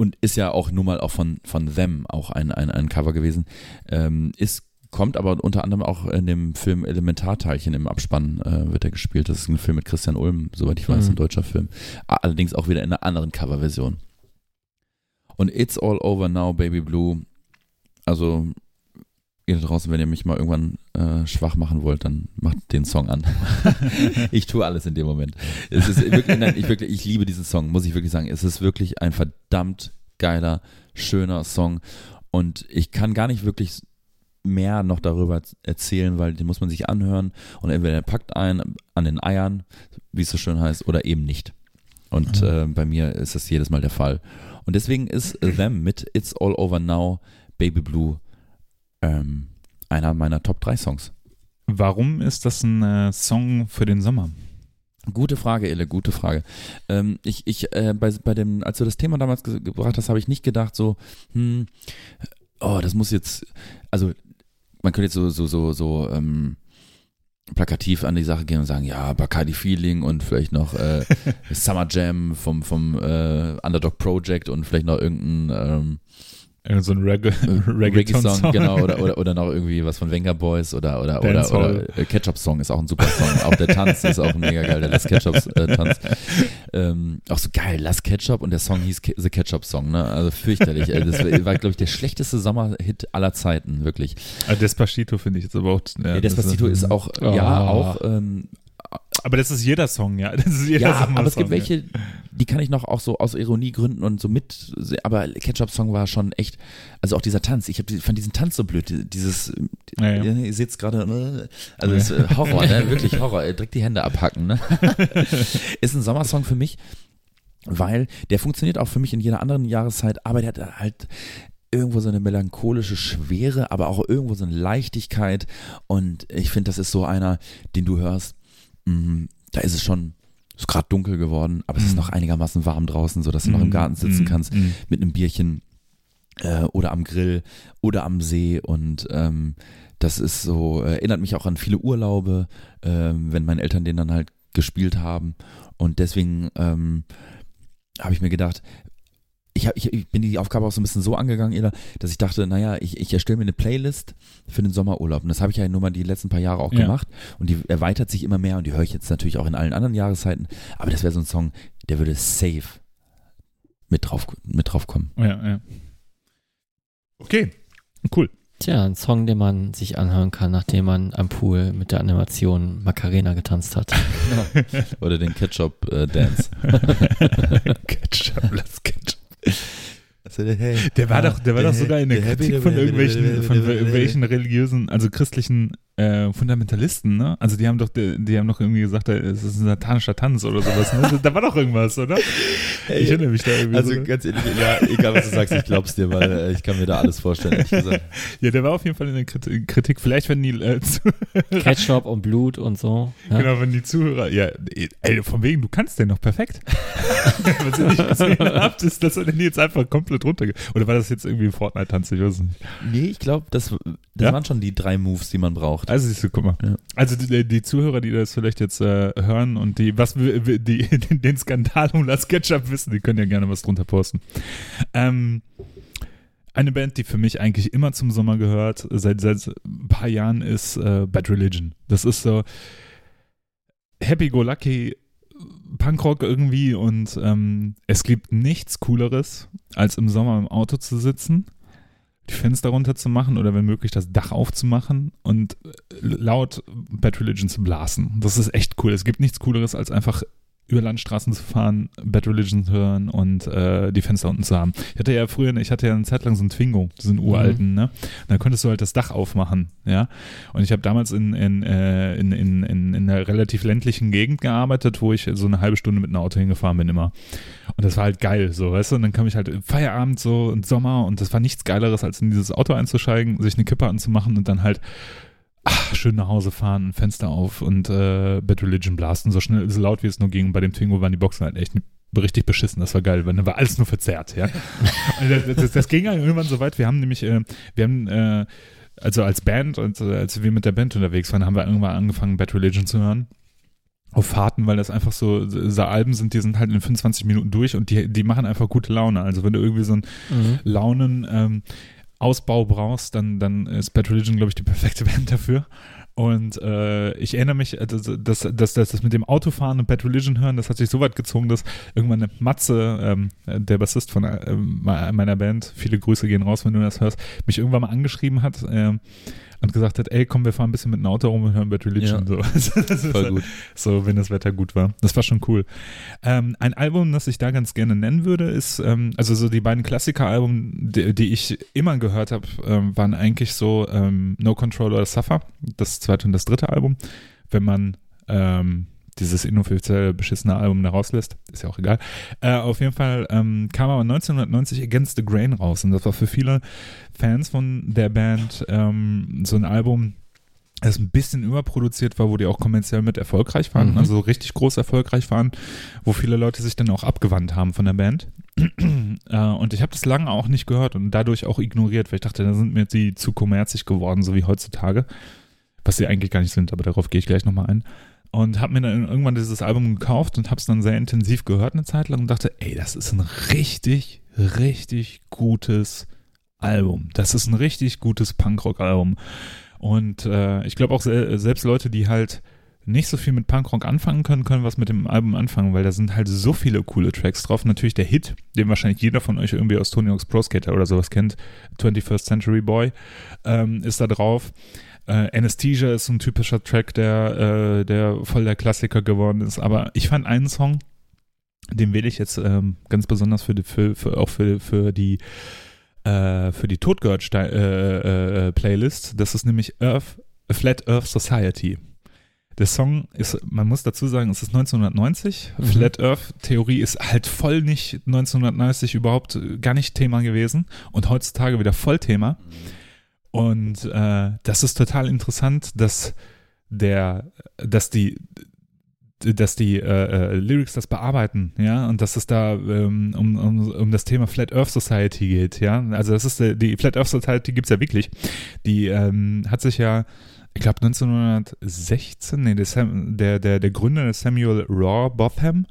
Und ist ja auch nun mal auch von, von Them auch ein, ein, ein Cover gewesen. Ähm, ist, kommt aber unter anderem auch in dem Film Elementarteilchen im Abspann äh, wird er gespielt. Das ist ein Film mit Christian Ulm, soweit ich weiß, Mhm. ein deutscher Film. Allerdings auch wieder in einer anderen Coverversion. Und It's All Over Now, Baby Blue. Also, ihr da draußen, wenn ihr mich mal irgendwann äh, schwach machen wollt, dann macht den Song an. <laughs> ich tue alles in dem Moment. Es ist wirklich, nein, ich wirklich, ich liebe diesen Song, muss ich wirklich sagen. Es ist wirklich ein verdammt geiler, schöner Song. Und ich kann gar nicht wirklich mehr noch darüber erzählen, weil den muss man sich anhören und entweder er packt ein an den Eiern, wie es so schön heißt, oder eben nicht. Und Mhm. äh, bei mir ist das jedes Mal der Fall. Und deswegen ist Them mit It's All Over Now, Baby Blue, ähm, einer meiner Top 3 Songs. Warum ist das ein äh, Song für den Sommer? Gute Frage, Elle, gute Frage. Ähm, ich, ich, äh, bei, bei dem, als du das Thema damals ge gebracht hast, habe ich nicht gedacht, so, hm, oh, das muss jetzt, also man könnte jetzt so, so, so, so, ähm, plakativ an die Sache gehen und sagen, ja, Bacardi Feeling und vielleicht noch äh, <laughs> Summer Jam vom, vom äh, Underdog Project und vielleicht noch irgendein ähm, so ein Regga äh. <laughs> Reggae-Song, genau, oder, <laughs> oder, oder noch irgendwie was von Venga Boys oder, oder, oder, Dancehall. oder äh, Ketchup-Song ist auch ein super Song. auch der Tanz ist auch mega geil, der Las Ketchup-Tanz. ähm, auch so geil, Las Ketchup und der Song hieß The Ketchup-Song, ne? Also fürchterlich. Äh, Das war, glaube ich, der schlechteste Sommerhit aller Zeiten, wirklich. Ah, Despacito finde ich jetzt aber auch. Ja, Ja, Despacito das ist auch, Oh. ja, auch, ähm, Aber das ist jeder Song, ja. <laughs> Das ist jeder ja, Sommersong, aber es gibt ja. welche, die kann ich noch auch so aus Ironiegründen und so mit, aber Ketchup-Song war schon echt, also auch dieser Tanz, ich hab, fand diesen Tanz so blöd, dieses, Ja, ja. Ja, ihr seht es gerade, also ist äh, Horror, ne? <laughs> wirklich Horror, direkt die Hände abhacken. Ne? <laughs> ist ein Sommersong für mich, weil der funktioniert auch für mich in jeder anderen Jahreszeit, aber der hat halt irgendwo so eine melancholische Schwere, aber auch irgendwo so eine Leichtigkeit und ich finde, das ist so einer, den du hörst, mh, da ist es schon, ist gerade dunkel geworden, aber es ist Mhm. noch einigermaßen warm draußen, sodass du noch im Garten sitzen kannst mit einem Bierchen äh, oder am Grill oder am See. Und ähm, das ist so, äh, erinnert mich auch an viele Urlaube, ähm, wenn meine Eltern den dann halt gespielt haben. Und deswegen ähm, habe ich mir gedacht, ich, hab, ich, ich bin die Aufgabe auch so ein bisschen so angegangen, Ela, dass ich dachte, naja, ich, ich erstelle mir eine Playlist für den Sommerurlaub. Und das habe ich ja nur mal die letzten paar Jahre auch Ja. gemacht. Und die erweitert sich immer mehr und die höre ich jetzt natürlich auch in allen anderen Jahreszeiten. Aber das wäre so ein Song, der würde safe mit drauf, mit drauf kommen. Ja, ja. Okay, cool. Tja, ein Song, den man sich anhören kann, nachdem man am Pool mit der Animation Macarena getanzt hat. <laughs> Oder den Ketchup äh, Dance. <laughs> <laughs> Ketchup, lass Ketchup. Also, hey, Der war ah, doch, der war doch der- sogar in der der Kritik von irgendwelchen, von irgendwelchen religiösen, also christlichen äh, Fundamentalisten, ne? Also die haben doch, die, die haben doch irgendwie gesagt, äh, es ist ein satanischer Tanz oder sowas, ne? Da war doch irgendwas, oder? Ich erinnere mich da irgendwie. Also so. ganz ehrlich, ja, egal was du sagst, ich glaub's dir, weil äh, ich kann mir da alles vorstellen. <laughs> Ja, der war auf jeden Fall in der Krit- Kritik. Vielleicht, wenn die, äh, <laughs> Ketchup und Blut und so. Ja? genau, wenn die Zuhörer, ja, ey, von wegen, du kannst den noch perfekt. <laughs> was ihr nicht gesehen habt, ist, dass er den jetzt einfach komplett runterge... Oder war das jetzt irgendwie ein Fortnite-Tanz? Ich weiß es nicht. Nee, ich glaube, das, das Ja? waren schon die drei Moves, die man braucht. Also siehst du, guck mal. Ja. Also die, die Zuhörer, die das vielleicht jetzt äh, hören und die was die <laughs> den Skandal um das Ketchup wissen, die können ja gerne was drunter posten. Ähm, eine Band, die für mich eigentlich immer zum Sommer gehört, seit, seit ein paar Jahren, ist äh, Bad Religion. Das ist so happy-go-lucky Punkrock irgendwie und ähm, es gibt nichts Cooleres, als im Sommer im Auto zu sitzen, die Fenster runter zu machen oder wenn möglich das Dach aufzumachen und laut Bad Religion zu blasen. Das ist echt cool. Es gibt nichts Cooleres, als einfach über Landstraßen zu fahren, Bad Religion zu hören und äh, die Fenster unten zu haben. Ich hatte ja früher, ich hatte ja eine Zeit lang so einen Twingo, diesen uralten, ne? Und dann konntest du halt das Dach aufmachen, ja. Und ich habe damals in, in, äh, in, in, in, in einer relativ ländlichen Gegend gearbeitet, wo ich so eine halbe Stunde mit einem Auto hingefahren bin immer. Und das war halt geil, so, weißt du? Und dann kam ich halt Feierabend so im Sommer und das war nichts Geileres, als in dieses Auto einzusteigen, sich eine Kippe anzumachen und dann halt ach, schön nach Hause fahren, ein Fenster auf und äh, Bad Religion blasten, so schnell, so laut wie es nur ging. Bei dem Twingo waren die Boxen halt echt richtig beschissen, das war geil, weil dann war alles nur verzerrt, ja. Und <laughs> das, das, das ging halt irgendwann so weit, wir haben nämlich, äh, wir haben, äh, also als Band, und, äh, als wir mit der Band unterwegs waren, haben wir irgendwann angefangen, Bad Religion zu hören. Auf Fahrten, weil das einfach so, so Alben sind, die sind halt in 25 Minuten durch und die, die machen einfach gute Laune. Also wenn du irgendwie so ein Mhm. Launen ähm, Ausbau brauchst, dann, dann ist Bad Religion, glaube ich, die perfekte <laughs> Band dafür. Und äh, ich erinnere mich, äh, dass, dass, dass, das mit dem Autofahren und Bad Religion hören, das hat sich so weit gezogen, dass irgendwann eine Matze, ähm, der Bassist von äh, meiner Band, viele Grüße gehen raus, wenn du das hörst, mich irgendwann mal angeschrieben hat ähm, und gesagt hat, ey, komm, wir fahren ein bisschen mit dem Auto rum und hören Bad Religion. So. <laughs> Das ist Voll halt- gut. so, wenn das Wetter gut war. Das war schon cool. Ähm, ein Album, das ich da ganz gerne nennen würde, ist, ähm, also so die beiden Klassiker-Alben, die, die ich immer gehört habe, ähm, waren eigentlich so ähm, No Control oder Suffer, das zweite und das dritte Album. Wenn man ähm, dieses inoffizielle beschissene Album da rauslässt, ist ja auch egal. Äh, auf jeden Fall ähm, kam aber 1990 Against the Grain raus und das war für viele Fans von der Band ähm, so ein Album, das ein bisschen überproduziert war, wo die auch kommerziell mit erfolgreich waren, Mhm. also richtig groß erfolgreich waren, wo viele Leute sich dann auch abgewandt haben von der Band. <clears throat> äh, und ich habe das lange auch nicht gehört und dadurch auch ignoriert, weil ich dachte, da sind mir die zu kommerzig geworden, so wie heutzutage. Was sie eigentlich gar nicht sind, aber darauf gehe ich gleich nochmal ein. Und habe mir dann irgendwann dieses Album gekauft und habe es dann sehr intensiv gehört eine Zeit lang und dachte, ey, das ist ein richtig, richtig gutes Album. Das ist ein richtig gutes Punkrock-Album. Und äh, ich glaube auch se selbst Leute, die halt nicht so viel mit Punkrock anfangen können, können was mit dem Album anfangen, weil da sind halt so viele coole Tracks drauf. Natürlich der Hit, den wahrscheinlich jeder von euch irgendwie aus Tony Hawk's Pro Skater oder sowas kennt, 21st Century Boy, ähm, ist da drauf. Äh, Anesthesia ist so ein typischer Track, der, äh, der voll der Klassiker geworden ist. Aber ich fand einen Song, den wähle ich jetzt ähm, ganz besonders für die, für, für, auch für, für die äh, für die Totgehört äh, äh, äh, Playlist. Das ist nämlich Earth, Flat Earth Society. Der Song ist, man muss dazu sagen, es ist 1990. Mhm. Flat Earth Theorie ist halt voll nicht 1990 überhaupt gar nicht Thema gewesen und heutzutage wieder voll Thema. Und äh, das ist total interessant, dass der, dass die, dass die äh, äh, Lyrics das bearbeiten, ja, und dass es da ähm, um, um, um das Thema Flat Earth Society geht, ja. Also das ist äh, die Flat Earth Society gibt's ja wirklich. Die ähm, hat sich ja, ich glaube 1916, nee, der, der, der, der Gründer der Samuel Raw Botham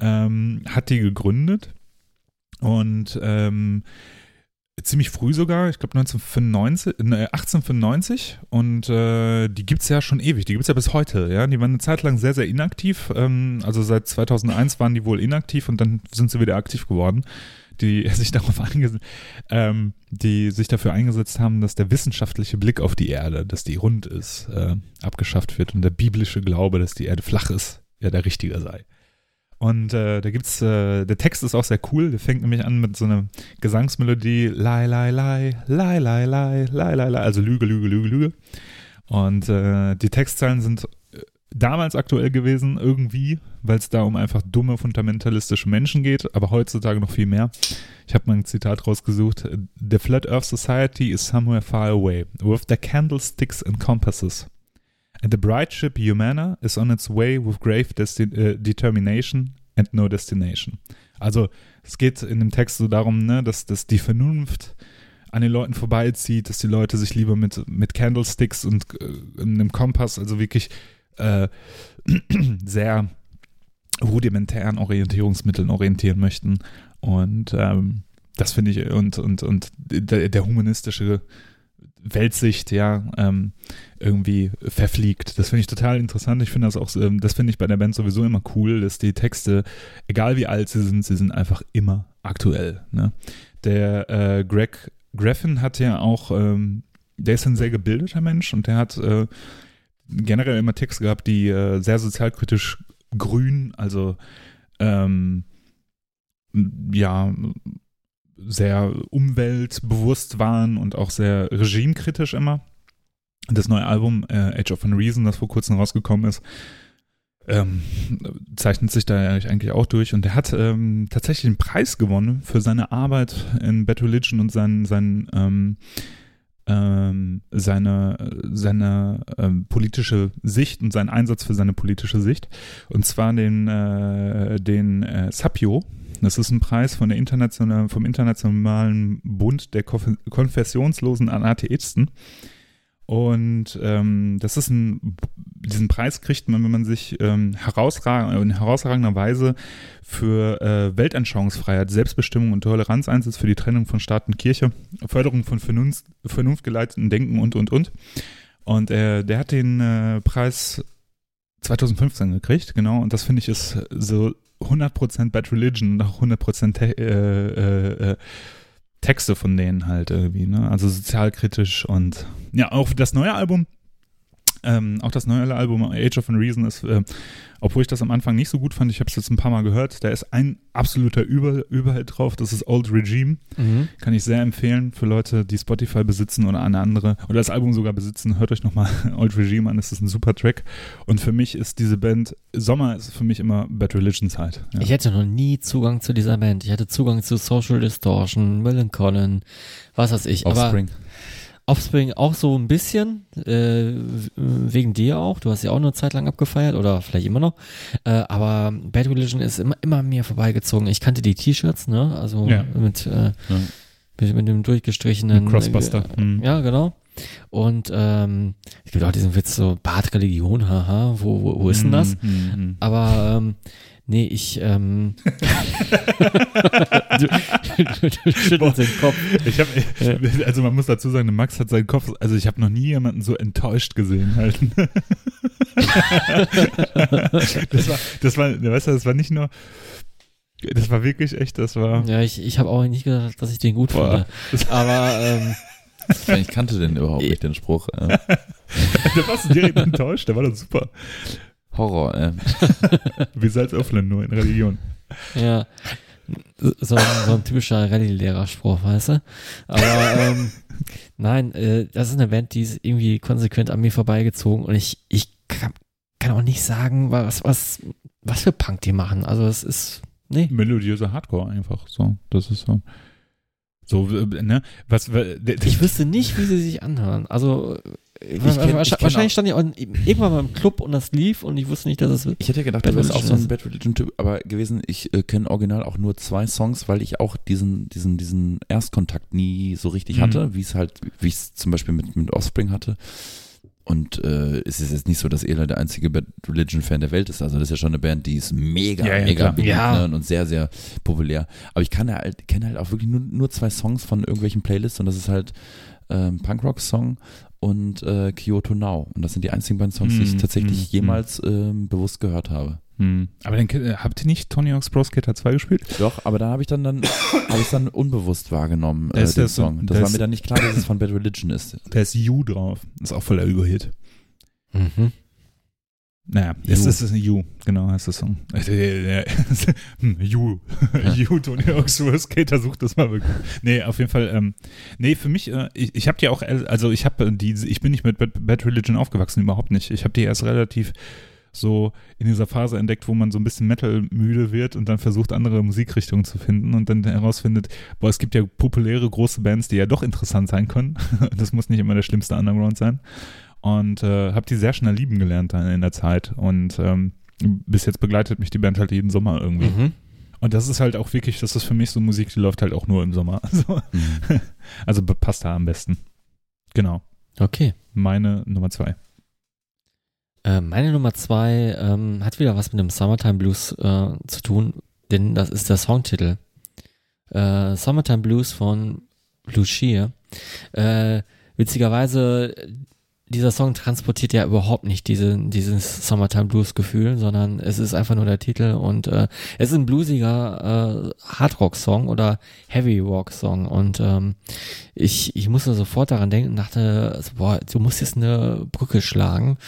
ähm, hat die gegründet und ähm, ziemlich früh sogar, ich glaube 1995, äh, 1895 und äh, die gibt's ja schon ewig, die gibt's ja bis heute, ja, die waren eine Zeit lang sehr, sehr inaktiv, ähm, also seit 2001 waren die wohl inaktiv und dann sind sie wieder aktiv geworden, die <laughs> sich darauf eingesetzt, ähm, die sich dafür eingesetzt haben, dass der wissenschaftliche Blick auf die Erde, dass die rund ist, äh, abgeschafft wird und der biblische Glaube, dass die Erde flach ist, ja der richtige sei. Und äh, da gibt's, äh, der Text ist auch sehr cool. Der fängt nämlich an mit so einer Gesangsmelodie, lai, lai, lai, lai, lai, lai, lai, lai, lai, also Lüge, Lüge, Lüge, Lüge. Und äh, die Textzeilen sind äh, damals aktuell gewesen, irgendwie, weil es da um einfach dumme, fundamentalistische Menschen geht, aber heutzutage noch viel mehr. Ich habe mal ein Zitat rausgesucht. The Flat Earth Society is somewhere far away, with their candlesticks and compasses. And the bright ship Humana is on its way with grave äh, determination and no destination. Also es geht in dem Text so darum, ne, dass, dass die Vernunft an den Leuten vorbeizieht, dass die Leute sich lieber mit, mit Candlesticks und äh, einem Kompass, also wirklich äh, <clears throat> sehr rudimentären Orientierungsmitteln orientieren möchten. Und ähm, das finde ich, und, und, und der, der humanistische Weltsicht, ja, ähm, irgendwie verfliegt. Das finde ich total interessant. Ich finde das auch, ähm, das finde ich bei der Band sowieso immer cool, dass die Texte, egal wie alt sie sind, sie sind einfach immer aktuell. Ne? Der äh, Greg Graffin hat ja auch, ähm, der ist ein sehr gebildeter Mensch und der hat äh, generell immer Texte gehabt, die äh, sehr sozialkritisch grün, also ähm, ja, sehr umweltbewusst waren und auch sehr regimekritisch immer. Das neue Album äh, Age of Unreason, das vor kurzem rausgekommen ist, ähm, zeichnet sich da eigentlich auch durch und er hat ähm, tatsächlich einen Preis gewonnen für seine Arbeit in Bad Religion und sein, sein ähm, ähm, seine, seine ähm, politische Sicht und seinen Einsatz für seine politische Sicht. Und zwar den, äh, den äh, Sapio. Das ist ein Preis von der internationalen, vom Internationalen Bund der Konf konfessionslosen Atheisten. Und ähm, das ist ein, diesen Preis kriegt man, wenn man sich ähm, herausragend, in herausragender Weise für äh, Weltanschauungsfreiheit, Selbstbestimmung und Toleranz einsetzt, für die Trennung von Staat und Kirche, Förderung von Vernunft, vernunftgeleiteten Denken und, und, und. Und äh, der hat den äh, Preis 2015 gekriegt, genau. Und das finde ich ist so 100% Bad Religion und auch 100% äh, äh, äh, Texte von denen halt irgendwie, ne? Also sozialkritisch und ja, auch das neue Album, ähm, auch das neue Album Age of Unreason ist, äh, obwohl ich das am Anfang nicht so gut fand, ich habe es jetzt ein paar Mal gehört, da ist ein absoluter Über Überhalt drauf, das ist Old Regime. Mhm. Kann ich sehr empfehlen für Leute, die Spotify besitzen oder eine andere, oder das Album sogar besitzen. Hört euch nochmal <laughs> Old Regime an, das ist ein super Track. Und für mich ist diese Band, Sommer ist für mich immer Bad Religion Zeit. Ja. Ich hätte noch nie Zugang zu dieser Band. Ich hatte Zugang zu Social Distortion, Millencolin, was weiß ich. Aber Offspring. Auch so ein bisschen, äh, wegen dir auch. Du hast ja auch eine Zeit lang abgefeiert oder vielleicht immer noch. Äh, aber Bad Religion ist immer, immer mir vorbeigezogen. Ich kannte die T-Shirts, ne? Also Ja. mit, äh, mit, mit dem durchgestrichenen. Mit Crossbuster. Äh, Mhm. Ja, genau. Und ähm, es gibt auch diesen Witz so, Badreligion, haha, wo, wo, wo ist denn das? Mhm, mhm. Aber ähm, nee, ich ähm, <laughs> du, du, du schüttelst den Kopf. Ich habe, also man muss dazu sagen, Max hat seinen Kopf, also ich habe noch nie jemanden so enttäuscht gesehen halt. <laughs> das war, das war, weißt du, das war nicht nur, das war wirklich echt, das war, Ja, ich, ich habe auch nicht gedacht, dass ich den gut Boah. finde. Aber ähm, Ich kannte den überhaupt <laughs> nicht, den Spruch. Äh, da warst du direkt enttäuscht, der war doch super. Horror, äh. <laughs> Wie Salz öffnen, nur in Religion. ja, so, ein- so ein typischer Rallye-Lehrerspruch, weißt du? Aber ähm, nein, äh, das ist eine Band, die ist irgendwie konsequent an mir vorbeigezogen und ich, ich kann, kann auch nicht sagen, was, was, was für Punk die machen. Also es ist, nee. Melodiöser Hardcore einfach, so, das ist so. So, äh, ne, was, Ich wüsste nicht, wie sie sich anhören. Also ich kenn wahrscheinlich auch- stand ich auch irgendwann mal im Club und das lief und ich wusste nicht, dass es Ich hätte gedacht, Bad du wärst auch so ein Bad Religion-Typ, aber gewesen, ich äh, kenne original auch nur zwei Songs, weil ich auch diesen, diesen, diesen Erstkontakt nie so richtig Mhm. hatte, wie es halt, wie ich es zum Beispiel mit, mit Offspring hatte. Und äh, es ist jetzt nicht so, dass Ela der einzige Bad Religion-Fan der Welt ist. Also das ist ja schon eine Band, die ist mega, Ja, ja, mega beliebt Ja. ne, und sehr, sehr populär. Aber ich kann halt, kenne halt auch wirklich nur, nur zwei Songs von irgendwelchen Playlists und das ist halt ähm, Punkrock-Song und äh, Kyoto Now. Und das sind die einzigen beiden Songs, die ich Mhm, tatsächlich mhm, jemals ähm, bewusst gehört habe. Hm. Aber dann, kennt- habt ihr nicht Tony Hawk's Pro Skater 2 gespielt? Doch, aber da habe ich dann dann <coughs> habe ich dann unbewusst wahrgenommen Da äh, ist den das so- Song. da Das war mir dann nicht klar, dass es von Bad Religion ist. Da ist You drauf. Ist auch voller Überhit. Mhm. Naja, es You. ist es You, genau heißt das Song. Äh, äh, <laughs> äh, hm, You. <laughs> You, Tony Pro Skater, sucht das mal wirklich. Nee, auf jeden Fall, ähm, nee, für mich, äh, ich, ich habe die auch, äh, also ich habe die, ich bin nicht mit Bad, Bad Religion aufgewachsen, überhaupt nicht. Ich habe die erst relativ so in dieser Phase entdeckt, wo man so ein bisschen Metal müde wird und dann versucht, andere Musikrichtungen zu finden und dann herausfindet, boah, es gibt ja populäre große Bands, die ja doch interessant sein können. <laughs> das muss nicht immer der schlimmste Underground sein. Und äh, habe die sehr schnell lieben gelernt dann in der Zeit. Und ähm, bis jetzt begleitet mich die Band halt jeden Sommer irgendwie. Mhm. Und das ist halt auch wirklich, das ist für mich so Musik, die läuft halt auch nur im Sommer. <laughs> Also, Mhm. <laughs> also passt da am besten. Genau. Okay. Meine Nummer zwei. Äh, meine Nummer zwei ähm, hat wieder was mit dem Summertime Blues äh, zu tun, denn das ist der Songtitel. Äh, Summertime Blues von Blue Shear. Äh, witzigerweise, dieser Song transportiert ja überhaupt nicht diese, dieses Summertime Blues Gefühl, sondern es ist einfach nur der Titel und äh, es ist ein bluesiger äh, Hardrock Song oder Heavy Rock Song und ähm, ich, ich musste sofort daran denken und dachte, boah, du musst jetzt eine Brücke schlagen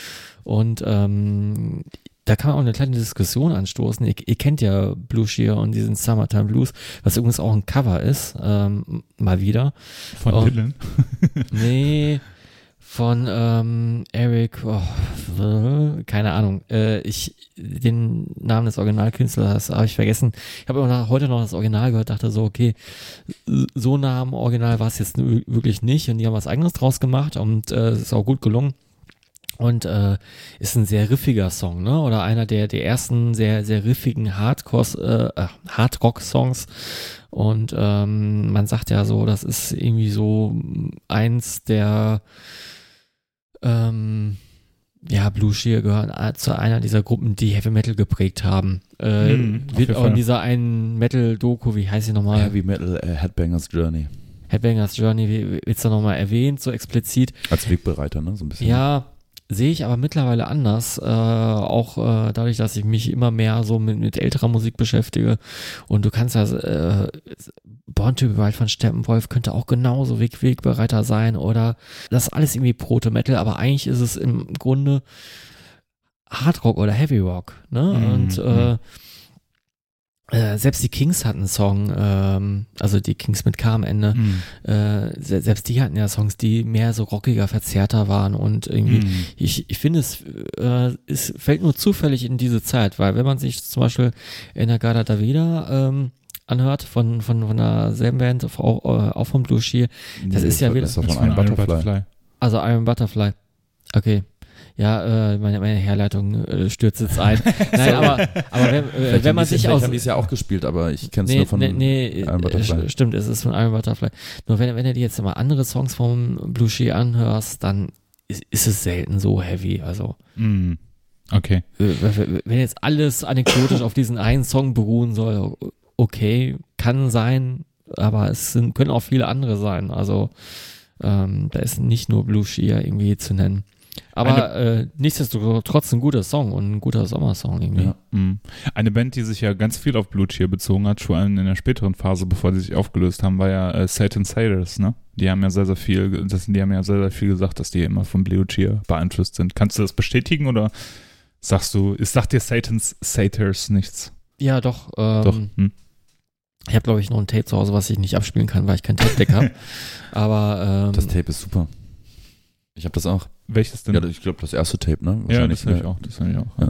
und ähm, da kann man auch eine kleine Diskussion anstoßen. Ihr, ihr kennt ja Blue Shear und diesen Summertime Blues, was übrigens auch ein Cover ist, ähm, mal wieder. Von. Dylan. Nee, von ähm, Eric, oh, äh, keine Ahnung. Äh, ich den Namen des Originalkünstlers habe ich vergessen. Ich habe nach- heute noch das Original gehört, dachte so, okay, so nah am Original war es jetzt wirklich nicht und die haben was eigenes draus gemacht und äh, ist auch gut gelungen. Und äh, ist ein sehr riffiger Song, ne? Oder einer der, der ersten sehr, sehr riffigen Hardcore, äh, Hardrock-Songs. Und ähm, man sagt ja so, das ist irgendwie so eins der ähm, ja, Blue Shear gehören zu einer dieser Gruppen, die Heavy Metal geprägt haben. Äh, Hm, auf wird auch in dieser einen Metal-Doku, wie heißt sie nochmal? Heavy Metal äh, Headbangers Journey. Headbangers Journey, wie- wird's da nochmal erwähnt, so explizit. Als Wegbereiter, ne? So ein bisschen. Ja, sehe ich aber mittlerweile anders, äh, auch äh, dadurch, dass ich mich immer mehr so mit, mit älterer Musik beschäftige. Und du kannst ja, äh, Born to be Wild von Steppenwolf könnte auch genauso Weg, Wegbereiter sein oder das ist alles irgendwie Proto-Metal, aber eigentlich ist es im Grunde Hardrock oder Heavy Rock, ne? Mhm, Und äh, äh, selbst die Kings hatten einen Song, ähm, also die Kings mit K am Ende, Mhm. äh, se selbst die hatten ja Songs, die mehr so rockiger, verzerrter waren und irgendwie, Mhm. ich, ich finde es, äh, es fällt nur zufällig in diese Zeit, weil wenn man sich zum Beispiel Enagada Davida ähm, anhört von, von, von derselben Band, auch, äh, auch von Blue Shear, das ist ja wieder- Das ist von war Iron Butterfly. also Iron Butterfly. Okay. Ja, äh, meine, meine Herleitung äh, stürzt jetzt ein. <laughs> Nein, aber, aber wenn, äh, wenn man sich vielleicht aus, haben die es ja auch gespielt, aber ich kenne es Nee, nur von nee, nee Iron äh, Butterfly. st- stimmt, es ist von Iron Butterfly. Nur wenn, wenn du dir jetzt mal andere Songs vom Blue Shear anhörst, dann ist, ist es selten so heavy. Also, Mhm. Okay. äh, wenn wenn jetzt alles anekdotisch auf diesen einen Song beruhen soll, okay, kann sein, aber es sind, können auch viele andere sein. Also, ähm, da ist nicht nur Blue Shear irgendwie zu nennen. Aber äh, nichtsdestotrotz ein guter Song und ein guter Sommersong irgendwie. Ja. Mhm. Eine Band, die sich ja ganz viel auf Blue Cheer bezogen hat, vor allem in der späteren Phase, bevor die sich aufgelöst haben, war ja äh, Satan Sailors, ne? Die haben ja sehr, sehr viel, das, die haben ja sehr, sehr viel gesagt, dass die immer von Blue Cheer beeinflusst sind. Kannst du das bestätigen oder sagst du, ist, sagt dir Satan's Satyrs nichts? Ja, doch. Ähm, Doch. Hm. Ich habe, glaube ich, noch ein Tape zu Hause, was ich nicht abspielen kann, weil ich kein Tape-Deck habe. <laughs> Aber ähm, Das Tape ist super. Ich habe das auch. Welches denn? Ja, ich glaube, das erste Tape, ne? Ja, Wahrscheinlich, das habe ich auch. Das hab ich auch. Ja.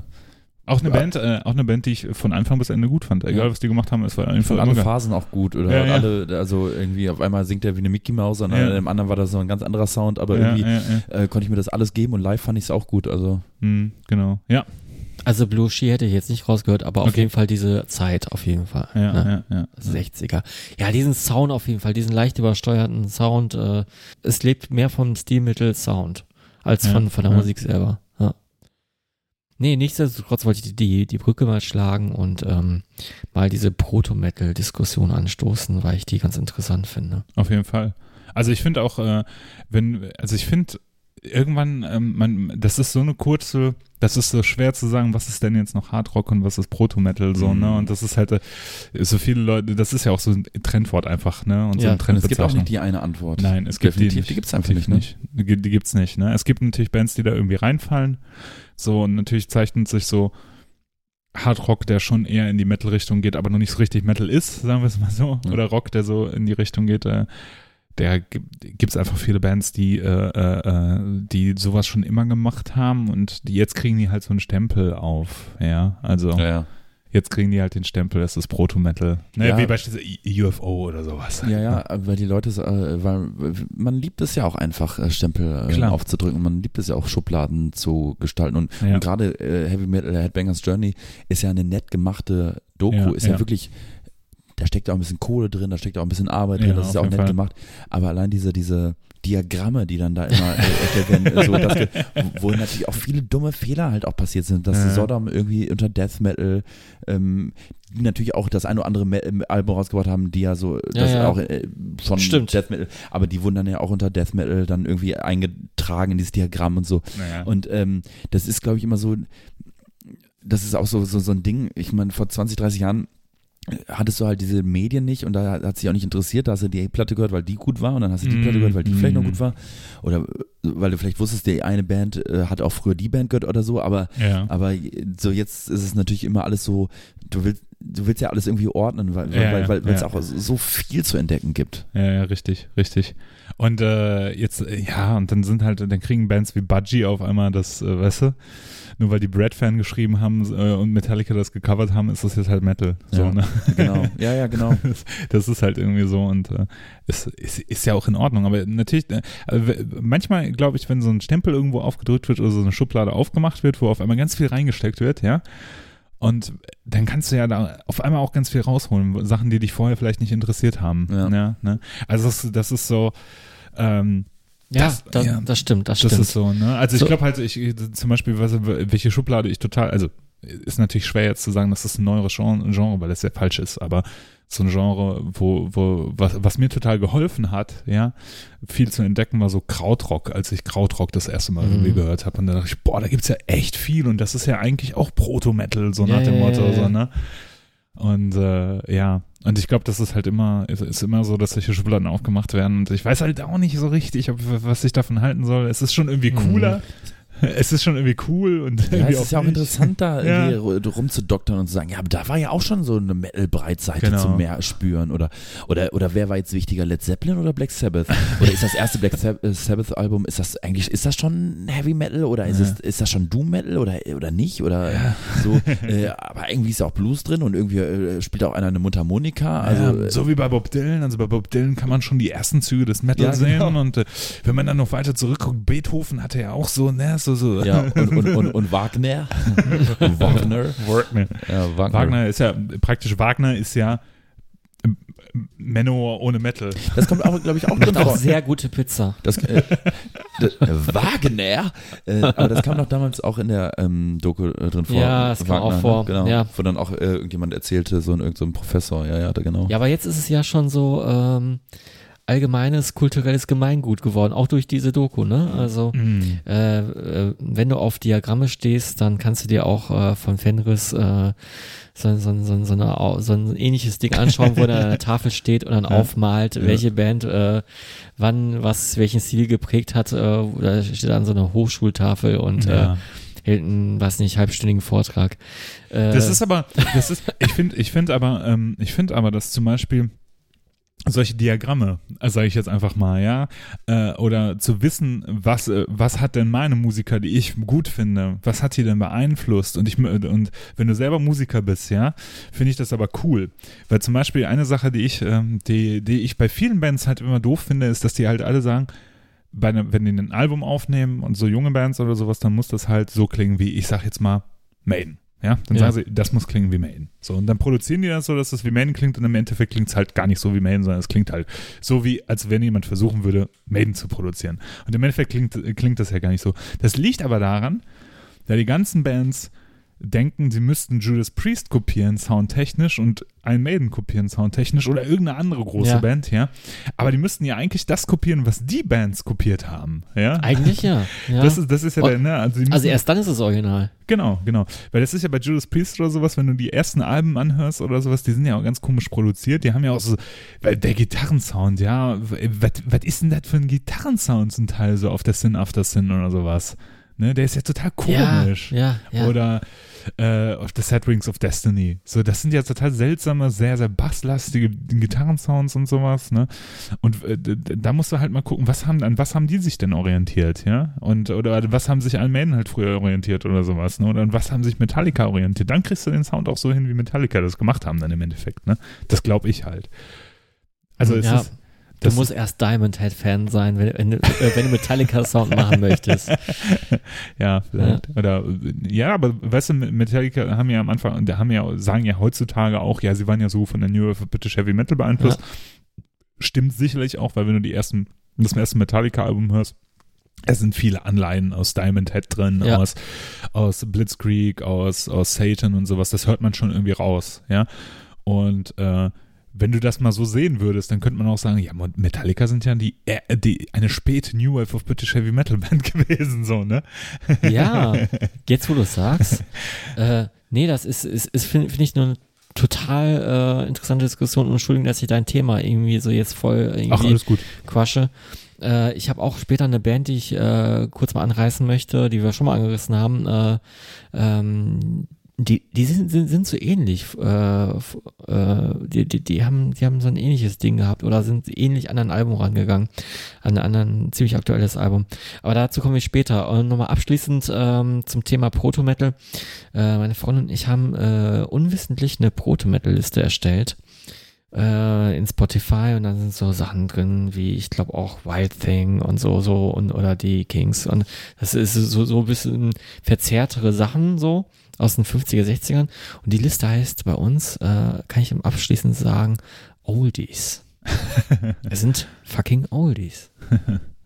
Auch eine Ja. Band, äh, auch eine Band, die ich von Anfang bis Ende gut fand. Egal, Ja. was die gemacht haben, es war einfach alle. Phasen auch gut. Oder Ja, ja. alle, also irgendwie auf einmal singt er wie eine Mickey Mouse und Ja. an dem anderen war das so ein ganz anderer Sound, aber ja, irgendwie ja, ja. äh, konnte ich mir das alles geben und live fand ich es auch gut. Also Hm, genau. Ja, also Blue She hätte ich jetzt nicht rausgehört, aber auf Okay. jeden Fall diese Zeit, auf jeden Fall. ja, ne? ja, ja. 60er. Ja, diesen Sound auf jeden Fall, diesen leicht übersteuerten Sound. Äh, es lebt mehr vom Stilmittel Sound als Ja, von, von der ja. Musik selber. Ja. Nee, nichtsdestotrotz wollte ich die, die Brücke mal schlagen und ähm, mal diese Proto-Metal-Diskussion anstoßen, weil ich die ganz interessant finde. Auf jeden Fall. Also ich finde auch, äh, wenn, also ich finde irgendwann, ähm, man, das ist so eine kurze, das ist so schwer zu sagen, was ist denn jetzt noch Hardrock und was ist Proto-Metal so, Mhm. ne? Und das ist halt äh, so viele Leute, das ist ja auch so ein Trendwort einfach, ne? Und so Ja, ein und es gibt auch nicht die eine Antwort. Nein, es gibt Definitiv, die nicht. die gibt's einfach Definitiv nicht, ne? Die, die gibt's nicht, ne? Es gibt natürlich Bands, die da irgendwie reinfallen. So, und natürlich zeichnet sich so Hardrock, der schon eher in die Metal-Richtung geht, aber noch nicht so richtig Metal ist, sagen wir es mal so. Ja. Oder Rock, der so in die Richtung geht. Äh, der gibt es einfach viele Bands, die, äh, äh, die sowas schon immer gemacht haben und die jetzt kriegen die halt so einen Stempel auf, ja, also Ja, ja. jetzt kriegen die halt den Stempel, das ist Proto-Metal, ne, Ja. wie beispielsweise UFO oder sowas. Ja, ja, weil die Leute, äh, weil man liebt es ja auch einfach, äh, Stempel äh, aufzudrücken. Man liebt es ja auch, Schubladen zu gestalten. Und, und gerade äh, Heavy Metal Headbangers Journey ist ja eine nett gemachte Doku, ist ja. wirklich, da steckt auch ein bisschen Kohle drin, da steckt auch ein bisschen Arbeit Ja, drin, das auf ist ja auch nett Fall. gemacht. Aber allein diese, diese Diagramme, die dann da immer äh, erklärt werden, so, dass, wo natürlich auch viele dumme Fehler halt auch passiert sind, dass Ja. Sodom irgendwie unter Death Metal ähm, die natürlich auch das ein oder andere Me äh, Album rausgebracht haben, die ja so das ja. auch äh, schon Stimmt. Death Metal, aber die wurden dann ja auch unter Death Metal dann irgendwie eingetragen in dieses Diagramm und so. Naja. Und ähm, das ist, glaube ich, immer so, das ist auch so, so, so ein Ding. Ich meine, vor 20, 30 Jahren hattest du halt diese Medien nicht und da hat sich auch nicht interessiert, da hast du die Platte gehört, weil die gut war und dann hast du die Mm, Platte gehört, weil die vielleicht noch mm. gut war oder weil du vielleicht wusstest, die eine Band äh, hat auch früher die Band gehört oder so, aber ja. aber so jetzt ist es natürlich immer alles so, du willst du willst ja alles irgendwie ordnen, weil Ja, weil, weil, weil es ja. auch so viel zu entdecken gibt. Ja, ja, richtig, richtig. Und äh, jetzt, äh, ja, und dann sind halt, dann kriegen Bands wie Budgie auf einmal das, äh, weißt du, nur weil die Brad-Fan geschrieben haben äh, und Metallica das gecovert haben, ist das jetzt halt Metal. So, Ja. ne? Genau. Ja, ja, genau. <laughs> Das ist halt irgendwie so und äh, ist, ist, ist ja auch in Ordnung. Aber natürlich, äh, w- manchmal glaube ich, wenn so ein Stempel irgendwo aufgedrückt wird oder so eine Schublade aufgemacht wird, wo auf einmal ganz viel reingesteckt wird, ja, und dann kannst du ja da auf einmal auch ganz viel rausholen, Sachen, die dich vorher vielleicht nicht interessiert haben. Ja. ne? Also das, das ist so, ähm, Ja, Das- das, ja. das stimmt, das das stimmt. ist so, ne? Also ich So. glaube halt, ich zum Beispiel, was, welche Schublade ich total, also ist natürlich schwer jetzt zu sagen, dass das ein neueres Genre, weil das ja falsch ist, aber so ein Genre, wo, wo, was, was mir total geholfen hat, ja, viel zu entdecken, war so Krautrock, als ich Krautrock das erste Mal Mhm. irgendwie gehört habe. Und da dachte ich, boah, da gibt's ja echt viel und das ist ja eigentlich auch Proto-Metal, so Ja, nach dem Motto, ja, ja. so, ne? Und äh, ja, und ich glaube, das ist halt immer, ist, ist immer so, dass solche Schubladen aufgemacht werden. Und ich weiß halt auch nicht so richtig, ob, was ich davon halten soll. Es ist schon irgendwie Mhm. <laughs> Es ist schon irgendwie cool und Ja, irgendwie es ist ja auch nicht. interessant, da <laughs> Ja. rumzudoktern und zu sagen, ja, aber da war ja auch schon so eine Metal-Breitseite Genau. zum Meer spüren oder, oder, oder wer war jetzt wichtiger, Led Zeppelin oder Black Sabbath? Oder ist das erste Black äh, Sabbath-Album, ist das eigentlich, ist das schon Heavy Metal oder ist, Ja. es, ist das schon Doom Metal oder, oder nicht? Oder so, äh, aber irgendwie ist ja auch Blues drin und irgendwie äh, spielt auch einer eine Mundharmonika. Also, ja, äh, so wie bei Bob Dylan. Also bei Bob Dylan kann man schon die ersten Züge des Metal Ja, sehen. genau. Und äh, wenn man dann noch weiter zurückguckt, Beethoven hatte ja auch so, ne, so, so. ja, <laughs> und, und, und, und Wagner. <laughs> Wagner. Wagner. Ja, Wagner. Wagner ist ja, praktisch Wagner ist ja ähm, Manowar ohne Metal. Das kommt auch, glaube ich, auch <laughs> drin auch sehr gute Pizza. Das, äh, das, Wagner, äh, aber das kam doch damals auch in der ähm, Doku äh, drin vor. Ja, es kam auch ne? vor, Genau, ja. wo dann auch äh, irgendjemand erzählte, so ein, irgend so ein Professor, ja, ja, da genau. Ja, aber jetzt ist es ja schon so ähm, allgemeines kulturelles Gemeingut geworden, auch durch diese Doku, ne? Also Mhm. äh, äh, wenn du auf Diagramme stehst, dann kannst du dir auch äh, von Fenris äh, so, so, so, so, eine, so ein ähnliches Ding anschauen, wo da an der <laughs> Tafel steht und dann Ja. aufmalt, Ja. welche Band äh, wann was welchen Stil geprägt hat. Äh, da steht dann so eine Hochschultafel und Ja. äh, hält einen, weiß nicht, halbstündigen Vortrag. Äh, Das ist aber, das ist, ich finde, ich finde aber, ähm, ich finde aber, dass zum Beispiel solche Diagramme, äh, sage ich jetzt einfach mal, ja, äh, oder zu wissen, was, äh, was hat denn meine Musiker, die ich gut finde, was hat die denn beeinflusst? Und ich mö- und wenn du selber Musiker bist, ja, finde ich das aber cool, weil zum Beispiel eine Sache, die ich, ähm, die, die ich bei vielen Bands halt immer doof finde, ist, dass die halt alle sagen, bei einem, wenn die ein Album aufnehmen und so junge Bands oder sowas, dann muss das halt so klingen wie, ich sag jetzt mal, Maiden. Ja, dann Ja. sagen sie, das muss klingen wie Maiden. So, und dann produzieren die das so, dass es wie Maiden klingt und im Endeffekt klingt es halt gar nicht so wie Maiden, sondern es klingt halt so wie, als wenn jemand versuchen würde, Maiden zu produzieren. Und im Endeffekt klingt, klingt das ja gar nicht so. Das liegt aber daran, da die ganzen Bands denken, sie müssten Judas Priest kopieren, soundtechnisch, und Iron Maiden kopieren, soundtechnisch, oder irgendeine andere große Ja. Band, ja. Aber die müssten ja eigentlich das kopieren, was die Bands kopiert haben, ja. eigentlich ja. <laughs> ja. Das ist, das ist ja Oh, der, ne? Also, die müssen, also erst dann ist es original. Genau, genau. Weil das ist ja bei Judas Priest oder sowas, wenn du die ersten Alben anhörst oder sowas, die sind ja auch ganz komisch produziert. Die haben ja auch so, weil der Gitarrensound, ja, was was ist denn das für ein Gitarrensound zum Teil so auf der Sin After Sin oder sowas? Ne, der ist ja total komisch. Ja, ja, ja. Oder äh, The Sad Rings of Destiny. So, das sind ja total seltsame, sehr, sehr basslastige Gitarrensounds und sowas, ne? Und äh, da musst du halt mal gucken, was haben, an was haben die sich denn orientiert, ja? Und, oder an was haben sich Iron Maiden halt früher orientiert oder sowas, ne? Oder an was haben sich Metallica orientiert? Dann kriegst du den Sound auch so hin, wie Metallica das gemacht haben dann im Endeffekt, ne? Das glaube ich halt. Also es Ja, ist, Du musst erst Diamond Head Fan sein, wenn, wenn, du- äh, wenn du Metallica Sound machen möchtest. <laughs> Ja, vielleicht. Oder ja, aber weißt du, Metallica haben ja am Anfang, da haben ja, sagen ja heutzutage auch, ja, sie waren ja so von der New of British Heavy Metal beeinflusst. Stimmt sicherlich auch, weil wenn du die ersten, das erste Metallica-Album hörst, es sind viele Anleihen aus Diamond Head drin, Ja. aus, aus Blitzkrieg, aus, aus Satan und sowas, das hört man schon irgendwie raus, ja. Und äh, wenn du das mal so sehen würdest, dann könnte man auch sagen, ja, Metallica sind ja die, äh, die eine späte New Wave of British Heavy Metal Band <laughs> gewesen, so, ne? <laughs> Ja, jetzt wo du es sagst. Äh, nee, das ist, ist, ist finde find ich nur eine total äh, interessante Diskussion. Und Entschuldigung, dass ich dein Thema irgendwie so jetzt voll Ach, irgendwie alles gut. quasche. Äh, ich habe auch später eine Band, die ich äh, kurz mal anreißen möchte, die wir schon mal angerissen haben. Äh, ähm, die, die sind, sind, sind so ähnlich. Äh, äh, die, die, die, haben, die haben so ein ähnliches Ding gehabt oder sind ähnlich an ein Album rangegangen. An, ein ziemlich aktuelles Album. Aber dazu komme ich später. Und nochmal abschließend ähm, zum Thema Proto-Metal. Äh, meine Freundin und ich haben äh, unwissentlich eine Proto-Metal-Liste erstellt äh, in Spotify und dann sind so Sachen drin wie ich glaube auch Wild Thing und so so und oder die Kings und das ist so so ein bisschen verzerrtere Sachen so aus den 50er 60ern und die Liste heißt bei uns äh, kann ich abschließend sagen Oldies. <laughs> Es sind fucking Oldies.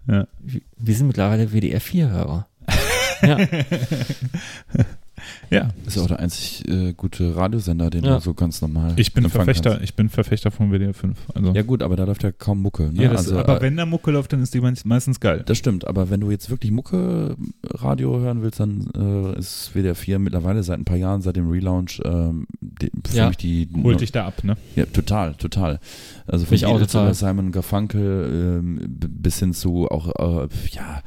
Ja. wir sind mittlerweile WDR 4 Hörer. <laughs> Ja <laughs> Ja, Ist ja auch der einzig äh, gute Radiosender, den Ja. du so ganz normal ich bin Verfechter, kannst. ich bin Verfechter von WDR 5. Also. Ja gut, aber da läuft ja kaum Mucke. Ne? Ja, das, also, aber äh, wenn da Mucke läuft, dann ist die meist- meistens geil. das stimmt, aber wenn du jetzt wirklich Mucke Radio hören willst, dann äh, ist WDR 4 mittlerweile seit ein paar Jahren, seit dem Relaunch, ähm, die, für Ja. mich die Holt dich da ab, ne? Ja, total, total. Also von Finde ich auch total. Simon Garfunkel ähm, bis hin zu auch, äh, ja,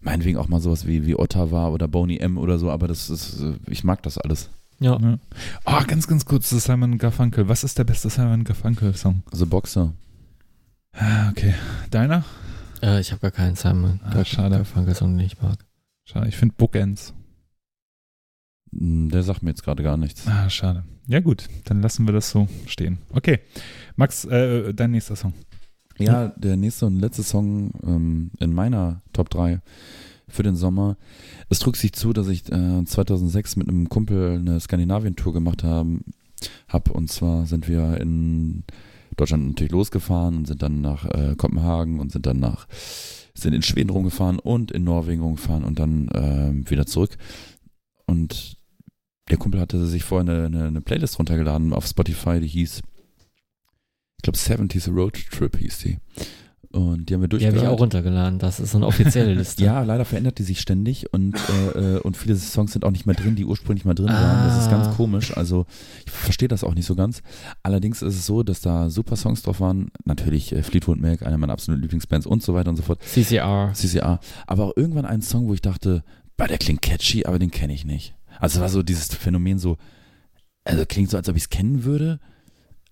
meinetwegen auch mal sowas wie, wie Ottawa oder Boney M oder so, aber das ist, äh, ich mag das alles. ja Ja. Ah, ganz, ganz kurz, das Simon Garfunkel. Was ist der beste Simon Garfunkel-Song? Also Boxer. Ah, okay. Deiner? äh, ich habe gar keinen Simon Ah, schade. Garfunkel Song den ich mag Schade, ich finde Bookends. Hm, Der sagt mir jetzt gerade gar nichts. Ah, schade. Ja, gut, dann lassen wir das so stehen. Okay. Max, äh, dein nächster Song. Ja, der nächste und letzte Song ähm, in meiner Top 3 für den Sommer. Es trug sich zu, dass ich äh, 2006 mit einem Kumpel eine Skandinavien-Tour gemacht haben, hab. Und zwar sind wir in Deutschland natürlich losgefahren und sind dann nach äh, Kopenhagen und sind dann nach, sind in Schweden rumgefahren und in Norwegen rumgefahren und dann ähm, wieder zurück. Und der Kumpel hatte sich vorher eine, eine, eine Playlist runtergeladen auf Spotify, die hieß ich glaube 70s Road Trip hieß die. Und die haben wir die habe durchgehört. ich auch runtergeladen das ist so eine offizielle <laughs> Liste Ja, leider verändert die sich ständig und, äh, äh, und viele Songs sind auch nicht mehr drin, die ursprünglich mal drin waren. Das ist ganz Ah. komisch. Also ich verstehe das auch nicht so ganz. Allerdings ist es so, dass da super Songs drauf waren. Natürlich äh, Fleetwood Mac, einer meiner absoluten Lieblingsbands und so weiter und so fort. CCR CCA. Aber auch irgendwann ein Song, wo ich dachte, bah, der klingt catchy, aber den kenne ich nicht. Also es war so dieses Phänomen so, also klingt so, als ob ich es kennen würde,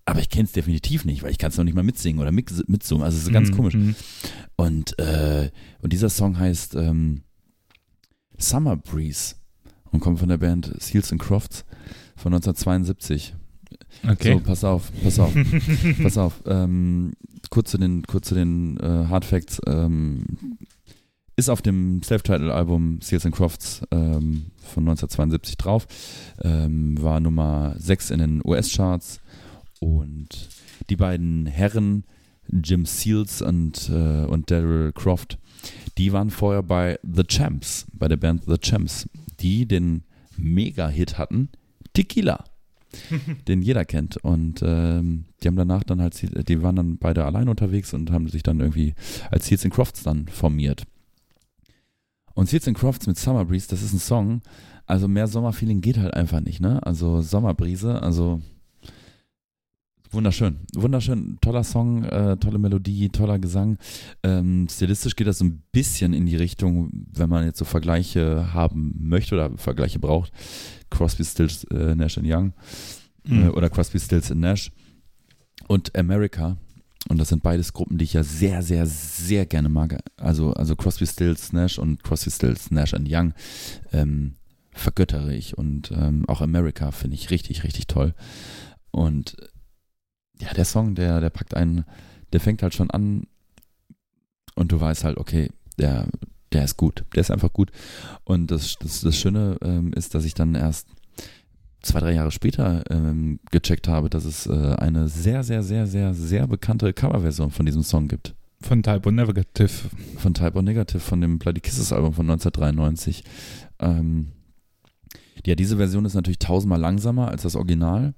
aber ich kenne es definitiv nicht, weil ich kann es noch nicht mal mitsingen oder mitsummen. Also es ist ganz Mhm, komisch. mhm. Und, äh, und dieser Song heißt ähm, Summer Breeze und kommt von der Band Seals and Crofts von 1972. Okay. So, pass auf, pass auf, <laughs> pass auf. Ähm, kurz zu den, kurz zu den äh, Hard Facts. Ähm, ist auf dem Self-Title-Album Seals and Crofts ähm, von 1972 drauf. Ähm, war Nummer 6 in den US-Charts. Und die beiden Herren, Jim Seals und, äh, und Daryl Croft, die waren vorher bei The Champs, bei der Band The Champs, die den Mega-Hit hatten, Tequila, <laughs> den jeder kennt. Und ähm, die haben danach dann halt, die waren dann beide allein unterwegs und haben sich dann irgendwie als Seals and Crofts dann formiert. Und Seals and Crofts mit Summer Breeze, das ist ein Song, also mehr Sommerfeeling geht halt einfach nicht, ne? Also Sommerbrise, also Wunderschön, wunderschön, toller Song, äh, tolle Melodie, toller Gesang. Ähm, stilistisch geht das so ein bisschen in die Richtung, wenn man jetzt so Vergleiche haben möchte oder Vergleiche braucht. Crosby, Stills, äh, Nash and Young äh, Mhm. oder Crosby, Stills and Nash und America. Und das sind beides Gruppen, die ich ja sehr, sehr, sehr gerne mag. Also, also Crosby, Stills, Nash und Crosby, Stills, Nash and Young ähm, vergöttere ich. Und ähm, auch America finde ich richtig, richtig toll. Und ja, der Song, der, der packt einen, der fängt halt schon an und du weißt halt, okay, der, der ist gut, der ist einfach gut. Und das, das, das Schöne ähm, ist, dass ich dann erst zwei, drei Jahre später ähm, gecheckt habe, dass es äh, eine sehr, sehr, sehr, sehr, sehr bekannte Coverversion von diesem Song gibt. Von Type O Negative. Von Type O Negative, von dem Bloody Kisses Album von 1993. Ähm, ja, diese Version ist natürlich tausendmal langsamer als das Original.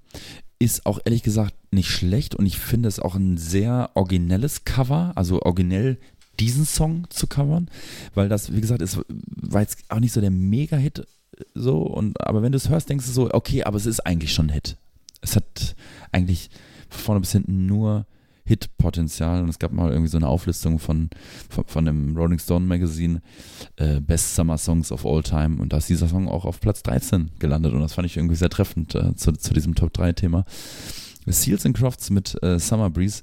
Ist auch ehrlich gesagt nicht schlecht und ich finde es auch ein sehr originelles Cover, also originell diesen Song zu covern, weil das, wie gesagt, ist, war jetzt auch nicht so der Mega-Hit so und aber wenn du es hörst, denkst du so, okay, aber es ist eigentlich schon ein Hit. Es hat eigentlich von vorne bis hinten nur Hit-Potenzial und es gab mal irgendwie so eine Auflistung von, von, von dem Rolling Stone Magazine äh, Best Summer Songs of All Time und da ist dieser Song auch auf Platz 13 gelandet und das fand ich irgendwie sehr treffend äh, zu, zu diesem Top 3 Thema. Seals and Crofts mit äh, Summer Breeze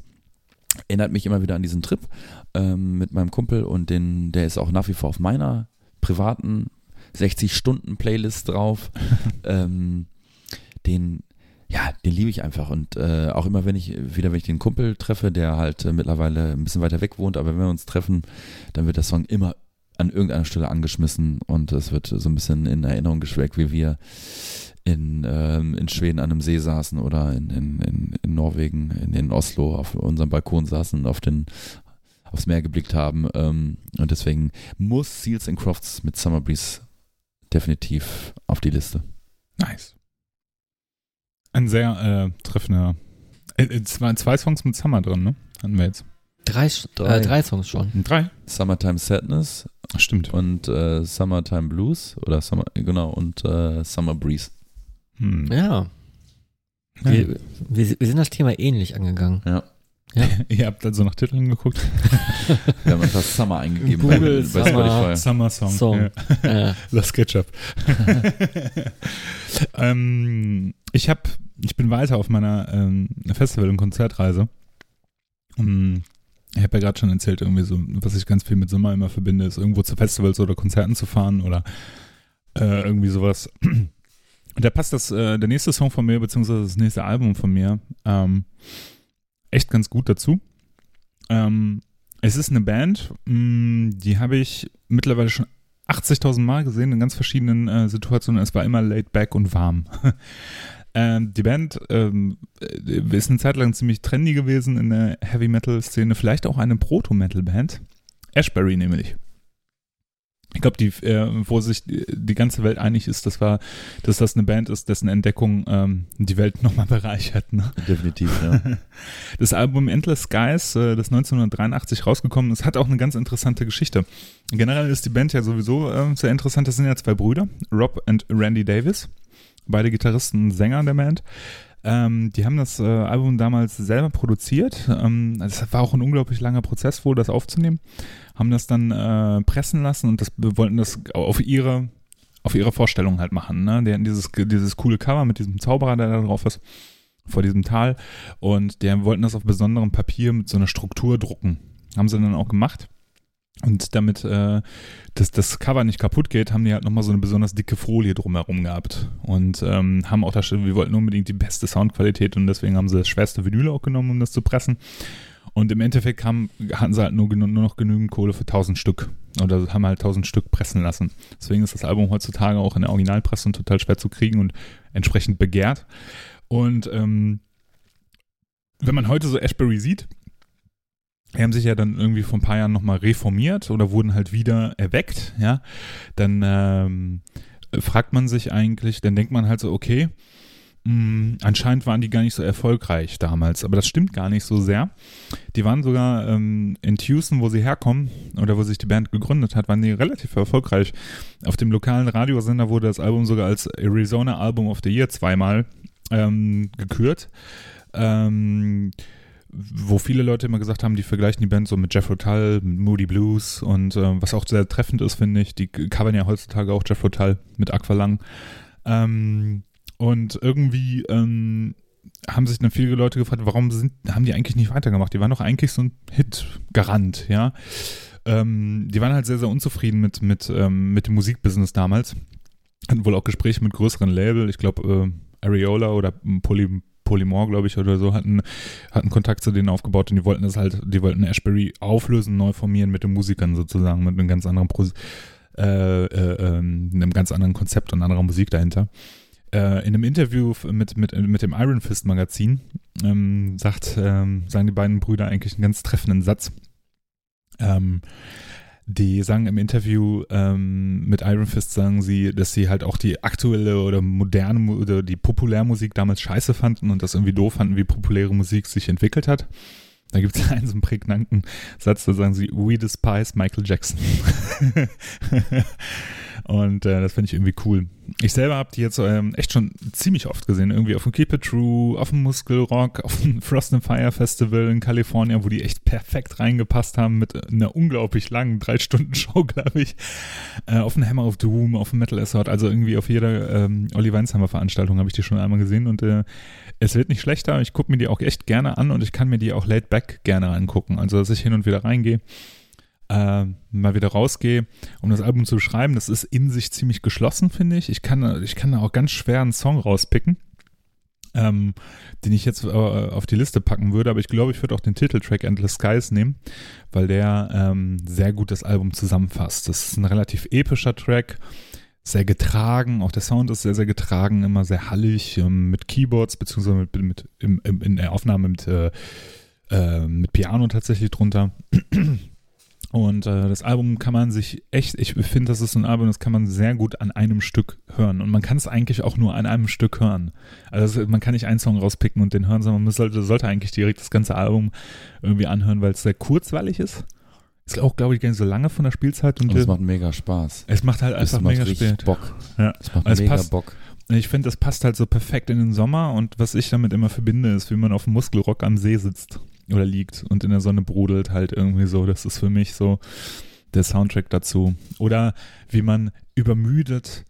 erinnert mich immer wieder an diesen Trip ähm, mit meinem Kumpel und den, der ist auch nach wie vor auf meiner privaten 60-Stunden-Playlist drauf. <laughs> ähm, den, ja, den liebe ich einfach. Und äh, auch immer, wenn ich wieder, wenn ich den Kumpel treffe, der halt äh, mittlerweile ein bisschen weiter weg wohnt, aber wenn wir uns treffen, dann wird der Song immer an irgendeiner Stelle angeschmissen und es wird so ein bisschen in Erinnerung geschweckt, wie wir in, ähm, in Schweden an einem See saßen oder in, in, in, in Norwegen, in, in Oslo auf unserem Balkon saßen und auf den aufs Meer geblickt haben. Ähm, und deswegen muss Seals and Crofts mit Summer Breeze definitiv auf die Liste. Nice. Ein sehr äh, treffender. Äh, äh, zwei, zwei Songs mit Summer drin, ne? Hatten wir jetzt. Drei, Drei. Äh, drei Songs schon. Drei? Summertime Sadness stimmt. und äh, Summertime Blues oder Summer, genau, und äh, Summer Breeze. Hm. Ja. Ja. Wir, wir, wir sind das Thema ähnlich angegangen. Ja. <laughs> Ihr habt also nach Titeln geguckt. <laughs> Wir haben einfach Summer eingegeben Google bei, bei Summer. Spotify. Summer Song. Song. Ja. äh, <laughs> Das Ketchup. ähm, ich habe, ich bin weiter auf meiner ähm, Festival- und Konzertreise. Ähm, ich habe ja gerade schon erzählt, irgendwie so, was ich ganz viel mit Sommer immer verbinde, ist irgendwo zu Festivals oder Konzerten zu fahren oder äh, irgendwie sowas. Und da passt das, äh, der nächste Song von mir, beziehungsweise das nächste Album von mir, ähm, echt ganz gut dazu. Ähm, es ist eine Band, mh, die habe ich mittlerweile schon 80.000 Mal gesehen in ganz verschiedenen äh, Situationen. Es war immer laid back und warm. <laughs> ähm, die Band ähm, äh, ist eine Zeit lang ziemlich trendy gewesen in der Heavy Metal Szene, vielleicht auch eine Proto-Metal Band. Ashbury nämlich. Ich glaube, die, äh, wo sich die, die ganze Welt einig ist, das war, dass das eine Band ist, dessen Entdeckung ähm, die Welt nochmal bereichert. Ne? Definitiv, ja. <laughs> Das Album Endless Skies, äh, das 1983 rausgekommen ist, hat auch eine ganz interessante Geschichte. Generell ist die Band ja sowieso äh, sehr interessant. Das sind ja zwei Brüder, Rob und Randy Davis, beide Gitarristen und Sänger der Band. Ähm, die haben das äh, Album damals selber produziert. Ähm, das war auch ein unglaublich langer Prozess wohl, das aufzunehmen. Haben das dann äh, pressen lassen und das wollten das auf ihre auf ihre Vorstellung halt machen. Ne? Die hatten dieses, dieses coole Cover mit diesem Zauberer, der da drauf ist, vor diesem Tal. Und die wollten das auf besonderem Papier mit so einer Struktur drucken. Haben sie dann auch gemacht. Und damit äh, das, das Cover nicht kaputt geht, haben die halt nochmal so eine besonders dicke Folie drumherum gehabt. Und ähm, haben auch da schon, wir wollten unbedingt die beste Soundqualität und deswegen haben sie das schwerste Vinyl auch genommen, um das zu pressen. Und im Endeffekt haben, hatten sie halt nur, nur noch genügend Kohle für 1000 Stück. Oder haben halt 1000 Stück pressen lassen. Deswegen ist das Album heutzutage auch in der Originalpresse total schwer zu kriegen und entsprechend begehrt. Und ähm, wenn man heute so Ashbury sieht, die haben sich ja dann irgendwie vor ein paar Jahren nochmal reformiert oder wurden halt wieder erweckt, ja, dann ähm, fragt man sich eigentlich, dann denkt man halt so, okay, mh, anscheinend waren die gar nicht so erfolgreich damals, aber das stimmt gar nicht so sehr. Die waren sogar ähm, in Houston, wo sie herkommen oder wo sich die Band gegründet hat, waren die relativ erfolgreich. Auf dem lokalen Radiosender wurde das Album sogar als Arizona Album of the Year zweimal ähm, gekürt. ähm, wo viele Leute immer gesagt haben, die vergleichen die Band so mit Jeff mit Moody Blues und äh, was auch sehr treffend ist, finde ich, die covern ja heutzutage auch Jeff Tull mit Aqualang. Ähm, und irgendwie ähm, haben sich dann viele Leute gefragt, warum sind, haben die eigentlich nicht weitergemacht? Die waren doch eigentlich so ein Hit-Garant, ja. Ähm, die waren halt sehr, sehr unzufrieden mit, mit, ähm, mit dem Musikbusiness damals. Hatten wohl auch Gespräche mit größeren Label, ich glaube äh, Areola oder Poly, Polymore, glaube ich, oder so, hatten, hatten Kontakt zu denen aufgebaut und die wollten das halt, die wollten Ashbury auflösen, neu formieren mit den Musikern sozusagen, mit einem ganz anderen Pro äh, äh, ähm, einem ganz anderen Konzept und anderer Musik dahinter. Äh, in einem Interview mit, mit, mit dem Iron Fist Magazin ähm, sagt, ähm, sagen die beiden Brüder eigentlich einen ganz treffenden Satz. Ähm, die sagen im Interview ähm, mit Iron Fist, sagen sie, dass sie halt auch die aktuelle oder moderne oder die Populärmusik damals scheiße fanden und das irgendwie doof fanden, wie populäre Musik sich entwickelt hat. Da gibt es <laughs> einen so einen prägnanten Satz, da sagen sie, we despise Michael Jackson. <laughs> Und äh, das finde ich irgendwie cool. Ich selber habe die jetzt ähm, echt schon ziemlich oft gesehen. Irgendwie auf dem Keep It True, auf dem Muskelrock, <laughs> auf dem Frost and Fire Festival in Kalifornien, wo die echt perfekt reingepasst haben mit einer unglaublich langen drei Stunden Show, <laughs> glaube ich. Äh, auf dem Hammer of Doom, auf dem Metal Assault, also irgendwie auf jeder ähm, Olli Weinsheimer Veranstaltung habe ich die schon einmal gesehen und äh, es wird nicht schlechter. Ich gucke mir die auch echt gerne an und ich kann mir die auch laid back gerne angucken. Also dass ich hin und wieder reingehe äh, mal wieder rausgehe, um das Album zu beschreiben. Das ist in sich ziemlich geschlossen, finde ich. Ich kann, ich kann da auch ganz schwer einen Song rauspicken, ähm, den ich jetzt äh, auf die Liste packen würde. Aber ich glaube, ich würde auch den Titeltrack Endless Skies nehmen, weil der ähm, sehr gut das Album zusammenfasst. Das ist ein relativ epischer Track. Sehr getragen, auch der Sound ist sehr, sehr getragen, immer sehr hallig, ähm, mit Keyboards, beziehungsweise mit, mit im, im, in der Aufnahme mit, äh, äh, mit Piano tatsächlich drunter. Und äh, das Album kann man sich echt, ich finde, das ist ein Album, das kann man sehr gut an einem Stück hören. Und man kann es eigentlich auch nur an einem Stück hören. Also man kann nicht einen Song rauspicken und den hören, sondern man sollte, sollte eigentlich direkt das ganze Album irgendwie anhören, weil es sehr kurzweilig ist. Ist auch, glaube ich, gar nicht so lange von der Spielzeit. Und, Und es macht mega Spaß. es macht halt Es einfach macht mega Spaß. Bock. Ja. Es macht Es mega passt- Bock. Ich finde, das passt halt so perfekt in den Sommer und was ich damit immer verbinde, ist, wie man auf dem Muskelrock am See sitzt oder liegt und in der Sonne brodelt halt irgendwie so. Das ist für mich so der Soundtrack dazu. Oder wie man übermüdet,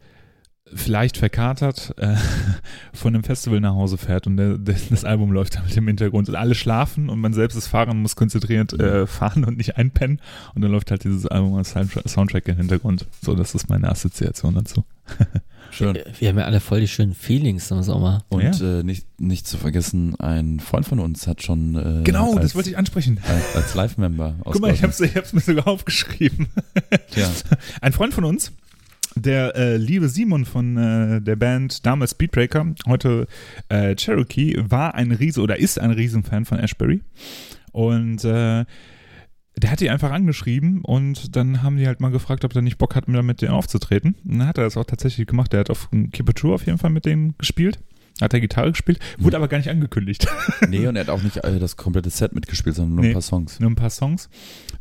vielleicht verkatert, äh, <laughs> von einem Festival nach Hause fährt und der, der, das Album läuft damit im Hintergrund und alle schlafen und man selbst ist Fahren muss konzentriert äh, fahren und nicht einpennen und dann läuft halt dieses Album als Soundtra- Soundtrack im Hintergrund. So, das ist meine Assoziation dazu. <laughs> Schön. Wir haben ja alle voll die schönen Feelings im Sommer. Und äh, nicht, nicht zu vergessen, ein Freund von uns hat schon äh, Genau, als, das wollte ich ansprechen. als, als Live-Member <laughs> Guck mal, ich ich hab's mir sogar aufgeschrieben. ja. <laughs> Ein Freund von uns, der äh, liebe Simon von äh, der Band damals Speedbreaker, heute äh, Cherokee, war ein Riese oder ist ein Riesenfan von Ashbury. Und äh, der hat die einfach angeschrieben und dann haben die halt mal gefragt, ob er nicht Bock hat, mit denen aufzutreten. Und dann hat er das auch tatsächlich gemacht. Der hat auf dem Keep It True auf jeden Fall mit denen gespielt. Hat er Gitarre gespielt, wurde aber gar nicht angekündigt. <laughs> Nee, und er hat auch nicht äh, das komplette Set mitgespielt, sondern nur Nee. ein paar Songs. nur ein paar Songs,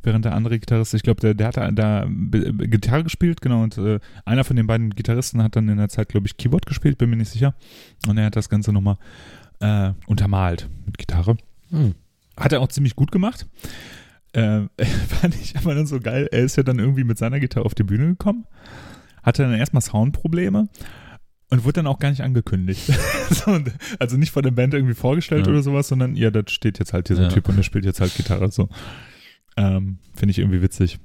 während der andere Gitarrist, ich glaube, der, der hat da, da Gitarre gespielt, genau, und äh, einer von den beiden Gitarristen hat dann in der Zeit, glaube ich, Keyboard gespielt, bin mir nicht sicher. Und er hat das Ganze nochmal äh, untermalt mit Gitarre. Hm. Hat er auch ziemlich gut gemacht. Äh, <laughs> fand ich aber dann so geil. Er ist ja dann irgendwie mit seiner Gitarre auf die Bühne gekommen, hatte dann erstmal Soundprobleme und wurde dann auch gar nicht angekündigt. <laughs> also nicht von der Band irgendwie vorgestellt Ja. oder sowas, sondern ja, da steht jetzt halt dieser Ja. Typ und der spielt jetzt halt Gitarre. So. Ähm, Finde ich irgendwie witzig.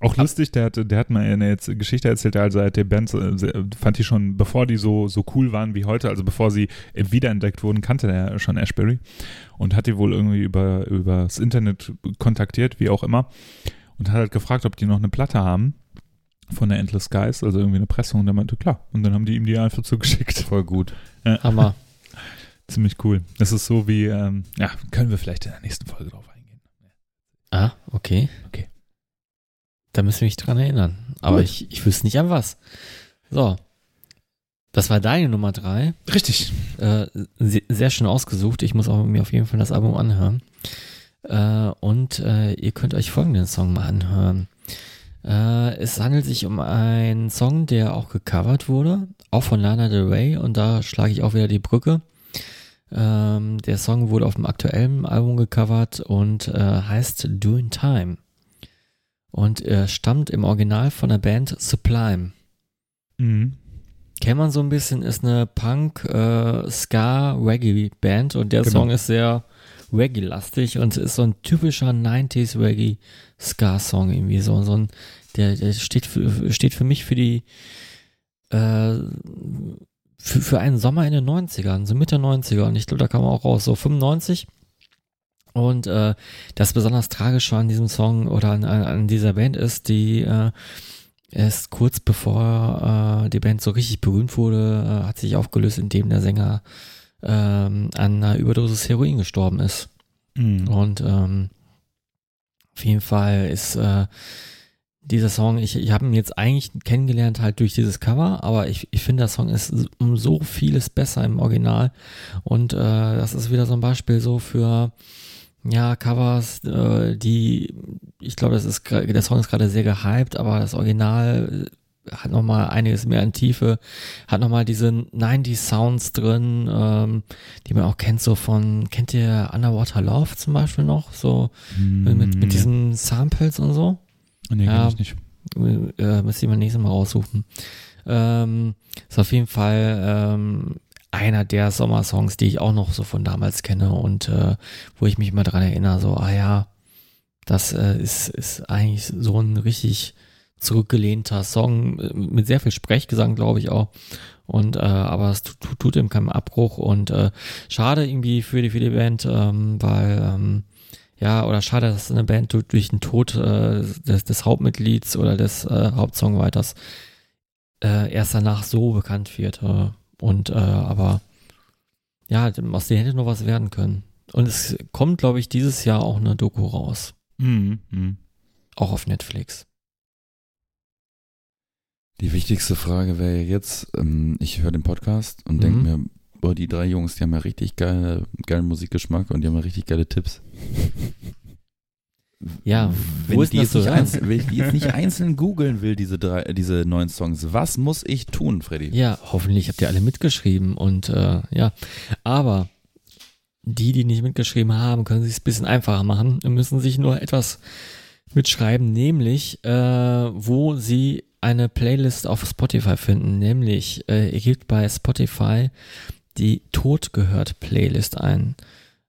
Auch lustig, der hat, der hat mal eine jetzt Geschichte erzählt, also er hat die Band, äh, fand die schon, bevor die so, so cool waren wie heute, also bevor sie äh, wiederentdeckt wurden, kannte er schon Ashbury und hat die wohl irgendwie über, übers Internet kontaktiert, wie auch immer, und hat halt gefragt, ob die noch eine Platte haben von der Endless Skies, also irgendwie eine Pressung, und der meinte, klar. Und dann haben die ihm die einfach zugeschickt. Voll gut. Hammer. <laughs> Ziemlich cool. Das ist so wie, ähm, ja, können wir vielleicht in der nächsten Folge drauf eingehen. Ah, okay. Okay. Da müssen wir mich dran erinnern. Aber Gut. ich, ich wüsste nicht an was. So. Das war deine Nummer drei. Richtig. Äh, se- sehr schön ausgesucht. Ich muss auch mir auf jeden Fall das Album anhören. Äh, und äh, ihr könnt euch folgenden Song mal anhören. Äh, es handelt sich um einen Song, der auch gecovert wurde, auch von Lana Del Rey. Und da schlage ich auch wieder die Brücke. Ähm, der Song wurde auf dem aktuellen Album gecovert und äh, heißt Doing Time. Und er stammt im Original von der Band Sublime. Mhm. Kennt man so ein bisschen, ist eine Punk, äh, Ska, Reggae Band und der Genau. Song ist sehr Reggae-lastig und ist so ein typischer 90s Reggae Ska Song irgendwie so, so ein, der, der steht für, steht für mich für die, äh, für, für einen Sommer in den 90ern, so Mitte 90er und ich glaube, da kam er auch raus, so 95 und äh, das besonders Tragische an diesem Song oder an, an, dieser Band ist, die äh, erst kurz bevor äh, die Band so richtig berühmt wurde, äh, hat sich aufgelöst, indem der Sänger ähm, an einer Überdosis Heroin gestorben ist. Mhm. Und ähm, auf jeden Fall ist äh, dieser Song, ich, ich habe ihn jetzt eigentlich kennengelernt halt durch dieses Cover, aber ich, ich finde, der Song ist um so vieles besser im Original. Und äh, das ist wieder so ein Beispiel so für ja, Covers, äh, die, ich glaube, das ist der Song ist gerade sehr gehypt, aber das Original äh, hat nochmal einiges mehr an Tiefe, hat nochmal diese 90 Sounds drin, ähm, die man auch kennt, so von, kennt ihr Underwater Love zum Beispiel noch? So mit, mit, mit diesen Samples und so? Nee, Ja. ich nicht. äh, müsste ich mal nächstes Mal raussuchen. Ähm, ist auf jeden Fall ähm, einer der Sommersongs, die ich auch noch so von damals kenne und äh, wo ich mich mal dran erinnere, so, ah ja, das äh, ist, ist eigentlich so ein richtig zurückgelehnter Song äh, mit sehr viel Sprechgesang, glaube ich auch. Und äh, aber es tut, tut, tut ihm keinen Abbruch und äh, schade irgendwie für die für die Band, ähm, weil ähm, ja, oder schade, dass eine Band du- durch den Tod äh, des, des Hauptmitglieds oder des äh, Hauptsongwriters äh, erst danach so bekannt wird. Äh, und äh, aber ja, aus denen hätte noch was werden können. Und es kommt, glaube ich, dieses Jahr auch eine Doku raus. Mhm. Mhm. Auch auf Netflix. Die wichtigste Frage wäre jetzt, ähm, ich höre den Podcast und Mhm. denke mir, boah, die drei Jungs, die haben ja richtig geile, geilen Musikgeschmack und die haben ja richtig geile Tipps. Ja, Wenn wo ich, die jetzt nicht einzeln, wenn ich die jetzt nicht einzeln googeln will, diese drei, diese neuen Songs, was muss ich tun, Freddy? Ja, hoffentlich habt ihr alle mitgeschrieben und äh, ja, aber die, die nicht mitgeschrieben haben, können sich es ein bisschen einfacher machen und müssen sich nur etwas mitschreiben, nämlich äh, wo sie eine Playlist auf Spotify finden, nämlich äh, ihr gebt bei Spotify die Tod gehört Playlist ein,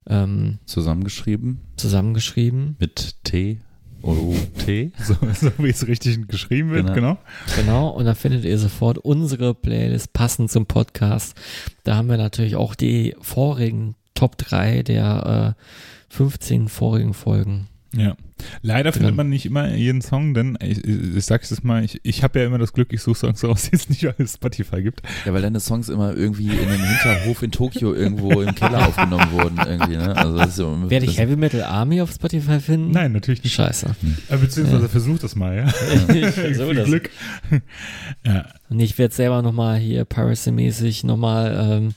ähm, Zusammengeschrieben zusammengeschrieben, mit T O T. <laughs> So, so wie es richtig geschrieben wird, Genau. genau. Genau, und da findet ihr sofort unsere Playlist passend zum Podcast. Da haben wir natürlich auch die vorigen Top 3 der äh, 15 vorigen Folgen. Ja. Leider findet man nicht immer jeden Song, denn ich, ich, ich sag's jetzt mal, ich, ich habe ja immer das Glück, ich suche Songs <laughs> raus, die es nicht alles Spotify gibt. Ja, weil deine Songs immer irgendwie in einem Hinterhof in Tokio irgendwo im Keller aufgenommen wurden irgendwie, ne? Also das ist ja, Werde ich Heavy Metal Army auf Spotify finden? Nein, natürlich nicht. Scheiße. Äh, Beziehungsweise versuch das mal, ja. Ich versuch das. Glück. ja. Und ich werde selber nochmal hier Piracy-mäßig nochmal ähm,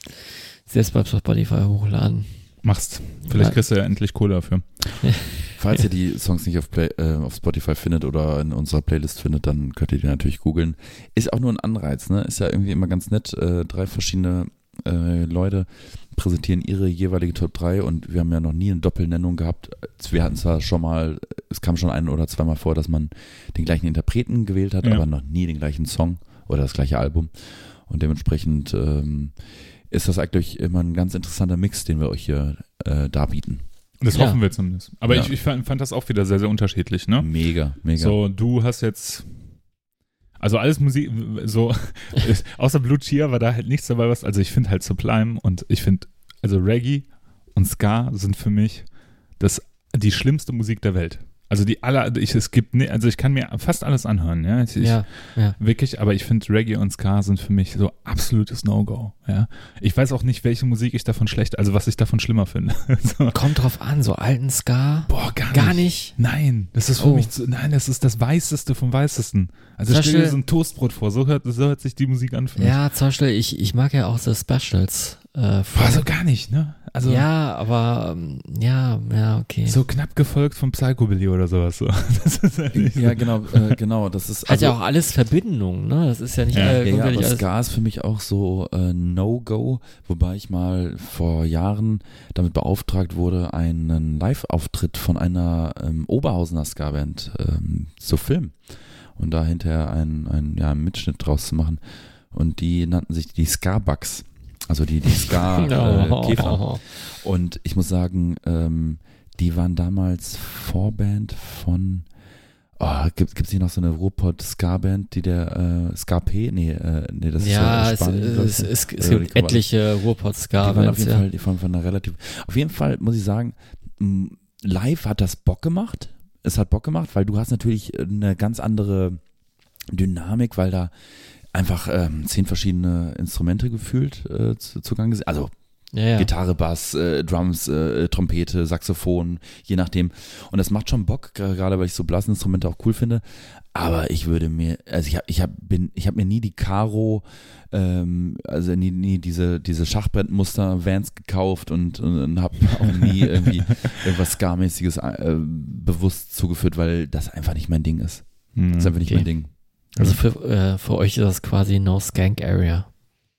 selbst bei Spotify hochladen. Machst. Vielleicht Ja. kriegst du ja endlich Kohle dafür. <laughs> Falls ihr <laughs> die Songs nicht auf, Play, äh, auf Spotify findet oder in unserer Playlist findet, dann könnt ihr die natürlich googeln. Ist auch nur ein Anreiz, ne? Ist ja irgendwie immer ganz nett. Äh, drei verschiedene äh, Leute präsentieren ihre jeweilige Top 3 und wir haben ja noch nie eine Doppelnennung gehabt. Wir hatten zwar schon mal, es kam schon ein oder zweimal vor, dass man den gleichen Interpreten gewählt hat, Ja. aber noch nie den gleichen Song oder das gleiche Album. Und dementsprechend ähm, ist das eigentlich immer ein ganz interessanter Mix, den wir euch hier äh, darbieten. Das Ja. hoffen wir zumindest. Aber Ja. ich, ich fand, fand das auch wieder sehr, sehr unterschiedlich, ne? Mega, mega. So, du hast jetzt. Also alles Musik, so, <laughs> außer Blue Cheer war da halt nichts dabei, was, also ich finde halt Sublime und ich finde, also Reggae und Ska sind für mich das, die schlimmste Musik der Welt. Also die aller, ich, es gibt, ne, also ich kann mir fast alles anhören, ja. Ich, Ja, ja. Wirklich, aber ich finde Reggae und Ska sind für mich so absolutes No-Go, ja. Ich weiß auch nicht, welche Musik ich davon schlecht, also was ich davon schlimmer finde. <laughs> so. Kommt drauf an, so alten Ska. Boah, gar, Gar nicht. Nein, das ist für Oh. mich zu, nein, das ist das Weißeste vom Weißesten. Also stell dir so ein Toastbrot vor, so hört, so hört sich die Musik an für mich. Ja, zum Beispiel, ich, ich mag ja auch The Specials. Äh, von, War so gar nicht, ne? Also ja, aber ähm, ja, ja, okay. so knapp gefolgt vom Psychobilly oder sowas. So. <laughs> Das ist halt nicht so. Ja, genau, äh, genau. Das ist <laughs> Hat also, ja auch alles Verbindung, ne? Das ist ja nicht Ja, äh, Ja, ja, wirklich aber alles. Ska ist für mich auch so äh, No-Go, wobei ich mal vor Jahren damit beauftragt wurde, einen Live-Auftritt von einer ähm, Oberhausener Ska-Band ähm, zu filmen und da hinterher einen, einen, ja, einen Mitschnitt draus zu machen. Und die nannten sich die Ska-Bugs, also die, die Ska-Käfer. <laughs> Und ich muss sagen, ähm, die waren damals Vorband von. Oh, gibt es nicht noch so eine Ruhrpott-Ska-Band, die der äh, Ska-P? Nee, äh, nee, das ja, ist es, äh, ich, es, ne? es, es Oder die gibt etliche waren auf Ruhrpott-Ska-Bands, jeden ja. Fall, die waren von einer relativ. Auf jeden Fall muss ich sagen, live hat das Bock gemacht. Es hat Bock gemacht, weil du hast natürlich eine ganz andere Dynamik, weil da einfach ähm, zehn verschiedene Instrumente gefühlt äh, zu, zugange sind. Also ja, ja. Gitarre, Bass, äh, Drums, äh, Trompete, Saxophon, je nachdem. Und das macht schon Bock, gerade weil ich so Blasinstrumente auch cool finde. Aber ich würde mir, also ich habe ich hab, bin, ich habe mir nie die Caro, ähm, also nie, nie diese, diese Schachbrettmuster Vans gekauft und, und, und habe auch nie <laughs> irgendwie irgendwas Ska-mäßiges äh, bewusst zugeführt, weil das einfach nicht mein Ding ist. Hm. Das ist einfach nicht Okay. mein Ding. Also für, äh, für euch ist das quasi No Skank Area.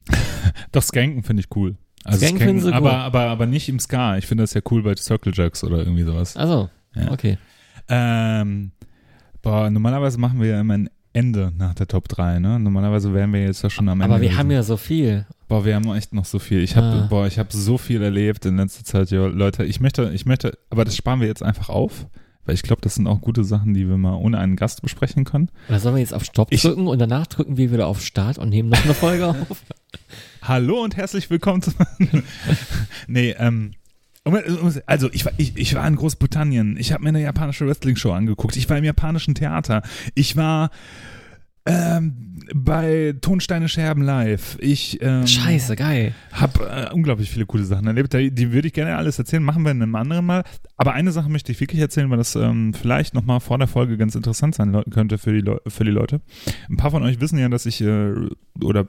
<laughs> Doch, Skanken finde ich cool. Also Skanken finden sie aber, cool. aber, aber nicht im Ska. Ich finde das ja cool bei Circle Jerks oder irgendwie sowas. Also, Ja. okay. Ähm, boah, normalerweise machen wir ja immer ein Ende nach der Top 3, ne? Normalerweise wären wir jetzt ja schon am Ende. Aber wir gewesen. haben ja so viel. Boah, wir haben echt noch so viel. Ich habe, Ah. boah, ich habe so viel erlebt in letzter Zeit, ja, Leute. Ich möchte, ich möchte, aber das sparen wir jetzt einfach auf, weil ich glaube, das sind auch gute Sachen, die wir mal ohne einen Gast besprechen können. Oder sollen wir jetzt auf Stopp Ich- drücken und danach drücken wir wieder auf Start und nehmen noch eine Folge auf? <laughs> Hallo und herzlich willkommen zu. <laughs> nee, ähm. um- Also, ich war, ich, ich war in Großbritannien. Ich habe mir eine japanische Wrestling-Show angeguckt. Ich war im japanischen Theater. Ich war ähm, bei Tonsteine Scherben live. Ich ähm, Scheiße, geil. habe äh, unglaublich viele coole Sachen erlebt. Die, die würde ich gerne alles erzählen. Machen wir in einem anderen Mal. Aber eine Sache möchte ich wirklich erzählen, weil das ähm, vielleicht nochmal vor der Folge ganz interessant sein könnte für die, Leu für die Leute. Ein paar von euch wissen ja, dass ich äh, oder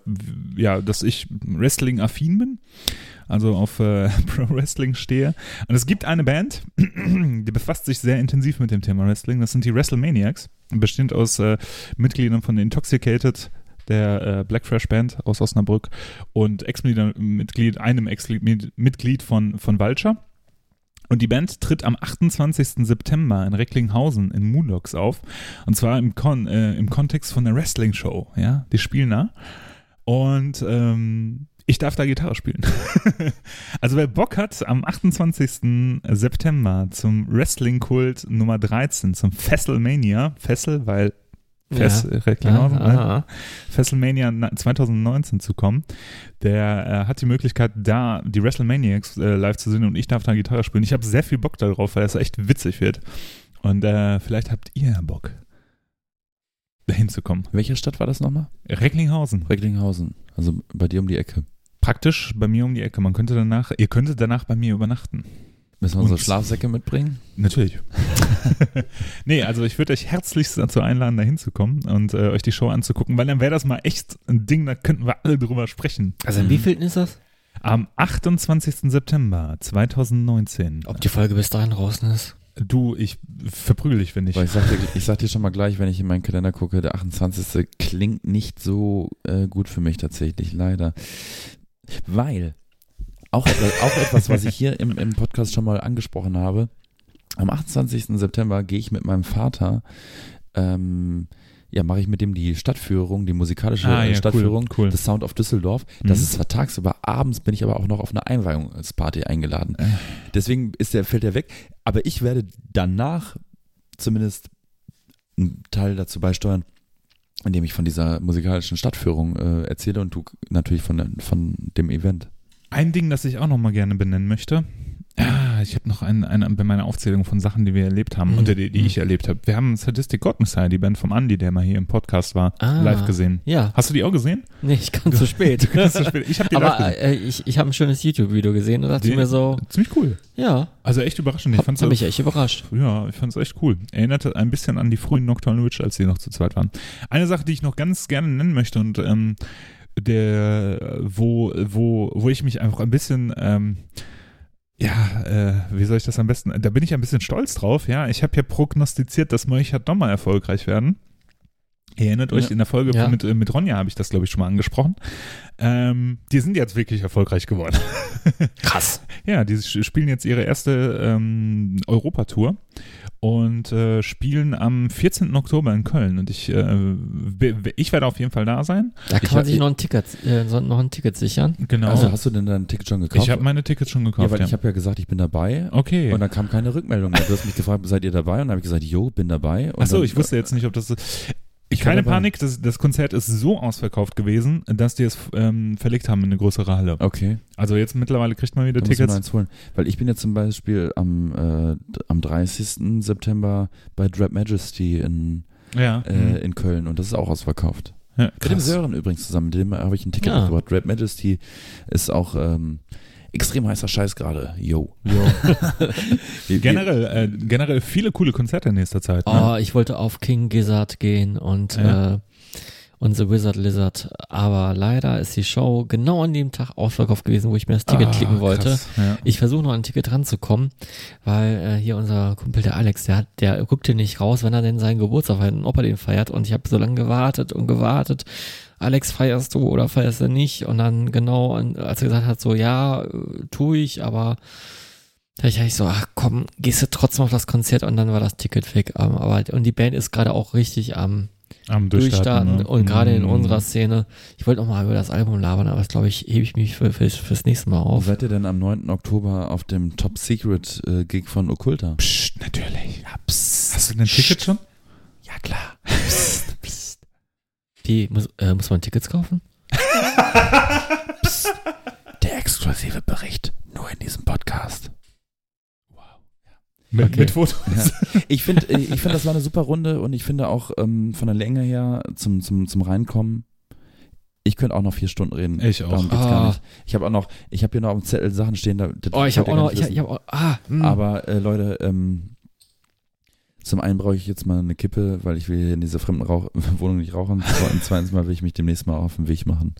ja, dass ich Wrestling-affin bin. Also auf äh, <laughs> Pro Wrestling stehe. Und es gibt eine Band, <clears throat> die befasst sich sehr intensiv mit dem Thema Wrestling. Das sind die WrestleManiacs. Bestehend aus äh, Mitgliedern von Intoxicated, der äh, Black Fresh Band aus Osnabrück und Ex-Mitglied, einem Ex-Mitglied von, von Vulture. Und die Band tritt am 28. September in Recklinghausen in Moondogs auf. Und zwar im, Kon äh, im Kontext von einer Wrestling-Show. Ja? Die spielen da. Und ähm, ich darf da Gitarre spielen. <laughs> also wer Bock hat, am 28. September zum Wrestling-Kult Nummer 13, zum Fesselmania, Fessel, weil Fess, Ja. Ah. Fesselmania na- 2019 zu kommen. Der äh, hat die Möglichkeit, da die WrestleManiacs äh, live zu sehen und ich darf da Gitarre spielen. Ich habe sehr viel Bock darauf, weil das echt witzig wird. Und äh, vielleicht habt ihr ja Bock, dahin zu kommen. Welche Stadt war das nochmal? Recklinghausen. Recklinghausen. Also bei dir um die Ecke. Praktisch bei mir um die Ecke. Man könnte danach, ihr könntet danach bei mir übernachten. Müssen wir unsere Und- Schlafsäcke mitbringen? Natürlich. <laughs> nee, also ich würde euch herzlichst dazu einladen, da hinzukommen und äh, euch die Show anzugucken, weil dann wäre das mal echt ein Ding, da könnten wir alle drüber sprechen. Also in wie vielten ist das? Am 28. September 2019. Ob die Folge bis dahin draußen ist? Du, ich verprügel dich, wenn ich. Ich sag, dir, ich sag dir schon mal gleich, wenn ich in meinen Kalender gucke, der 28. klingt nicht so äh, gut für mich tatsächlich, leider. Weil, auch etwas, auch etwas was ich hier im, im Podcast schon mal angesprochen habe, am 28. September gehe ich mit meinem Vater, ähm, ja, mache ich mit dem die Stadtführung, die musikalische Ah, äh, ja, Stadtführung, cool, cool. The Sound of Düsseldorf. Das Mhm. ist zwar tagsüber, abends bin ich aber auch noch auf eine Einweihungsparty eingeladen. Äh. Deswegen ist der, fällt der weg. Aber ich werde danach zumindest einen Teil dazu beisteuern, indem ich von dieser musikalischen Stadtführung äh, erzähle und du natürlich von, von dem Event. Ein Ding, das ich auch noch mal gerne benennen möchte. Ah, ich habe noch ein, ein, bei meiner Aufzählung von Sachen, die wir erlebt haben Mhm. und die, die ich erlebt habe. Wir haben Sadistic God Messiah, die Band vom Andy, der mal hier im Podcast war, Ah. live gesehen. Ja. Hast du die auch gesehen? Nee, ich kam zu spät. <laughs> Ganz zu spät. Ich habe die live Aber gesehen. äh, ich, ich habe ein schönes YouTube-Video gesehen und dachte Die- mir so, Ziemlich cool. ja, Also echt überraschend. Ich hab, fand's hab mich echt überrascht. Ja, ich fand es echt cool. Erinnerte ein bisschen an die frühen Nocturnal Witch, als die noch zu zweit waren. Eine Sache, die ich noch ganz gerne nennen möchte und ähm, der, wo, wo, wo ich mich einfach ein bisschen, ähm, ja, äh, wie soll ich das am besten? Da bin ich ein bisschen stolz drauf, ja. Ich habe ja prognostiziert, dass Mönchert nochmal erfolgreich werden. Ihr erinnert euch, Ja. in der Folge Ja. mit, äh, mit Ronja habe ich das, glaube ich, schon mal angesprochen. Ähm, die sind jetzt wirklich erfolgreich geworden. Krass. <laughs> Ja, die spielen jetzt ihre erste ähm, Europatour und äh, spielen am 14. Oktober in Köln. Und ich, äh, ich werde auf jeden Fall da sein. Da kann Ich man sich noch ein Ticket, äh, so- noch ein Ticket sichern. Genau. Also hast du denn dein Ticket schon gekauft? ich habe meine Tickets schon ja, gekauft. weil Ja, ich habe ja gesagt, ich bin dabei. okay. Und dann kam keine Rückmeldung mehr. Du hast mich gefragt, seid ihr dabei? Und dann habe ich gesagt, jo, bin dabei. Achso, ich wusste jetzt nicht, ob das. Ich Keine dabei. Panik, das, das Konzert ist so ausverkauft gewesen, dass die es ähm, verlegt haben in eine größere Halle. Okay, Also jetzt mittlerweile kriegt man wieder da muss Tickets. eins holen. Weil ich bin jetzt zum Beispiel am, äh, am 30. September bei Drap Majesty in, Ja. äh, mhm. in Köln und das ist auch ausverkauft. ja Mit dem. Sören übrigens zusammen, mit dem habe ich ein Ticket Ja. mitgebracht. Drap Majesty ist auch ähm, extrem heißer Scheiß gerade. Yo. <laughs> Wie- Generell, äh, generell viele coole Konzerte in nächster Zeit. Ne? Oh, ich wollte auf King Gizzard gehen und Ja. äh, und The Wizard Lizard, aber leider ist die Show genau an dem Tag ausverkauft gewesen, wo ich mir das Ticket Ah, klicken wollte. krass, Ja. Ich versuche noch an ein Ticket ranzukommen, weil äh, hier unser Kumpel, der Alex, der hat, der rückte nicht raus, wenn er denn seinen Geburtstag feiert und ob er den feiert. Und ich habe so lange gewartet und gewartet. Alex, feierst du oder feierst du nicht? Und dann genau, als er gesagt hat, so ja, äh, tu ich, aber da ich ich so, ach komm, gehst du trotzdem auf das Konzert und dann war das Ticket weg. Aber und die Band ist gerade auch richtig am Am Durchstarten ne? und gerade in Mhm. unserer Szene. Ich wollte noch mal über das Album labern, aber das glaube ich, hebe ich mich für, fürs, fürs nächste Mal auf. Seid ihr denn am 9. Oktober auf dem Top Secret äh, Gig von Okkulta? Psst, natürlich. Ja, psst. Hast du denn ein Ticket schon? Ja, klar. Die, muss, äh, muss man Tickets kaufen? Der exklusive Bericht nur in diesem Podcast. Mit, Okay. mit Fotos. Ja. Ich finde, ich finde, das war eine super Runde und ich finde auch ähm, von der Länge her zum, zum, zum Reinkommen, ich könnte auch noch vier Stunden reden. Ich auch. Darum geht's gar Ah. nicht. Ich habe auch noch, ich habe hier noch auf dem Zettel Sachen stehen, da, Oh, ich habe auch gar noch, ich, ich habe auch, ah, hm. Aber äh, Leute, ähm, zum einen brauche ich jetzt mal eine Kippe, weil ich will hier in dieser fremden Rauch <laughs> Wohnung nicht rauchen. Und <laughs> zweitens mal will ich mich demnächst mal auf den Weg machen.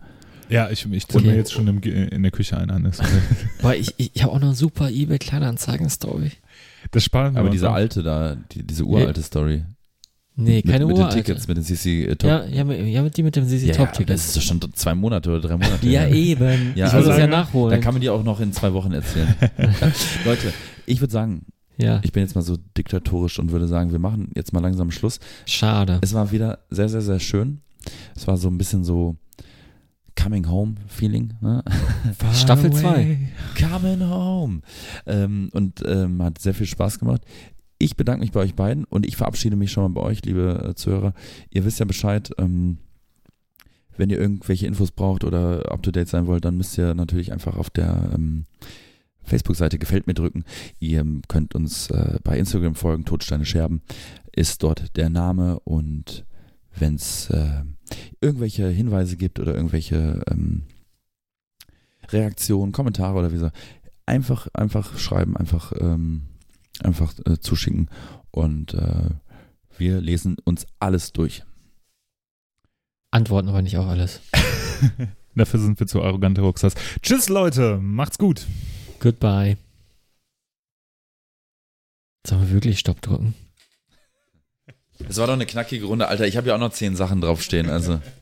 Ja, ich, ich ziehe Okay. mir jetzt schon im, in der Küche ein an. <laughs> Boah, ich, ich, ich habe auch noch eine super eBay Kleinanzeigen-Story. das sparen wir Aber diese auch. alte da, die, diese uralte Story. Nee, mit, keine mit Uhr. den Tickets, mit den CC äh, Top. Ja, ja, mit, ja, mit die mit dem CC Ja, Top ja, das ist doch schon zwei Monate oder drei Monate. Ja, eben. Ja, ich muss also- das ja nachholen. Da kann man die auch noch in zwei Wochen erzählen. Leute, ich würde sagen, ja, ich bin jetzt mal so diktatorisch und würde sagen, wir machen jetzt mal langsam Schluss. schade. Es war wieder sehr, sehr, sehr schön. Es war so ein bisschen so Coming Home Feeling. Ne? Staffel zwei. Coming Home. Ähm, und ähm, hat sehr viel Spaß gemacht. Ich bedanke mich bei euch beiden und ich verabschiede mich schon mal bei euch, liebe äh, Zuhörer. Ihr wisst ja Bescheid. Ähm, wenn ihr irgendwelche Infos braucht oder up to date sein wollt, dann müsst ihr natürlich einfach auf der ähm, Facebook-Seite gefällt mir drücken. Ihr könnt uns äh, bei Instagram folgen, Totsteine Scherben ist dort der Name und wenn es äh, irgendwelche Hinweise gibt oder irgendwelche ähm, Reaktionen, Kommentare oder wie so, einfach, einfach schreiben, einfach, ähm, einfach äh, zuschicken und äh, wir lesen uns alles durch. Antworten aber nicht auf alles. <laughs> Dafür sind wir zu arrogante Rockstars. Tschüss, Leute. Macht's gut. Goodbye. Sollen wir wirklich Stopp drücken? Es war doch eine knackige Runde, Alter. Ich habe ja auch noch zehn Sachen draufstehen, also.